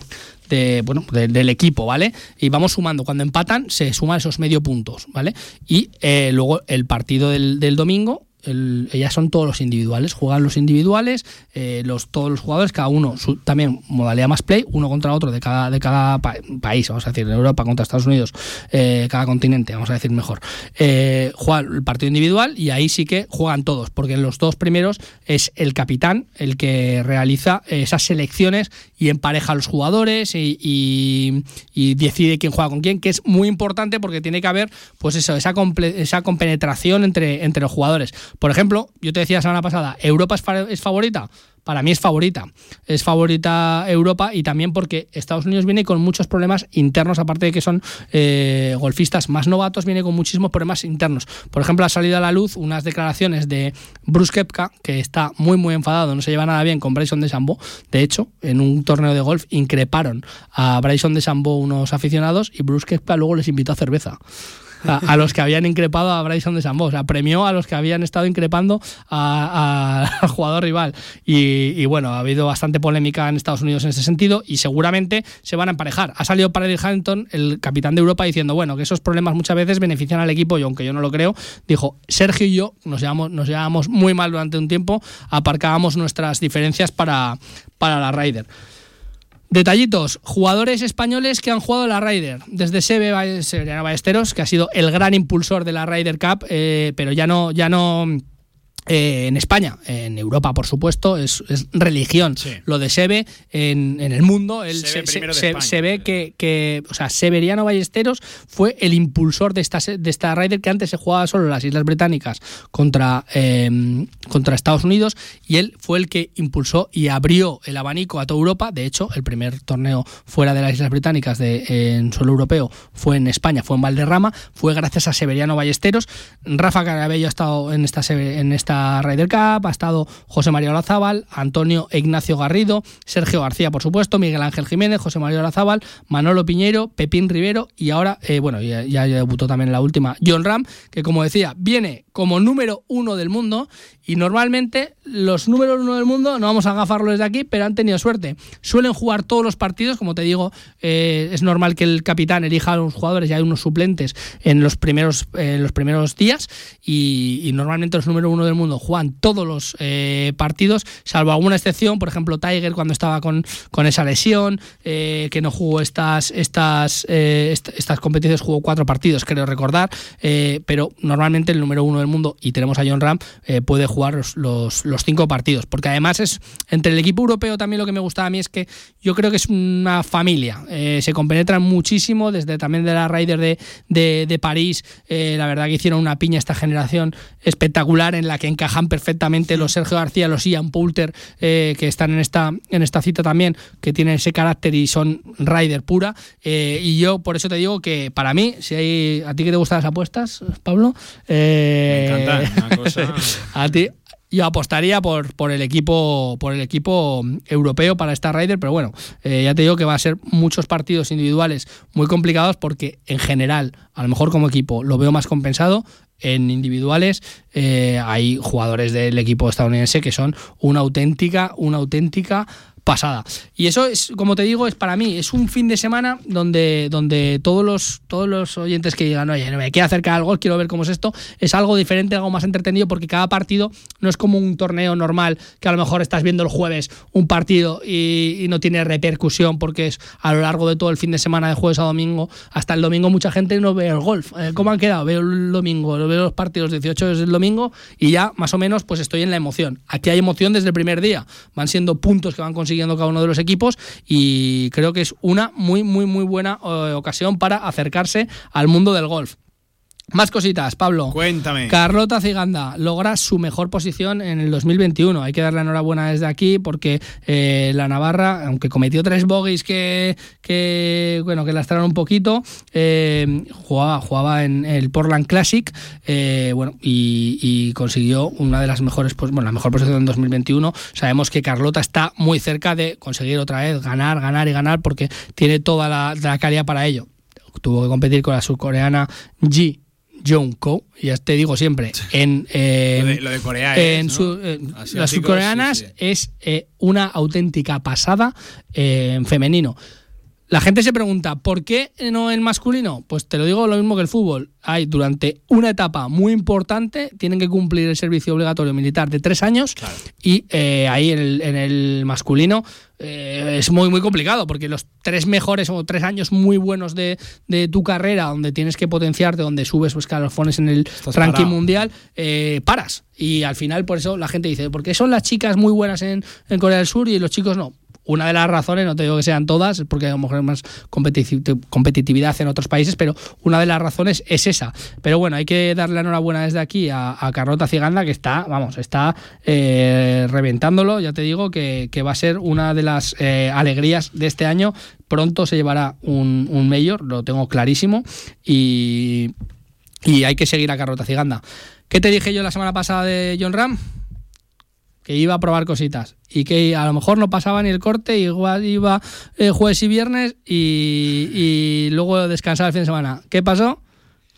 de, bueno, de- del equipo, ¿vale? Y vamos sumando. Cuando empatan se suman esos medio puntos, ¿vale? Y eh, luego el partido del, del domingo el- ellas son todos los individuales, juegan los individuales, eh, los, todos los jugadores, cada uno, su- también modalidad más play, uno contra otro de cada, de cada pa- país, vamos a decir, Europa contra Estados Unidos, eh, cada continente, vamos a decir mejor. Eh, juegan el partido individual y ahí sí que juegan todos, porque en los dos primeros es el capitán el que realiza esas selecciones y empareja a los jugadores y, y- y decide quién juega con quién, que es muy importante porque tiene que haber, pues eso, esa, esa compenetración entre, entre los jugadores. Por ejemplo, yo te decía la semana pasada, ¿Europa es, fa- es favorita? Para mí es favorita. Es favorita Europa y también porque Estados Unidos viene con muchos problemas internos, aparte de que son eh, golfistas más novatos, viene con muchísimos problemas internos. Por ejemplo, ha salido a la luz unas declaraciones de Bruce Kepka, que está muy, muy enfadado, no se lleva nada bien con Bryson de Sambo. De hecho, en un torneo de golf increparon a Bryson de Sambo unos aficionados y Bruce Kepka luego les invitó a cerveza a, los que habían increpado a Bryson de Sambo. O sea, premió a los que habían estado increpando a- al jugador rival. Y, bueno, ha habido bastante polémica en Estados Unidos en ese sentido y seguramente se van a emparejar. Ha salido Paradis Hamilton, el capitán de Europa, diciendo, bueno, que esos problemas muchas veces benefician al equipo y aunque yo no lo creo, dijo, Sergio y yo nos llevamos, nos llevamos muy mal durante un tiempo, aparcábamos nuestras diferencias para, para la Ryder. Detallitos, jugadores españoles que han jugado la Ryder, desde Sebe Ballesteros, que ha sido el gran impulsor de la Ryder Cup, eh, pero ya no, ya no eh, en España, en Europa, por supuesto, es, es religión lo de Sebe en, en el mundo. Él se, ve que, que, o sea, Severiano Ballesteros fue el impulsor de esta, de esta Ryder que antes se jugaba solo en las Islas Británicas contra, eh, contra Estados Unidos y él fue el que impulsó y abrió el abanico a toda Europa. De hecho, el primer torneo fuera de las Islas Británicas de, en suelo europeo fue en España, fue en Valderrama, fue gracias a Severiano Ballesteros. Rafa Carabello ha estado en esta, en esta Ryder Cup, ha estado José María Olazábal, Antonio Ignacio Garrido, Sergio García, por supuesto, Miguel Ángel Jiménez, José María Olazábal, Manolo Piñero, Pepín Rivero y ahora, eh, bueno, ya, debutó también la última, John Ram, que como decía, viene como número uno del mundo y normalmente los números uno del mundo, no vamos a agafarlo desde aquí, pero han tenido suerte. Suelen jugar todos los partidos, como te digo, eh, es normal que el capitán elija a los jugadores y hay unos suplentes en los primeros, eh, los primeros días y, y normalmente los número uno del mundo juegan todos los eh, partidos, salvo alguna excepción, por ejemplo Tiger cuando estaba con, con esa lesión, eh, que no jugó estas, estas, eh, est- estas competiciones, jugó cuatro partidos, creo recordar, pero normalmente el número uno del mundo, y tenemos a John Ram, puede jugar los, los, cinco partidos, porque además es entre el equipo europeo también lo que me gustaba a mí es que yo creo que es una familia, se compenetran muchísimo, desde también de la Ryder de, de, de París, la verdad que hicieron una piña esta generación espectacular en la que encajan perfectamente los Sergio García, los Ian Poulter, eh, que están en esta, en esta cita también, que tienen ese carácter y son Ryder pura. eh, y yo por eso te digo que para mí, si hay a ti que te gustan las apuestas, Pablo, eh,
Me una cosa-
a ti yo apostaría por, por el equipo por el equipo europeo para esta Ryder, pero bueno, eh, ya te digo que va a ser muchos partidos individuales muy complicados porque en general, a lo mejor como equipo lo veo más compensado. En individuales eh, hay jugadores del equipo estadounidense que son una auténtica, una auténtica pasada. Y eso es, como te digo, es para mí, es un fin de semana donde, donde todos los todos los oyentes que digan, oye, no me quiero acercar al gol, quiero ver cómo es esto, es algo diferente, algo más entretenido, porque cada partido no es como un torneo normal, que a lo mejor estás viendo el jueves un partido y, y no tiene repercusión, porque es a lo largo de todo el fin de semana, de jueves a domingo, hasta el domingo mucha gente no ve el golf. Eh, ¿Cómo han quedado? Veo el domingo, veo los partidos 18 es el domingo y ya más o menos pues estoy en la emoción. Aquí hay emoción desde el primer día, van siendo puntos que van consiguiendo cada uno de los equipos y creo que es una muy, muy, muy buena eh, ocasión para acercarse al mundo del golf. Más cositas, Pablo.
Cuéntame.
Carlota Ciganda logra su mejor posición en el 2021. Hay que darle enhorabuena desde aquí porque eh, la Navarra, aunque cometió tres bogies que, que bueno que lastraron un poquito, eh, jugaba, jugaba en el Portland Classic, eh, bueno y, y consiguió una de las mejores, pues, bueno, la mejor posición en 2021. Sabemos que Carlota está muy cerca de conseguir otra vez ganar, ganar y ganar porque tiene toda la, la calidad para ello. Tuvo que competir con la surcoreana Ji Jong Ko, y ya te digo siempre, en, eh,
Lo de- lo de Corea
en
es,
su-
¿no?
eh, las surcoreanas
sí, sí.
es eh, una auténtica pasada eh, en femenino. La gente se pregunta, ¿por qué no en masculino? Pues te lo digo lo mismo que el fútbol. Hay durante una etapa muy importante, tienen que cumplir el servicio obligatorio militar de tres años y eh, ahí en el, en el masculino eh, es muy, muy complicado porque los tres mejores o tres años muy buenos de, de tu carrera, donde tienes que potenciarte, donde subes pues, escalofones en el ranking
parado.
mundial, eh, paras. Y al final, por eso la gente dice, ¿por qué son las chicas muy buenas en, en Corea del Sur y los chicos no? Una de las razones, no te digo que sean todas, porque a lo mejor hay más competi- competitividad en otros países, pero una de las razones es esa. Pero bueno, hay que darle la enhorabuena desde aquí a, a Carlota Ciganda, que está, vamos, está eh, reventándolo. Ya te digo que, que va a ser una de las eh, alegrías de este año. Pronto se llevará un, un mayor, lo tengo clarísimo. Y, y hay que seguir a Carlota Ciganda. ¿Qué te dije yo la semana pasada de John Ram? Que iba a probar cositas y que a lo mejor no pasaba ni el corte, igual iba eh, jueves y viernes y, y luego descansaba el fin de semana. ¿Qué pasó?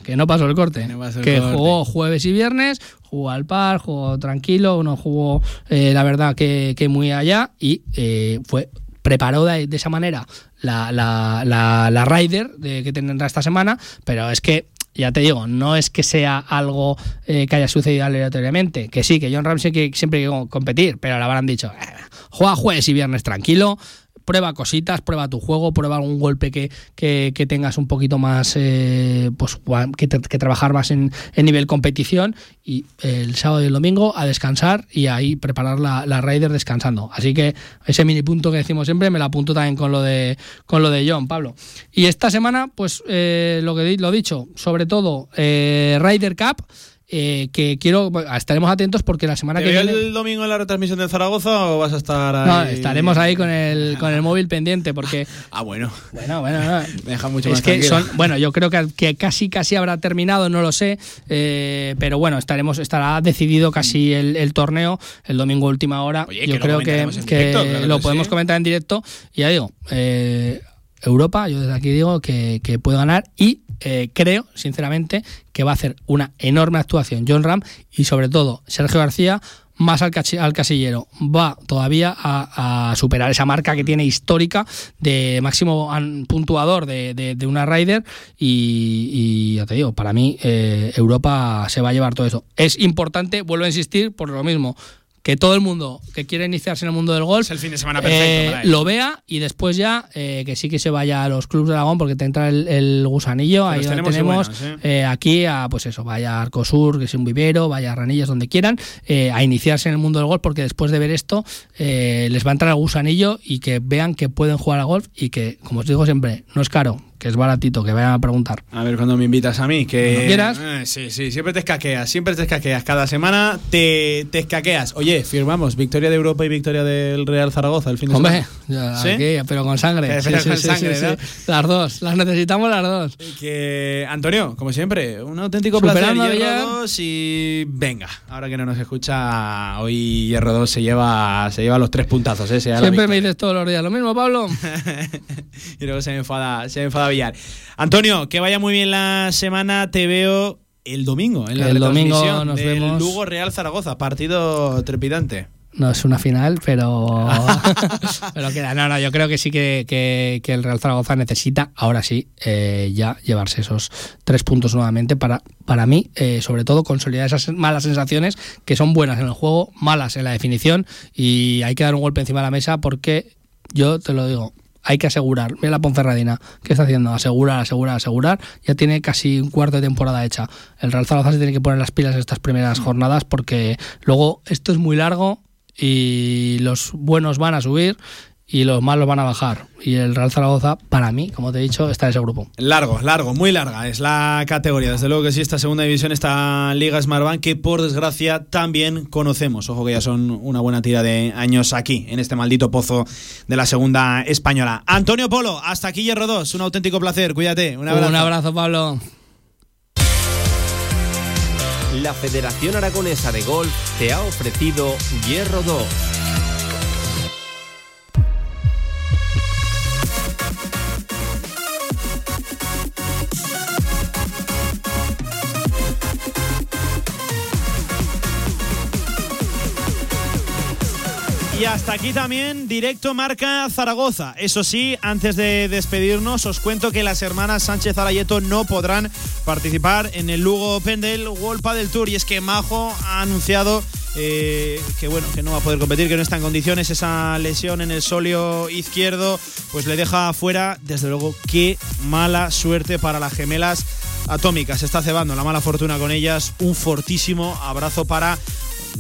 Que no pasó el corte.
pasó el
que
corte.
jugó jueves y viernes, jugó al par, jugó tranquilo, no jugó eh, la verdad que, que muy allá y eh, fue preparó de, de esa manera la, la, la, la Rider de, que tendrá esta semana, pero es que ya te digo, no es que sea algo eh, que haya sucedido aleatoriamente, que sí, que John Ramsey que siempre que competir, pero le habrán dicho, "Eh, juega jueves y viernes tranquilo, prueba cositas, prueba tu juego, prueba algún golpe que, que, tengas un poquito más, eh, pues que, trabajar más en, en nivel competición y el sábado y el domingo a descansar y ahí preparar la, la Raider descansando. Así que ese mini punto que decimos siempre me lo apunto también con lo de, con lo de John, Pablo. Y esta semana, pues eh, lo que lo dicho, sobre todo eh, Ryder Cup. Eh, que quiero estaremos atentos porque la semana
¿Te
que viene
el domingo en la retransmisión de Zaragoza o vas a estar ahí?
no, estaremos ahí con el, con el móvil pendiente porque.
Ah, bueno.
Bueno, bueno, no.
Me deja mucho
es
más
que son, bueno, yo creo que, que casi casi habrá terminado, no lo sé, eh, pero bueno, estaremos, estará decidido casi el, el torneo el domingo última hora.
Oye,
yo
que
creo que, que
claro
lo
sí.
podemos comentar en directo. Y ya digo, eh, Europa, yo desde aquí digo que, que puede ganar y eh, creo, sinceramente, que va a hacer una enorme actuación John Ram y sobre todo Sergio García más al, casillero. Va todavía a, superar esa marca que tiene histórica de máximo puntuador de, de- de una Ryder y, y ya te digo, para mí eh, Europa se va a llevar todo eso. Es importante, vuelvo a insistir, por lo mismo, que todo el mundo que quiere iniciarse en el mundo del golf
el fin de semana perfecto
eh,
para
lo vea y después ya eh, que sí que se vaya a los clubes de Aragón porque te entra el, el gusanillo ahí donde
tenemos buenos, ¿eh?
aquí a pues eso vaya a Arcosur que es un vivero vaya a Ranillas donde quieran a iniciarse en el mundo del golf porque después de ver esto eh, les va a entrar el gusanillo y que vean que pueden jugar al golf y que como os digo siempre no es caro que es baratito que vayan a preguntar
A ver cuando me invitas a mí, que...
Cuando quieras.
Eh, sí, sí, siempre te escaqueas, siempre te escaqueas. Cada semana te, te escaqueas. Oye, firmamos victoria de Europa y victoria del Real Zaragoza el fin de
Hombre,
semana. ¿Sí?
aquí, pero con sangre. Sí,
con sangre, ¿no?
Las dos, las necesitamos las dos.
Que, Antonio, como siempre, un auténtico
Superando
placer. Hierro
ya.
2 y venga, ahora que no nos escucha, hoy Hierro 2 se lleva, se lleva los tres puntazos. ¿eh?
Siempre me dices todos los días lo mismo, Pablo.
y luego se me enfada, se me enfada Villar. Antonio, que vaya muy bien la semana. Te veo el domingo en la
El domingo nos
del
vemos.
Lugo Real Zaragoza, partido trepidante.
No es una final, pero, pero queda. No, no, yo creo que sí que, que- que el Real Zaragoza necesita, ahora sí, eh, ya llevarse esos tres puntos nuevamente para, para mí, eh, sobre todo, consolidar esas malas sensaciones que son buenas en el juego, malas en la definición y hay que dar un golpe encima de la mesa porque yo te lo digo. Hay que asegurar. Mira la Ponferradina. ¿Qué está haciendo? Asegurar, asegurar, asegurar. Ya tiene casi un cuarto de temporada hecha. El Real Zaragoza se tiene que poner las pilas en estas primeras jornadas porque luego esto es muy largo y los buenos van a subir y los malos van a bajar. Y el Real Zaragoza, para mí, como te he dicho, está en ese grupo.
Largo, largo, muy larga es la categoría. Desde luego que sí, esta segunda división, esta Liga Smartbank, que por desgracia también conocemos. Ojo que ya son una buena tira de años aquí, en este maldito pozo de la segunda española. Antonio Polo, hasta aquí Hierro 2. Un auténtico placer, cuídate. Un abrazo.
Un abrazo, Pablo.
La Federación Aragonesa de Golf te ha ofrecido Hierro 2.
Y hasta aquí también directo marca Zaragoza. Eso sí, antes de despedirnos, os cuento que las hermanas Sánchez Arayeto no podrán participar en el Lugo Pendel World Padel Tour. Y es que Majo ha anunciado eh, que bueno, que no va a poder competir, que no está en condiciones. Esa lesión en el solio izquierdo, pues le deja fuera. Desde luego, qué mala suerte para las gemelas atómicas. Se está cebando la mala fortuna con ellas. Un fortísimo abrazo para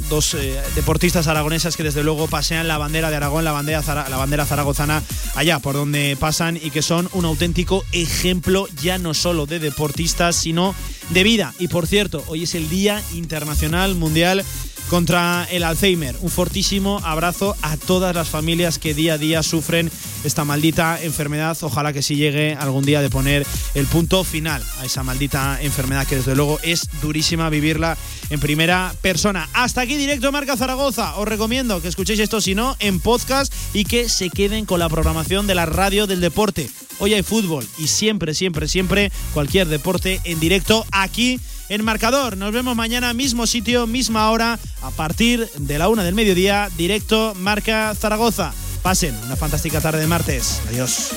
dos eh, deportistas aragonesas que desde luego pasean la bandera de Aragón, la bandera, la bandera zaragozana allá por donde pasan y que son un auténtico ejemplo ya no solo de deportistas, sino de vida. Y por cierto, hoy es el Día Internacional Mundial contra el Alzheimer. Un fortísimo abrazo a todas las familias que día a día sufren esta maldita enfermedad. Ojalá que sí llegue algún día de poner el punto final a esa maldita enfermedad que desde luego es durísima vivirla en primera persona. Hasta aquí directo Marca Zaragoza. Os recomiendo que escuchéis esto si no en podcast y que se queden con la programación de la radio del deporte. Hoy hay fútbol y siempre, siempre, siempre cualquier deporte en directo aquí en Marcador. Nos vemos mañana, mismo sitio, misma hora, a partir de la una del mediodía, directo Marca Zaragoza. Pasen una fantástica tarde de martes. Adiós.